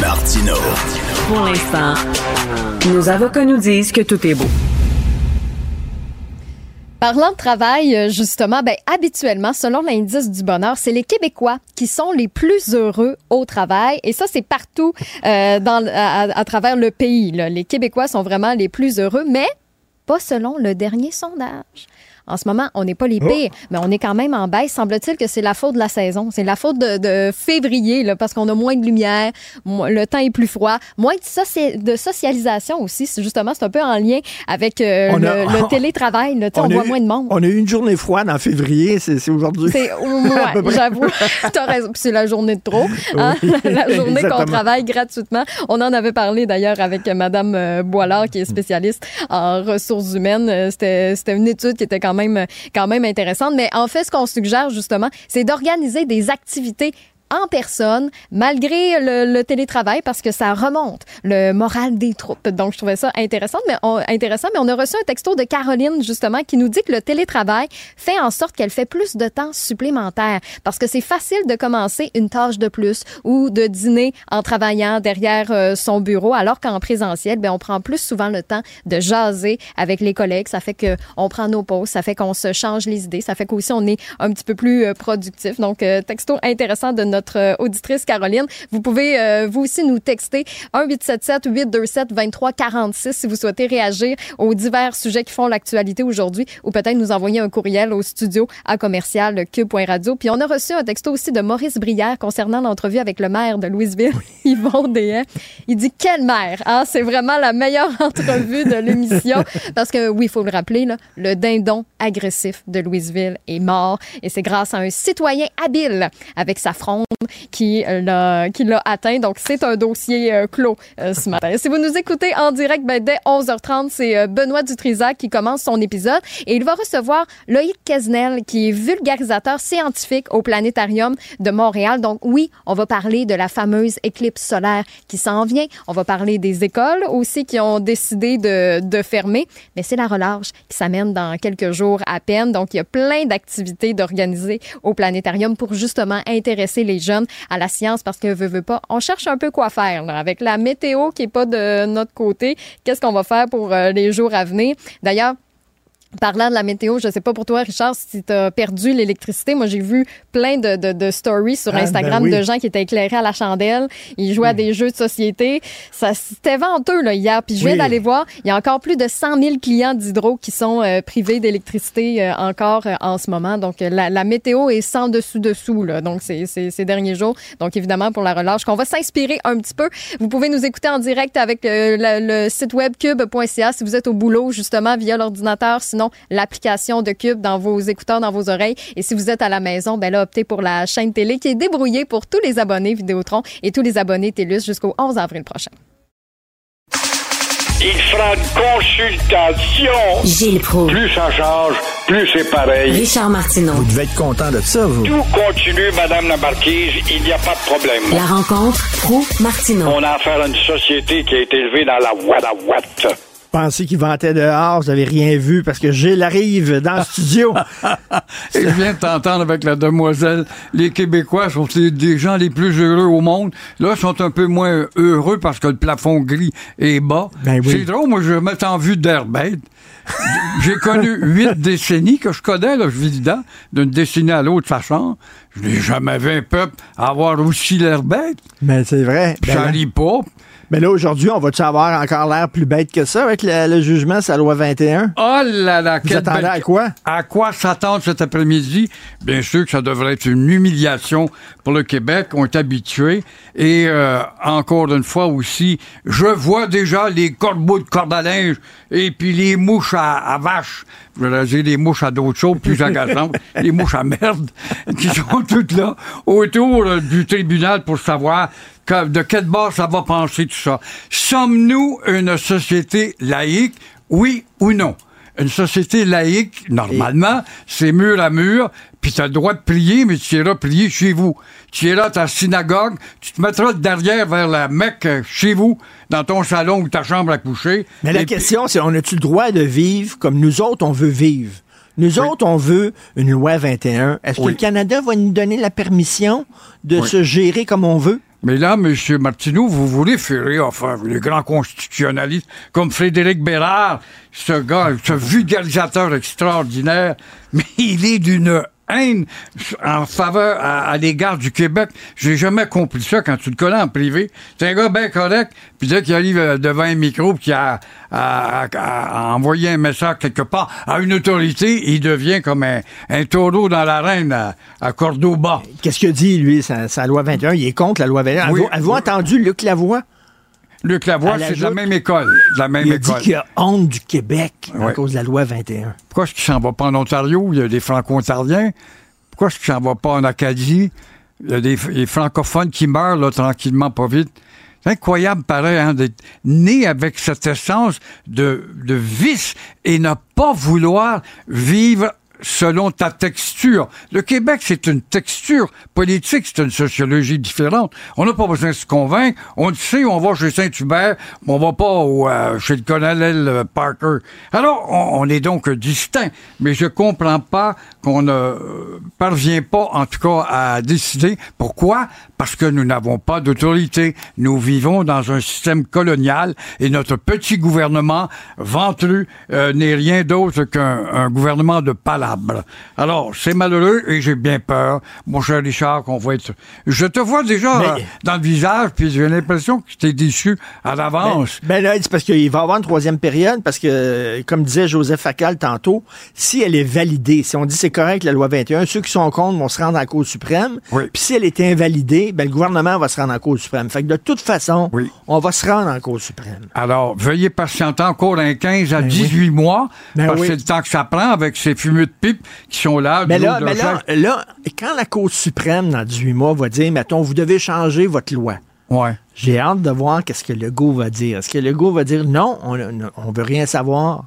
Martino. Pour l'instant, nos avocats nous disent que tout est beau. Parlant de travail, justement, ben, habituellement, selon l'indice du bonheur, c'est les Québécois qui sont les plus heureux au travail. Et ça, c'est partout euh, dans, à, à, travers le pays. Là. Les Québécois sont vraiment les plus heureux, mais pas selon le dernier sondage. En ce moment, on n'est pas les pires, oh. mais on est quand même en baisse. Semble-t-il que c'est la faute de la saison. C'est la faute de, de février, là, parce qu'on a moins de lumière, le temps est plus froid, moins de, soci de socialisation aussi. Justement, c'est un peu en lien avec euh, le, a, le, télétravail. Là, on, on voit eu, moins de monde. On a eu une journée froide en février, c'est aujourd'hui. C'est ouais, j'avoue. C'est la journée de trop. Hein? Oui, la journée qu'on travaille gratuitement. On en avait parlé d'ailleurs avec Madame euh, Boilard, qui est spécialiste en ressources humaines. C'était une étude qui était quand même, quand même intéressante. Mais en fait, ce qu'on suggère justement, c'est d'organiser des activités en personne, malgré le, télétravail, parce que ça remonte le moral des troupes. Donc, je trouvais ça intéressant mais, on, intéressant, mais on a reçu un texto de Caroline, justement, qui nous dit que le télétravail fait en sorte qu'elle fait plus de temps supplémentaire, parce que c'est facile de commencer une tâche de plus ou de dîner en travaillant derrière euh, son bureau, alors qu'en présentiel, ben, on prend plus souvent le temps de jaser avec les collègues. Ça fait qu'on prend nos pauses, ça fait qu'on se change les idées, ça fait qu'aussi on est un petit peu plus euh, productif. Donc, euh, texto intéressant de notre notre euh, auditrice Caroline. Vous pouvez euh, vous aussi nous texter 1-877-827-2346 si vous souhaitez réagir aux divers sujets qui font l'actualité aujourd'hui ou peut-être nous envoyer un courriel au studio à commercial cube.radio. Puis on a reçu un texto aussi de Maurice Brière concernant l'entrevue avec le maire de Louisville, Yvon Dehaye. Il dit quel maire hein? C'est vraiment la meilleure entrevue de l'émission parce que oui, il faut le rappeler là, le dindon agressif de Louisville est mort et c'est grâce à un citoyen habile avec sa fronde qui l'a qui l'a atteint. Donc c'est un dossier euh, clos euh, ce matin. Si vous nous écoutez en direct ben, dès 11h30, c'est euh, Benoît Dutrisac qui commence son épisode et il va recevoir Loïc Kesnel qui est vulgarisateur scientifique au planétarium de Montréal. Donc oui, on va parler de la fameuse éclipse solaire qui s'en vient. On va parler des écoles aussi qui ont décidé de, de fermer, mais c'est la relâche qui s'amène dans quelques jours à peine. Donc il y a plein d'activités d'organiser au planétarium pour justement intéresser les jeunes à la science parce que veut, veut pas, on cherche un peu quoi faire là, avec la météo qui est pas de notre côté. Qu'est-ce qu'on va faire pour euh, les jours à venir? D'ailleurs, Parlant de la météo, je sais pas pour toi, Richard, si tu as perdu l'électricité. Moi, j'ai vu plein de, de, de stories sur Ah, ben Instagram oui. de gens qui étaient éclairés à la chandelle. Ils jouaient à des jeux de société. Ça, c'était venteux, là, hier. Puis je viens Oui. d'aller voir, il y a encore plus de 100 000 clients d'Hydro qui sont euh, privés d'électricité euh, encore euh, en ce moment. Donc, la, la météo est sans dessus-dessous, là. Donc, c'est, c'est, ces derniers jours. Donc, évidemment, pour la relâche, qu'on va s'inspirer un petit peu. Vous pouvez nous écouter en direct avec le, le site web cube.ca si vous êtes au boulot, justement, via l'ordinateur. Sinon, l'application de Cube dans vos écouteurs, dans vos oreilles. Et si vous êtes à la maison, ben là, optez pour la chaîne télé qui est débrouillée pour tous les abonnés Vidéotron et tous les abonnés TELUS jusqu'au 11 avril prochain. Il fera une consultation. Gilles Pro. Plus ça change, plus c'est pareil. Richard Martineau. Vous devez être content de ça, vous. Tout continue, Madame la Marquise, il n'y a pas de problème. La rencontre Pro Martineau. On a affaire à une société qui a été élevée dans la ouate à ouate. Pensez qu'il ventait dehors, vous n'avez rien vu parce que Gilles arrive dans le studio. Et je viens de t'entendre avec la demoiselle. Les Québécois sont des gens les plus heureux au monde. Là, ils sont un peu moins heureux parce que le plafond gris est bas. Ben oui. C'est drôle, moi, je me en vue d'air bête. J'ai connu huit décennies que je connais, là, je vis dedans, d'une décennie à l'autre façon. Je n'ai jamais vu un peuple avoir aussi l'air bête. Mais c'est vrai. Puis Ben ça rit pas. Mais là, aujourd'hui, on va-tu avoir encore l'air plus bête que ça avec le, le jugement sur la loi 21? Oh là là, Vous attendez à quoi? À quoi s'attendre cet après-midi? Bien sûr que ça devrait être une humiliation pour le Québec. On est habitué. Et euh, encore une fois aussi, je vois déjà les corbeaux de corde à linge et puis les mouches à, à vache. Je dire les mouches à d'autres choses plus agaçantes, les mouches à merde, qui sont toutes là autour euh, du tribunal pour savoir que- de quel bord ça va penser tout ça? Sommes-nous une société laïque, oui ou non? Une société laïque, normalement, c'est mur à mur, puis tu as le droit de prier, mais tu iras prier chez vous. Tu iras à ta synagogue, tu te mettras derrière vers la Mecque euh, chez vous, dans ton salon ou ta chambre à coucher. Mais la question, c'est on a-tu le droit de vivre comme nous autres, on veut vivre? Nous autres, on veut une loi 21. Est-ce que le Canada va nous donner la permission de Oui. se gérer comme on veut? Mais là, M. Martineau, vous voulez faire enfin, les grands constitutionnalistes comme Frédéric Bérard, ce gars, ce vulgarisateur extraordinaire, mais il est d'une haine en faveur à, à l'égard du Québec. J'ai jamais compris ça quand tu le connais en privé. C'est un gars bien correct, puis dès qu'il arrive euh, devant un micro puis qu'il a, a- a- a envoyé un message quelque part à une autorité, il devient comme un, un taureau dans l'arène à, à Cordoba. Qu'est-ce que dit, lui, sa, sa loi 21? Il est contre la loi 21. Oui. Avez-vous avez-vous entendu Luc Lavoie? Luc Lavoie, la c'est de la même école. De la même Il a dit qu'il a honte du Québec à cause de la loi 21. Pourquoi est-ce qu'il s'en va pas en Ontario? Il y a des franco-ontariens. Pourquoi est-ce qu'il s'en va pas en Acadie? Il y a des, des francophones qui meurent là, tranquillement, pas vite. C'est incroyable, pareil, hein, d'être né avec cette essence de, de vice et ne pas vouloir vivre selon ta texture. Le Québec, c'est une texture politique, c'est une sociologie différente. On n'a pas besoin de se convaincre. On le sait, on va chez Saint-Hubert, mais on va pas euh, chez le colonel euh, Parker. Alors, on, on est donc distinct. Mais je comprends pas qu'on ne parvient pas, en tout cas, à décider. Pourquoi? Parce que nous n'avons pas d'autorité. Nous vivons dans un système colonial et notre petit gouvernement ventru euh, n'est rien d'autre qu'un un gouvernement de palabres. Alors, c'est malheureux et j'ai bien peur, mon cher Richard, qu'on va être... Je te vois déjà Mais- euh, dans le visage, puis j'ai l'impression que tu es déçu à l'avance. Ben là, c'est parce qu'il va y avoir une troisième période, parce que, comme disait Joseph Facal tantôt, si elle est validée, si on dit c'est correct la loi 21, ceux qui sont contre vont se rendre en Cour suprême. Puis si elle est invalidée, ben le gouvernement va se rendre en Cour suprême. Fait que de toute façon, on va se rendre en Cour suprême. Alors, veuillez patienter encore un 15 à 18 mois, Ben parce que c'est le temps que ça prend avec ces fumeux de pipe qui sont là. Mais là, mais là, quand la Cour suprême, dans 18 mois, va dire, mettons, vous devez changer votre loi. Ouais. J'ai hâte de voir qu'est-ce que Legault va dire. Est-ce que Legault va dire non, on ne veut rien savoir?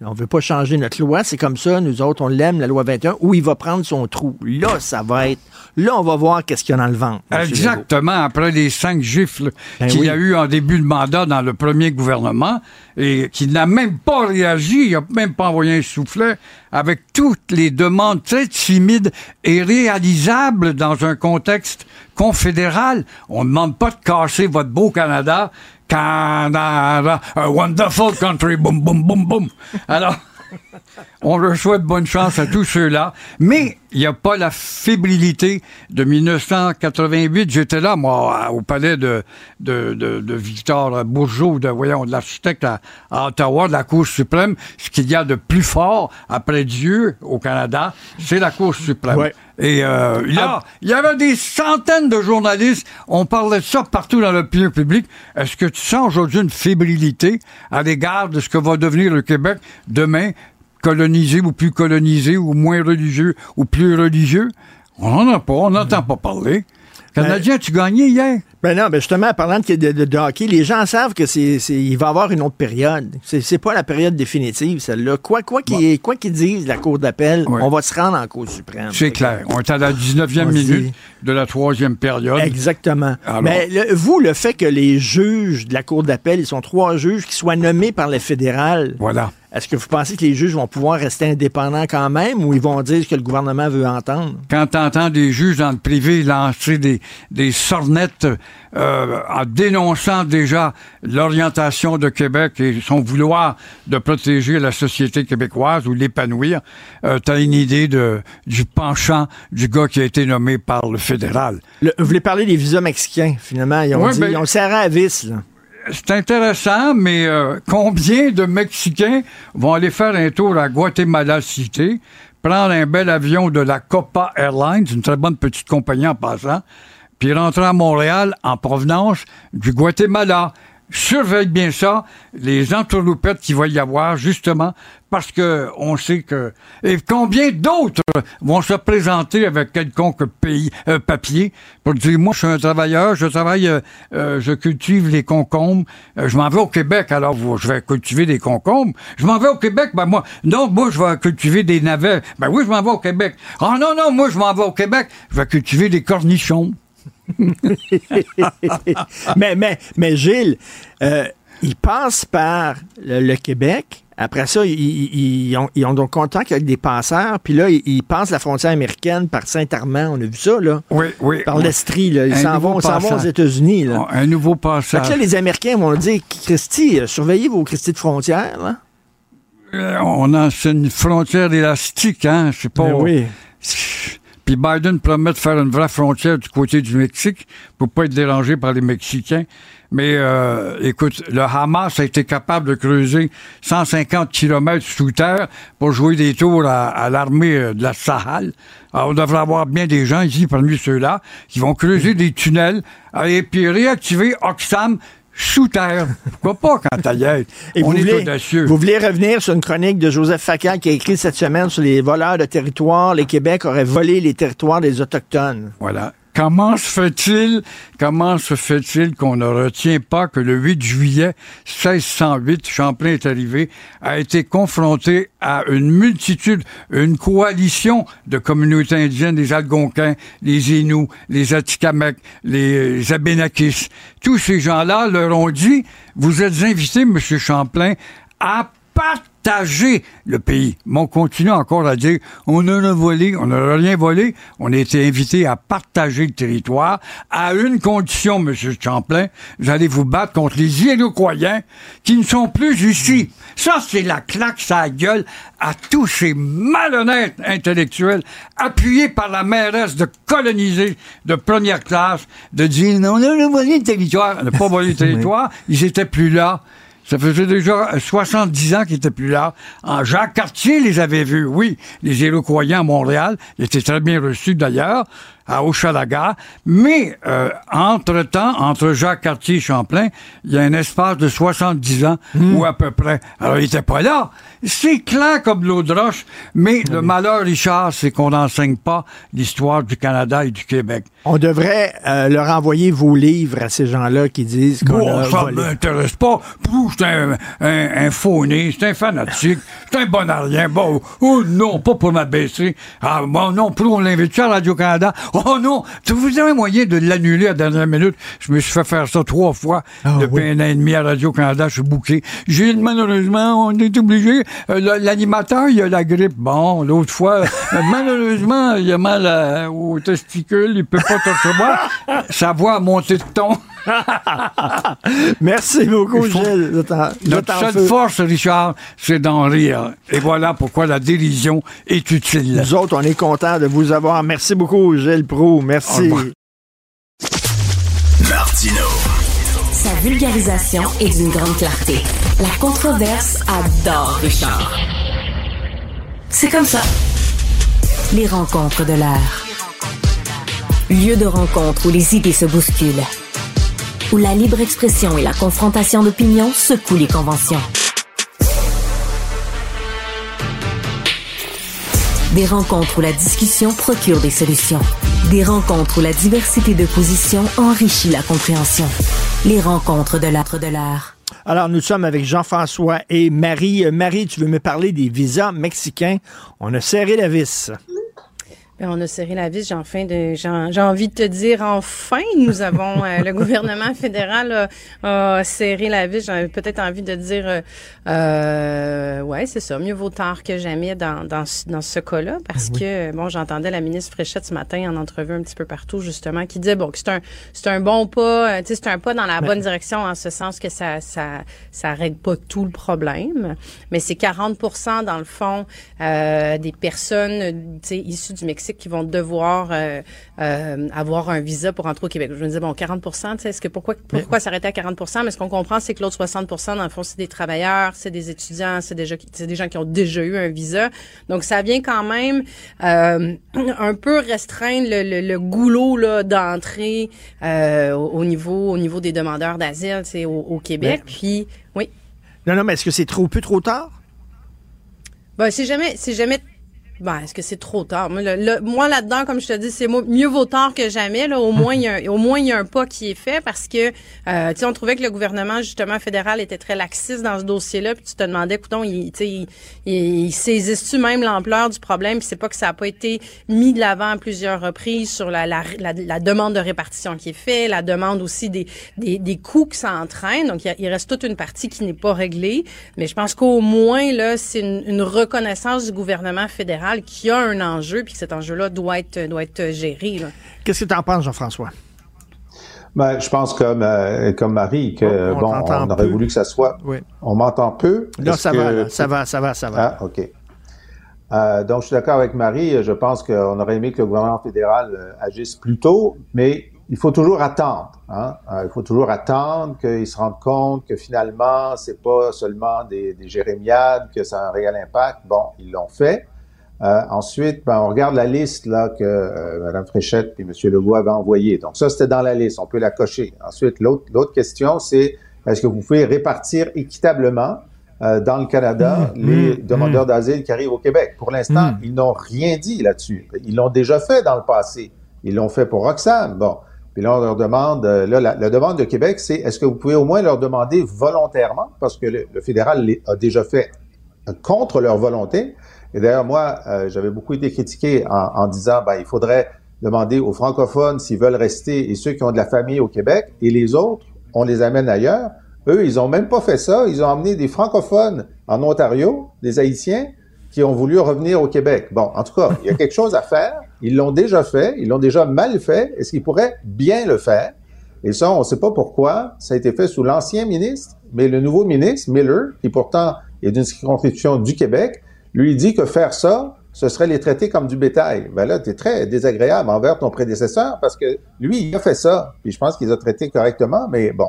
On veut pas changer notre loi, c'est comme ça, nous autres, on l'aime, la loi 21, ou il va prendre son trou. Là, ça va être... Là, on va voir qu'est-ce qu'il y a dans le ventre. Legault. Exactement, après les cinq gifles Ben qu'il oui. y a eu en début de mandat dans le premier gouvernement et qu'il n'a même pas réagi, il n'a même pas envoyé un soufflet avec toutes les demandes très timides et réalisables dans un contexte confédéral. On ne demande pas de casser votre beau Canada. Canada, a wonderful country, boum, boum, boum, boum. Alors, on leur souhaite bonne chance à tous ceux-là. Mais il n'y a pas la fébrilité de 1988. J'étais là, moi, au palais de, de, de, de Victor Bourgeot, de, voyons, de l'architecte à, à Ottawa, de la Cour suprême. Ce qu'il y a de plus fort après Dieu au Canada, c'est la Cour suprême. Ouais. Et euh, là, il y avait des centaines de journalistes. On parlait de ça partout dans l'opinion publique. Est-ce que tu sens aujourd'hui une fébrilité à l'égard de ce que va devenir le Québec demain, colonisé ou plus colonisé, ou moins religieux ou plus religieux? On n'en a pas, on n'entend pas parler. Canadien, tu gagnais hier? Ben non, ben justement, en parlant de, de- de hockey, les gens savent que c'est, il va y avoir une autre période. C'est, pas la période définitive, celle-là. Quoi, quoi qu'ils quoi qu'ils disent, la Cour d'appel, on va se rendre en Cour suprême. C'est clair. On est à la 19e On dit- minute de la troisième période. Exactement. Alors- Mais le- vous, le fait que les juges de la Cour d'appel, ils sont trois juges qui soient nommés par le fédéral. Voilà. Est-ce que vous pensez que les juges vont pouvoir rester indépendants quand même ou ils vont dire ce que le gouvernement veut entendre? quand tu entends des juges dans le privé lancer des, des sornettes euh, en dénonçant déjà l'orientation de Québec et son vouloir de protéger la société québécoise ou l'épanouir, euh, tu as une idée de, du penchant du gars qui a été nommé par le fédéral. Le- vous voulez parler des visas mexicains, finalement. Ils ont, Ouais, dit, ben- ils ont serré à vis, là. C'est intéressant, mais euh, combien de Mexicains vont aller faire un tour à Guatemala City, prendre un bel avion de la Copa Airlines, une très bonne petite compagnie en passant, puis rentrer à Montréal en provenance du Guatemala? Surveille bien ça, les entourloupettes qu'il va y avoir, justement, parce que on sait que... Et combien d'autres vont se présenter avec quelconque pays, euh, papier pour dire, moi, je suis un travailleur, je travaille, euh, euh, je cultive les concombres, euh, je m'en vais au Québec, alors je vais cultiver des concombres. Je m'en vais au Québec, ben moi, non, moi, je vais cultiver des navets. Ben oui, je m'en vais au Québec. Ah non, non, moi, je m'en vais au Québec, je vais cultiver des cornichons. mais, mais, mais Gilles, euh, ils passent par le, le Québec. Après ça, ils, ils- ils ont, ils ont donc contact avec des passeurs. Puis là, ils, passent la frontière américaine par Saint-Armand. On a vu ça, là. Oui, oui. Par oui. l'Estrie, là. Ils s'en vont, vont aux. États-Unis, là. Un nouveau Fait passage. que là, les Américains vont dire, Christy, euh, surveillez vos Christy de frontières, là. Euh, on a c'est une frontière élastique, hein? Je sais pas. Ben oui. Puis Biden promet de faire une vraie frontière du côté du Mexique pour pas être dérangé par les Mexicains. Mais euh, écoute, le Hamas a été capable de creuser 150 kilomètres sous terre pour jouer des tours à, à l'armée euh, de la Sahel. Alors, on devrait avoir bien des gens ici parmi ceux-là qui vont creuser des tunnels et puis réactiver Oxfam sous terre. Pourquoi pas quand? Et On vous est voulez, audacieux. vous voulez revenir sur une chronique de Joseph Facal qui a écrit cette semaine sur les voleurs de territoire. Les Québec auraient volé les territoires des Autochtones. Voilà. Comment se fait-il, comment se fait-il qu'on ne retient pas que le 8 juillet 1608, Champlain est arrivé, a été confronté à une multitude, une coalition de communautés indiennes, les Algonquins, les Inuits, les Atikamekw, les Abénakis. Tous ces gens-là leur ont dit, vous êtes invités, Monsieur Champlain, à partager le pays. Mais on continue encore à dire, on en a volé, on n'a rien volé. On a été invité à partager le territoire à une condition, M. Champlain. Vous allez vous battre contre les Iroquois qui ne sont plus ici. Ça, c'est la claque, sa gueule à tous ces malhonnêtes intellectuels appuyés par la mairesse de coloniser de première classe, de dire, non, on a volé le territoire. On n'a pas volé le territoire. Ils étaient plus là. Ça faisait déjà 70 ans qu'ils étaient plus là. En Jacques Cartier les avait vus, oui. Les Iroquois à Montréal, ils étaient très bien reçus d'ailleurs à Hochelaga. Mais euh, entre-temps, entre Jacques Cartier et Champlain, il y a un espace de 70 ans ou à peu près. Alors, il n'était pas là. C'est clair comme l'eau de roche, mais le malheur, Richard, c'est qu'on n'enseigne pas l'histoire du Canada et du Québec. On devrait euh, leur envoyer vos livres à ces gens-là qui disent qu'on Bon, a ça volé. m'intéresse pas. C'est un, un, un faux-né, c'est un fanatique, c'est un bon à rien. Bon, oh non, pas pour m'abaisser. Ah, bon, non, plus on l'invite à Radio-Canada. Oh non, tu vous avez moyen de l'annuler à la dernière minute. Je me suis fait faire ça trois fois depuis un an et demi à Radio-Canada, je suis bouqué. J'ai, malheureusement, on est obligé. Euh, L'animateur, il a la grippe. Bon, l'autre fois, euh, malheureusement, il a mal à- aux testicules, il peut pas te recevoir. Sa voix a monté de ton. Merci beaucoup, Gilles. de t'en- de Notre seule feu. force, Richard, c'est d'en rire. Et voilà pourquoi la dérision est utile. Nous autres, on est contents de vous avoir. Merci beaucoup, Gilles Proux. Merci. Martino. Sa vulgarisation est d'une grande clarté. La controverse adore Richard. C'est comme ça. Les rencontres de l'air. Lieu de rencontre où les idées se bousculent. Où la libre expression et la confrontation d'opinions secouent les conventions. Des rencontres où la discussion procure des solutions. Des rencontres où la diversité de positions enrichit la compréhension. Les rencontres de l'âtre de l'art. Alors, nous sommes avec Jean-François et Marie. Euh, Marie, tu veux me parler des visas mexicains? On a serré la vis. Ben, on a serré la vis. J'ai enfin de, j'ai, envie de te dire enfin, nous avons euh, le gouvernement fédéral a, a serré la vis. J'ai peut-être envie de dire, euh, euh, ouais, c'est ça. Mieux vaut tard que jamais dans dans, ce- dans ce cas-là, parce que bon, j'entendais la ministre Fréchette ce matin en entrevue un petit peu partout justement, qui disait bon que c'est un c'est un bon pas, euh, tu sais, c'est un pas dans la Ouais. bonne direction en ce sens que ça ça ça règle pas tout le problème, mais c'est 40% dans le fond euh, des personnes tu sais, issues du Mexique qui vont devoir euh, euh, avoir un visa pour entrer au Québec. Je me disais bon 40 tu sais, est-ce que pourquoi pourquoi s'arrêter à 40% Mais ce qu'on comprend c'est que l'autre 60% dans le fond c'est des travailleurs, c'est des étudiants, c'est déjà c'est des gens qui ont déjà eu un visa. Donc ça vient quand même euh, un peu restreindre le, le, le goulot d'entrée au, au niveau au niveau des demandeurs d'asile, au, au Québec. Mais- Puis oui. Non, non, mais est-ce que c'est trop peu trop tard? Ben, c'est jamais, c'est jamais. Ben, est-ce que c'est trop tard? Moi, le- le- moi là-dedans, comme je te dis, c'est mieux vaut tard que jamais. Là, au moins, il y a, un- au moins, il y a un pas qui est fait parce que, euh, tu sais, on trouvait que le gouvernement justement fédéral était très laxiste dans ce dossier-là. Puis tu te demandais, écoutons, il, tu sais, il, il, il saisisse-tu même l'ampleur du problème Puis c'est pas que ça a pas été mis de l'avant à plusieurs reprises sur la, la, la, la demande de répartition qui est faite, la demande aussi des, des, des coûts que ça entraîne. Donc il reste toute une partie qui n'est pas réglée. Mais je pense qu'au moins là, c'est une, une reconnaissance du gouvernement fédéral qui a un enjeu, puis que cet enjeu-là doit être doit être géré. Là. Qu'est-ce que tu en penses, Jean-François? Ben, je pense comme euh, comme Marie que On- on bon, on aurait peu. voulu que ça soit. Oui. On m'entend peu. Là, Est-ce ça que- va, là. ça va, ça va, ça va. Ah, ok. Euh, donc, je suis d'accord avec Marie. Je pense qu'on aurait aimé que le gouvernement fédéral euh, agisse plus tôt, mais il faut toujours attendre. Hein? Il faut toujours attendre qu'ils se rendent compte que finalement, c'est pas seulement des, des jérémiades, que ça a un réel impact. Bon, ils l'ont fait. Euh, ensuite, ben, on regarde la liste là que euh, Mme Fréchette et M. Legault avaient envoyée. Donc ça, c'était dans la liste. On peut la cocher. Ensuite, l'autre question, c'est est-ce que vous pouvez répartir équitablement euh, dans le Canada Mmh, les mmh, demandeurs d'asile qui arrivent au Québec? Pour l'instant, Mmh. ils n'ont rien dit là-dessus. Ils l'ont déjà fait dans le passé. Ils l'ont fait pour Roxane. Bon. Puis là, on leur demande, euh, là, la, la demande de Québec, c'est est-ce que vous pouvez au moins leur demander volontairement, parce que le, le fédéral a déjà fait contre leur volonté. Et d'ailleurs, moi, euh, j'avais beaucoup été critiqué en, en disant, ben, il faudrait demander aux francophones s'ils veulent rester et ceux qui ont de la famille au Québec, et les autres, on les amène ailleurs. Eux, ils ont même pas fait ça. Ils ont amené des francophones en Ontario, des Haïtiens, qui ont voulu revenir au Québec. Bon, en tout cas, il y a quelque chose à faire. Ils l'ont déjà fait. Ils l'ont déjà mal fait. Est-ce qu'ils pourraient bien le faire? Et ça, on ne sait pas pourquoi. Ça a été fait sous l'ancien ministre, mais le nouveau ministre, Miller, qui pourtant est d'une circonscription du Québec, lui dit que faire ça, ce serait les traiter comme du bétail. Ben là, tu es très désagréable envers ton prédécesseur parce que lui, il a fait ça. Puis je pense qu'il a traité correctement, mais bon.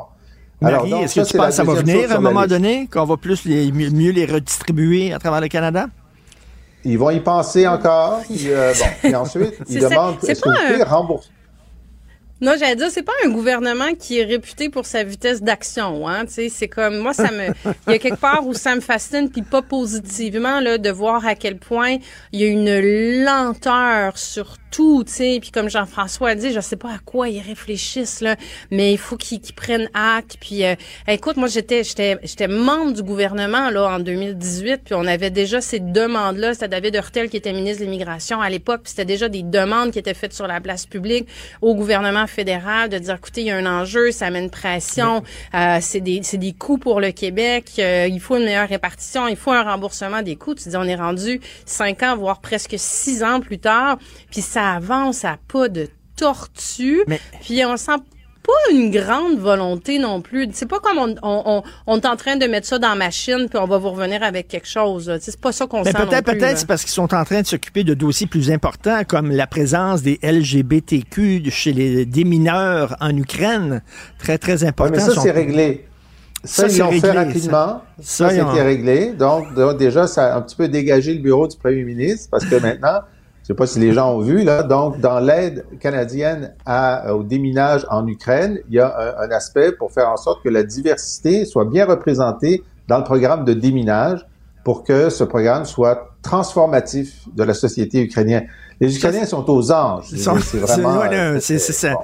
Marie, est-ce que tu penses que ça va venir à un moment donné, qu'on va plus les, mieux les redistribuer à travers le Canada? Ils vont y penser encore. Puis, euh, bon, puis ensuite, ils demandent est-ce que vous pouvez rembourser? Non, j'allais dire, c'est pas un gouvernement qui est réputé pour sa vitesse d'action, hein. Tu sais, c'est comme moi, ça me, il y a quelque part où ça me fascine, puis pas positivement là, de voir à quel point il y a une lenteur sur tout, tu sais. Puis comme Jean-François a dit, je sais pas à quoi ils réfléchissent là, mais il faut qu'ils prennent acte. Puis euh, écoute, moi j'étais j'étais j'étais membre du gouvernement là en 2018, puis on avait déjà ces demandes là. C'était David Hurtel qui était ministre de l'immigration à l'époque, puis c'était déjà des demandes qui étaient faites sur la place publique au gouvernement fédéral de dire écoutez, il y a un enjeu, ça met une pression, euh, c'est des coûts pour le Québec, euh, il faut une meilleure répartition, il faut un remboursement des coûts. Tu dis on est rendu cinq ans voire presque six ans plus tard, puis ça avance à pas de tortue. Puis on sent pas une grande volonté non plus. C'est pas comme on, on, on, est en train de mettre ça dans la machine puis on va vous revenir avec quelque chose. C'est pas ça qu'on sent peut-être, Peut-être c'est parce qu'ils sont en train de s'occuper de dossiers plus importants comme la présence des LGBTQ chez les des mineurs en Ukraine. Très, très important. mais ça, c'est réglé. Ça, ils l'ont fait rapidement. Ça, ça c'était réglé. Donc, déjà, ça a un petit peu dégagé le bureau du premier ministre parce que maintenant, je sais pas si les gens ont vu, là. Donc, dans l'aide canadienne à, au déminage en Ukraine, il y a un, aspect pour faire en sorte que la diversité soit bien représentée dans le programme de déminage pour que ce programme soit transformatif de la société ukrainienne. Les Ukrainiens sont aux anges. C'est vraiment. C'est ça.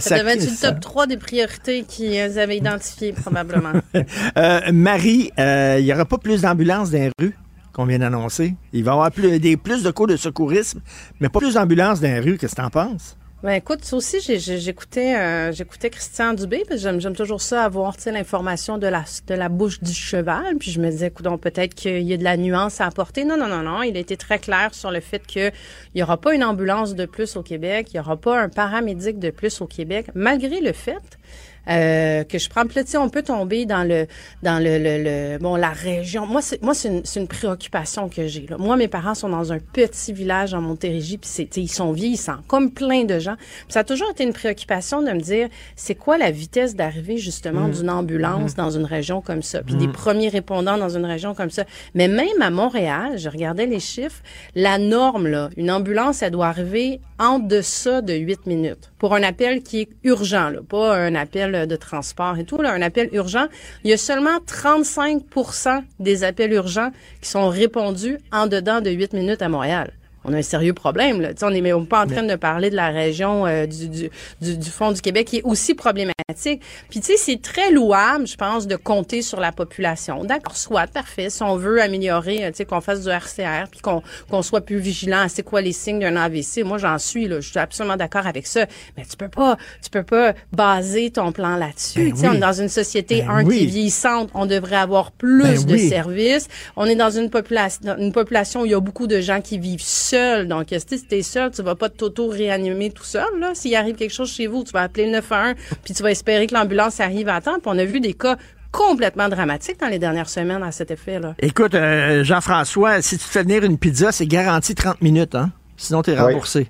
ça, devait être le top 3 des priorités qu'ils avaient identifiées, probablement. euh, Marie, euh, il n'y aura pas plus d'ambulances dans les rues? Qu'on vient d'annoncer. Il va y avoir plus, de cours de secourisme, mais pas plus d'ambulances dans les rues. Qu'est-ce que tu en penses? Ben écoute, ça aussi, j'écoutais euh, j'écoutais Christian Dubé, j'aime toujours ça avoir l'information de la de la bouche du cheval. Puis je me disais, écoute, peut-être qu'il y a de la nuance à apporter. Non, non, non, non. Il a été très clair sur le fait qu'il n'y aura pas une ambulance de plus au Québec, il n'y aura pas un paramédic de plus au Québec, malgré le fait euh, que je prends. Puis là, on peut tomber dans le dans le, le, bon la région. Moi, c'est moi c'est une, une, préoccupation que j'ai. Moi, mes parents sont dans un petit village en Montérégie, puis c'est ils sont vieillissants, comme plein de gens. Puis ça a toujours été une préoccupation de me dire, c'est quoi la vitesse d'arrivée justement mmh. d'une ambulance mmh. dans une région comme ça, puis des mmh. premiers répondants dans une région comme ça. Mais même à Montréal, je regardais les chiffres, la norme là, une ambulance, elle doit arriver en deçà de 8 minutes pour un appel qui est urgent, là, pas un appel de transport et tout, un appel urgent, il y a seulement 35% des appels urgents qui sont répondus en dedans de 8 minutes à Montréal on a un sérieux problème. Là. on n'est pas en train de parler de la région euh, du, du, du, fond du Québec qui est aussi problématique. Puis tu sais, c'est très louable, je pense, de compter sur la population. D'accord, soit parfait. Si on veut améliorer, euh, tu sais, qu'on fasse du RCR, puis qu'on qu'on soit plus vigilant à c'est quoi les signes d'un AVC. Moi, j'en suis là, je suis absolument d'accord avec ça. Mais tu peux pas, tu peux pas baser ton plan là-dessus. Ben tu sais, on est dans une société ben un qui est vieillissante, on devrait avoir plus ben de services. On est dans une population, une population où il y a beaucoup de gens qui vivent seuls donc, si tu es seul, tu vas pas t'auto-réanimer tout seul. Là? S'il arrive quelque chose chez vous, tu vas appeler le 911, puis tu vas espérer que l'ambulance arrive à temps. Puis on a vu des cas complètement dramatiques dans les dernières semaines à cet effet-là. Écoute, euh, Jean-François, si tu te fais venir une pizza, c'est garanti 30 minutes, hein? Sinon, tu es remboursé.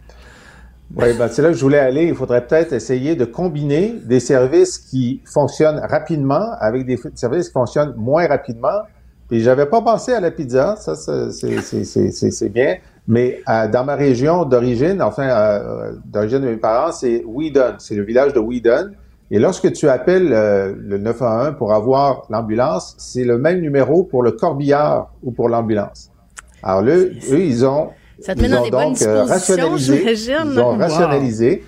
Oui, ben c'est là que je voulais aller. Il faudrait peut-être essayer de combiner des services qui fonctionnent rapidement avec des services qui fonctionnent moins rapidement. Puis j'avais pas pensé à la pizza, ça c'est bien. Mais euh, dans ma région d'origine, enfin, euh, d'origine de mes parents, c'est Whedon. C'est le village de Whedon. Et lorsque tu appelles euh, le 911 pour avoir l'ambulance, c'est le même numéro pour le corbillard ou pour l'ambulance. Alors eux, ils ont, Ça te ils ont donc rationalisé. Ils ont rationalisé.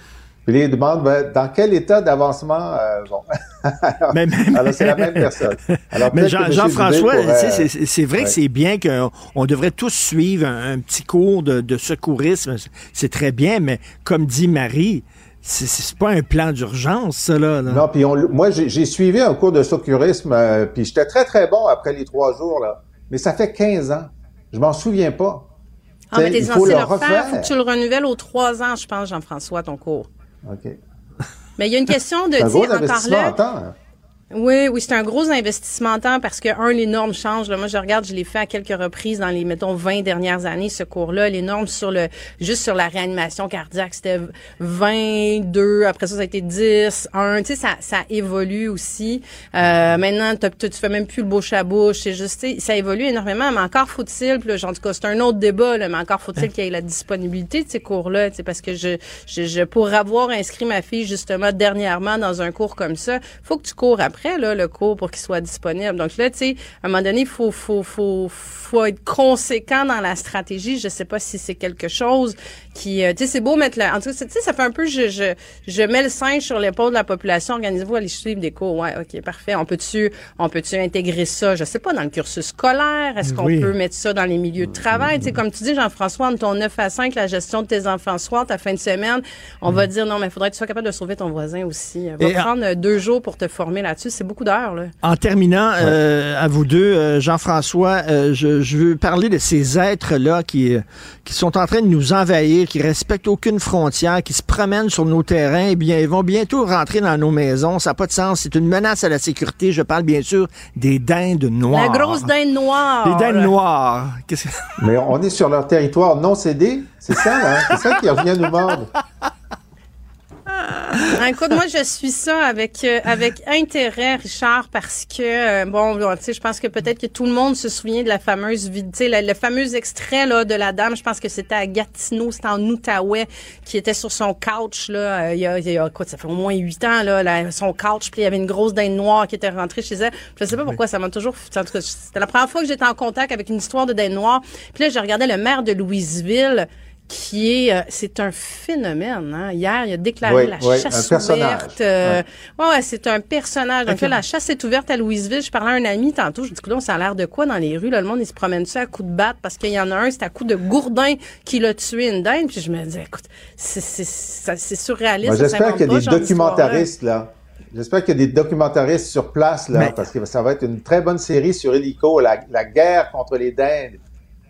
Puis ils demandent ben, dans quel état d'avancement. Euh, bon. alors, c'est la même personne. Mais Jean-François, c'est vrai que c'est bien qu'on devrait tous suivre un, petit cours de, secourisme. C'est très bien, mais comme dit Marie, c'est pas un plan d'urgence, ça, là. Non, puis moi, j'ai suivi un cours de secouriste, euh, puis j'étais très, très bon après les trois jours, là. Mais ça fait 15 ans. Je m'en souviens pas. Ah, mais t'es censé le refaire. Faut que tu le renouvelles aux trois ans, je pense, Jean-François, ton cours. OK. Mais il y a une question de dire encore là. Oui, oui, c'est un gros investissement en temps parce que, un, les normes changent. Là, moi, je regarde, je l'ai fait à quelques reprises dans les, mettons, 20 dernières années, ce cours-là. Les normes sur le, juste sur la réanimation cardiaque, c'était 22, après ça, ça a été 10, 1. Tu sais, ça, ça évolue aussi. Euh, maintenant, tu fais même plus le bouche à bouche. C'est juste, ça évolue énormément, mais encore faut-il, puis en tout cas, c'est un autre débat, là, mais encore faut-il qu'il y ait la disponibilité de ces cours-là, tu sais, parce que je, je, je, pour avoir inscrit ma fille, justement, dernièrement dans un cours comme ça, faut que tu cours après là, le cours pour qu'il soit disponible. Donc là, tu sais, à un moment donné, il faut, faut, faut, faut être conséquent dans la stratégie. Je sais pas si c'est quelque chose qui, euh, tu sais, c'est beau mettre la, en tout cas, tu sais, ça fait un peu, je, je, je mets le singe sur l'épaule de la population. Organisez-vous à aller suivre des cours. Ouais, ok, parfait. On peut-tu, on peut-tu intégrer ça, je sais pas, dans le cursus scolaire? Est-ce qu'on peut mettre ça dans les milieux de travail? Tu sais, comme tu dis, Jean-François, entre ton 9 à 5, la gestion de tes enfants soir, ta fin de semaine, on va dire non, mais il faudrait que tu sois capable de sauver ton voisin aussi. Va prendre euh, deux jours pour te former là-dessus. C'est beaucoup d'heures. En terminant, euh, à vous deux, Jean-François, je, je veux parler de ces êtres-là qui, qui sont en train de nous envahir, qui respectent aucune frontière, qui se promènent sur nos terrains, eh bien, ils vont bientôt rentrer dans nos maisons. Ça n'a pas de sens. C'est une menace à la sécurité. Je parle bien sûr des dindes noires. La grosse dinde noire. Les dindes noires. Mais on est sur leur territoire non cédé. C'est ça, là. C'est ça qui revient nous mordre. Ah, écoute, moi, je suis ça avec euh, avec intérêt, Richard, parce que euh, bon, tu sais, je pense que peut-être que tout le monde se souvient de la fameuse, tu sais, le, fameux extrait là de la dame. Je pense que c'était à Gatineau, c'était en Outaouais, qui était sur son couch là. Euh, il, y a, il y a ça fait au moins huit ans là, son couch, puis il y avait une grosse dinde noire qui était rentrée chez elle. Je sais pas pourquoi ça m'a toujours. En tout cas, c'était la première fois que j'étais en contact avec une histoire de dinde noire. Puis là, je regardais le maire de Louisville qui est, euh, c'est un phénomène. Hein? Hier, il a déclaré la chasse ouverte. Euh, ouais, c'est un personnage. Donc là, la chasse est ouverte à Louisville. Je parlais à un ami tantôt. Je dis, écoute, ça a l'air de quoi dans les rues? Là, le monde, il se promène ça à coups de batte parce qu'il y en a un, c'est à coup de gourdin qui l'a tué une dinde. Puis je me dis, écoute, c'est, surréaliste. J'espère qu'il y a des documentaristes là. J'espère qu'il y a des documentaristes sur place là, parce que ça va être une très bonne série sur Hélico, la, la guerre contre les dindes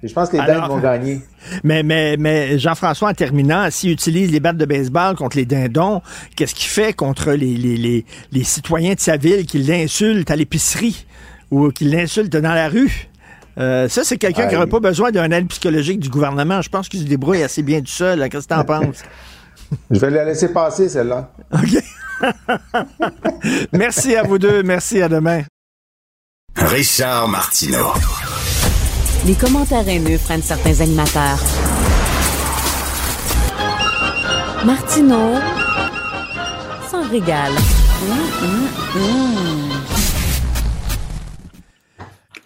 je pense que les dindes vont gagner. Mais, mais, mais Jean-François, en terminant, s'il utilise les battes de baseball contre les dindons, qu'est-ce qu'il fait contre les, les, les, les, citoyens de sa ville qui l'insultent à l'épicerie ou qui l'insultent dans la rue? Euh, ça, c'est quelqu'un qui n'aurait pas besoin d'un aide psychologique du gouvernement. Je pense qu'il se débrouille assez bien tout seul. Qu'est-ce que tu en penses? Je vais la laisser passer, celle-là. OK. Merci à vous deux. Merci. À demain. Richard Martineau. Les commentaires haineux prennent certains animateurs. Martineau s'en régale.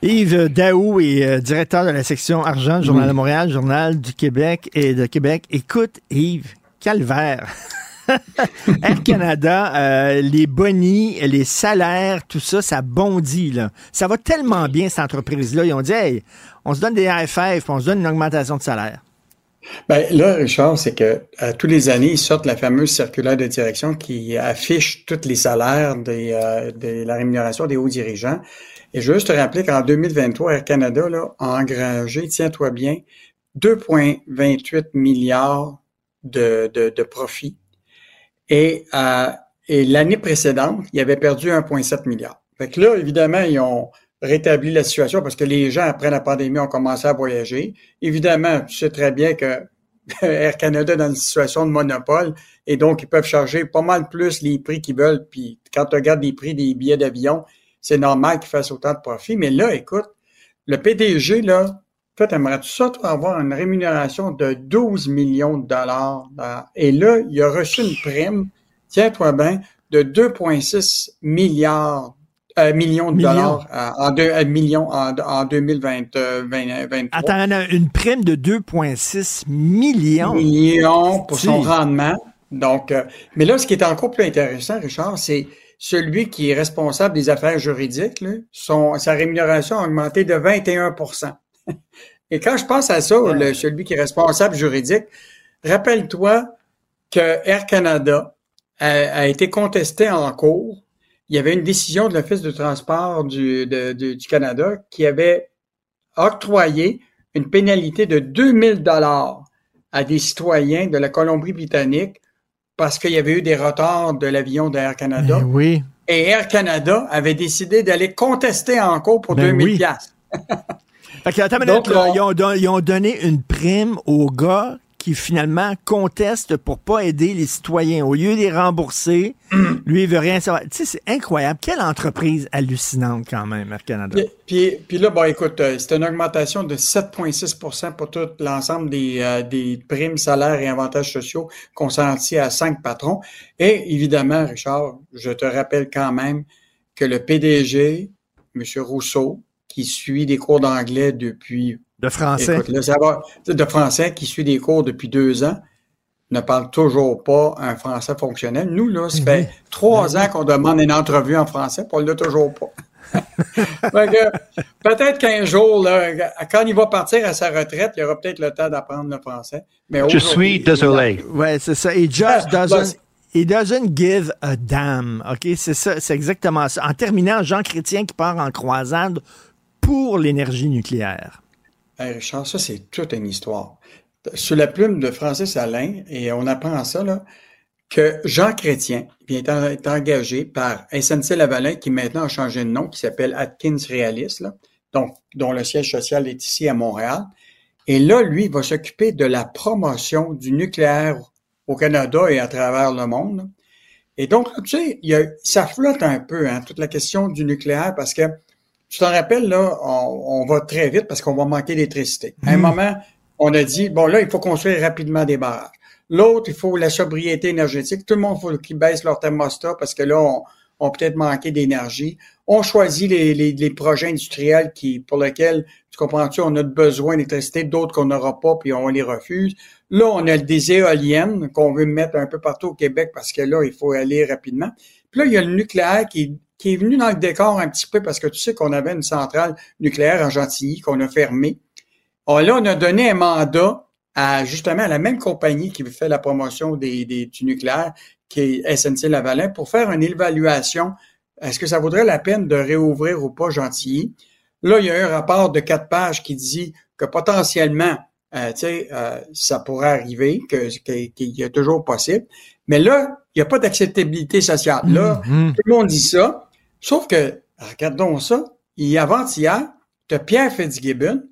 Yves Daou est euh, directeur de la section argent du Journal de Montréal, Journal du Québec et de Québec. Écoute, Yves, calvaire. Air Canada, euh, les bonnies, les salaires, tout ça, ça bondit. Ça va tellement bien, cette entreprise-là. Ils ont dit, hey, on se donne des AFF, on se donne une augmentation de salaire. Ben là, Richard, c'est que à tous les années, ils sortent la fameuse circulaire de direction qui affiche tous les salaires euh, de la rémunération des hauts dirigeants. Et je veux juste te rappeler qu'en 2023, Air Canada a engrangé, tiens-toi bien, 2,28 milliards de profits et, euh, et l'année précédente, il avait perdu 1,7 milliard. Fait que là, évidemment, ils ont rétabli la situation parce que les gens, après la pandémie, ont commencé à voyager. Évidemment, tu sais très bien que Air Canada est dans une situation de monopole et donc ils peuvent charger pas mal plus les prix qu'ils veulent. Puis quand tu regardes les prix des billets d'avion, c'est normal qu'ils fassent autant de profit. Mais là, écoute, le PDG, là, toi, aimerais-tu ça, toi, avoir une rémunération de 12 millions de dollars? Et là, il a reçu une prime, tiens-toi bien, de 2,6 milliards euh, millions de dollars euh, en, deux, euh, millions en, en 2023. Attends, une prime de 2,6 millions? Millions pour son rendement. Donc, mais là, ce qui est encore plus intéressant, Richard, c'est celui qui est responsable des affaires juridiques, là, son, sa rémunération a augmenté de 21 et quand je pense à ça, celui qui est responsable juridique, rappelle-toi que Air Canada a, a été contesté en cours. Il y avait une décision de l'Office de transport du, de- de- du Canada qui avait octroyé une pénalité de 2000 dollars à des citoyens de la Colombie-Britannique parce qu'il y avait eu des retards de l'avion d'Air Canada. Ben oui. Et Air Canada avait décidé d'aller contester en cours pour Ben 2000 oui. Fait que, Donc, minute, là, on- ils, ont don- ils ont donné une prime aux gars qui finalement contestent pour pas aider les citoyens. Au lieu de les rembourser, lui, il veut rien savoir. Tu sais, c'est incroyable. Quelle entreprise hallucinante quand même, Air Canada. Puis, puis, puis là, bon, écoute, euh, c'est une augmentation de 7,6% pour tout l'ensemble des, euh, des primes, salaires et avantages sociaux consentis à cinq patrons. Et évidemment, Richard, je te rappelle quand même que le PDG, M. Rousseau, qui suit des cours d'anglais depuis... De français. Écoute, là, ça va, de français, qui suit des cours depuis deux ans, ne parle toujours pas un français fonctionnel. Nous, là, ça fait trois ans qu'on demande une entrevue en français, puis on l'a toujours pas. Peut-être qu'un jour, là, quand il va partir à sa retraite, il aura peut-être le temps d'apprendre le français. Mais Je suis désolé. Ouais, c'est ça. He just Ah, doesn't. He doesn't give a damn. OK? C'est ça, c'est exactement ça. En terminant, Jean Chrétien qui part en croisade pour l'énergie nucléaire. Hey, Richard, ça, c'est toute une histoire. Sur la plume de Francis Alain, et on apprend ça, là, que Jean Chrétien vient est engagé par SNC-Lavalin, qui maintenant a changé de nom, qui s'appelle Atkins Realis, là, donc, dont le siège social est ici à Montréal. Et là, lui, va s'occuper de la promotion du nucléaire au Canada et à travers le monde. Et donc, tu sais, il y a, ça flotte un peu, hein, toute la question du nucléaire, parce que tu t'en rappelles, là, on, on va très vite parce qu'on va manquer d'électricité. À un moment, on a dit, bon, là, il faut construire rapidement des barrages. L'autre, il faut la sobriété énergétique. Tout le monde faut qu'ils baissent leur thermostat parce que là, on, on peut-être manqué d'énergie. On choisit les, les, les projets industriels qui, pour lesquels, tu comprends-tu, on a besoin d'électricité, d'autres qu'on n'aura pas, puis on les refuse. Là, on a des éoliennes qu'on veut mettre un peu partout au Québec parce que là, il faut aller rapidement. Puis là, il y a le nucléaire qui, qui est venu dans le décor un petit peu parce que tu sais qu'on avait une centrale nucléaire en Gentilly qu'on a fermée. Alors là, on a donné un mandat à justement à la même compagnie qui fait la promotion des, des, du nucléaire, qui est SNC Lavalin, pour faire une évaluation. Est-ce que ça vaudrait la peine de réouvrir ou pas Gentilly? Là, il y a un rapport de quatre pages qui dit que potentiellement, euh, tu sais, euh, ça pourrait arriver, que qu'il y a toujours possible. Mais là, il n'y a pas d'acceptabilité sociale. Là, Mhm. tout le monde dit ça. Sauf que, regardons ça, il y a avant-hier, tu as Pierre Fitzgibbon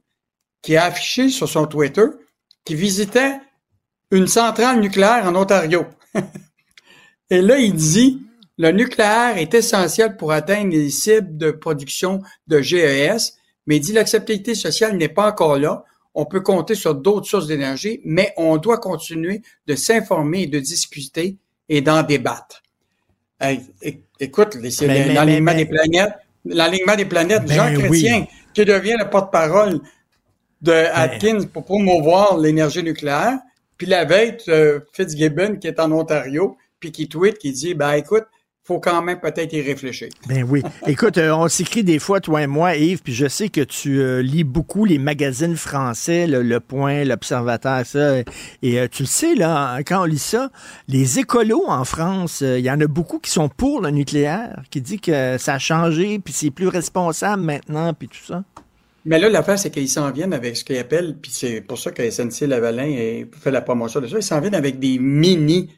qui a affiché sur son Twitter qui visitait une centrale nucléaire en Ontario. Et là, il dit, le nucléaire est essentiel pour atteindre les cibles de production de GES, mais il dit l'acceptabilité sociale n'est pas encore là. On peut compter sur d'autres sources d'énergie, mais on doit continuer de s'informer et de discuter et d'en débattre. Hey, écoute, c'est l'alignement des planètes, l'alignement des planètes, Ben Jean oui. Chrétien, qui devient le porte-parole de Atkins pour promouvoir l'énergie nucléaire, puis la veille, euh, Fitzgibbon qui est en Ontario, puis qui tweet, qui dit, ben écoute, faut quand même peut-être y réfléchir. Ben oui. Écoute, euh, on s'écrit des fois, toi et moi, Yves, puis je sais que tu euh, lis beaucoup les magazines français, le, Le Point, l'Observateur, ça. Et euh, tu le sais, là, quand on lit ça, les écolos en France, il y en a beaucoup qui sont pour le nucléaire, qui dit que ça a changé, puis c'est plus responsable maintenant, puis tout ça. Mais là, l'affaire, c'est qu'ils s'en viennent avec ce qu'ils appellent, puis c'est pour ça que SNC Lavalin fait la promotion de ça, ils s'en viennent avec des mini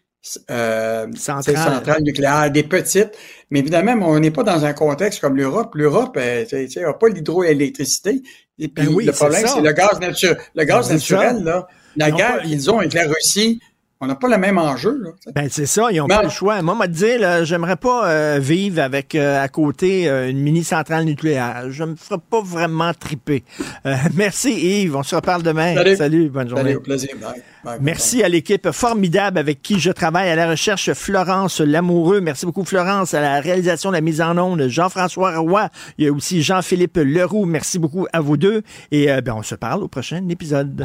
euh, Centrales. centrales nucléaires, des petites. Mais évidemment, on n'est pas dans un contexte comme l'Europe. L'Europe euh, n'a pas l'hydroélectricité. Et puis Ben oui, le problème, c'est le gaz naturel. Le gaz naturel, là, la Ils guerre qu'ils ont avec la Russie, on n'a pas le même enjeu. Là. Ben c'est ça, ils n'ont pas le choix. Moi, dire, là, j'aimerais pas euh, vivre avec euh, à côté euh, une mini centrale nucléaire. Je me ferais pas vraiment triper. Euh, merci Yves, on se reparle demain. Salut. bonne journée. Salut, au plaisir. Bye. Bye. Merci à l'équipe formidable avec qui je travaille à la recherche, Florence Lamoureux. Merci beaucoup, Florence, à la réalisation de la mise en onde, Jean-François Roy. Il y a aussi Jean-Philippe Leroux. Merci beaucoup à vous deux. Et euh, ben, on se parle au prochain épisode.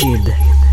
Cube.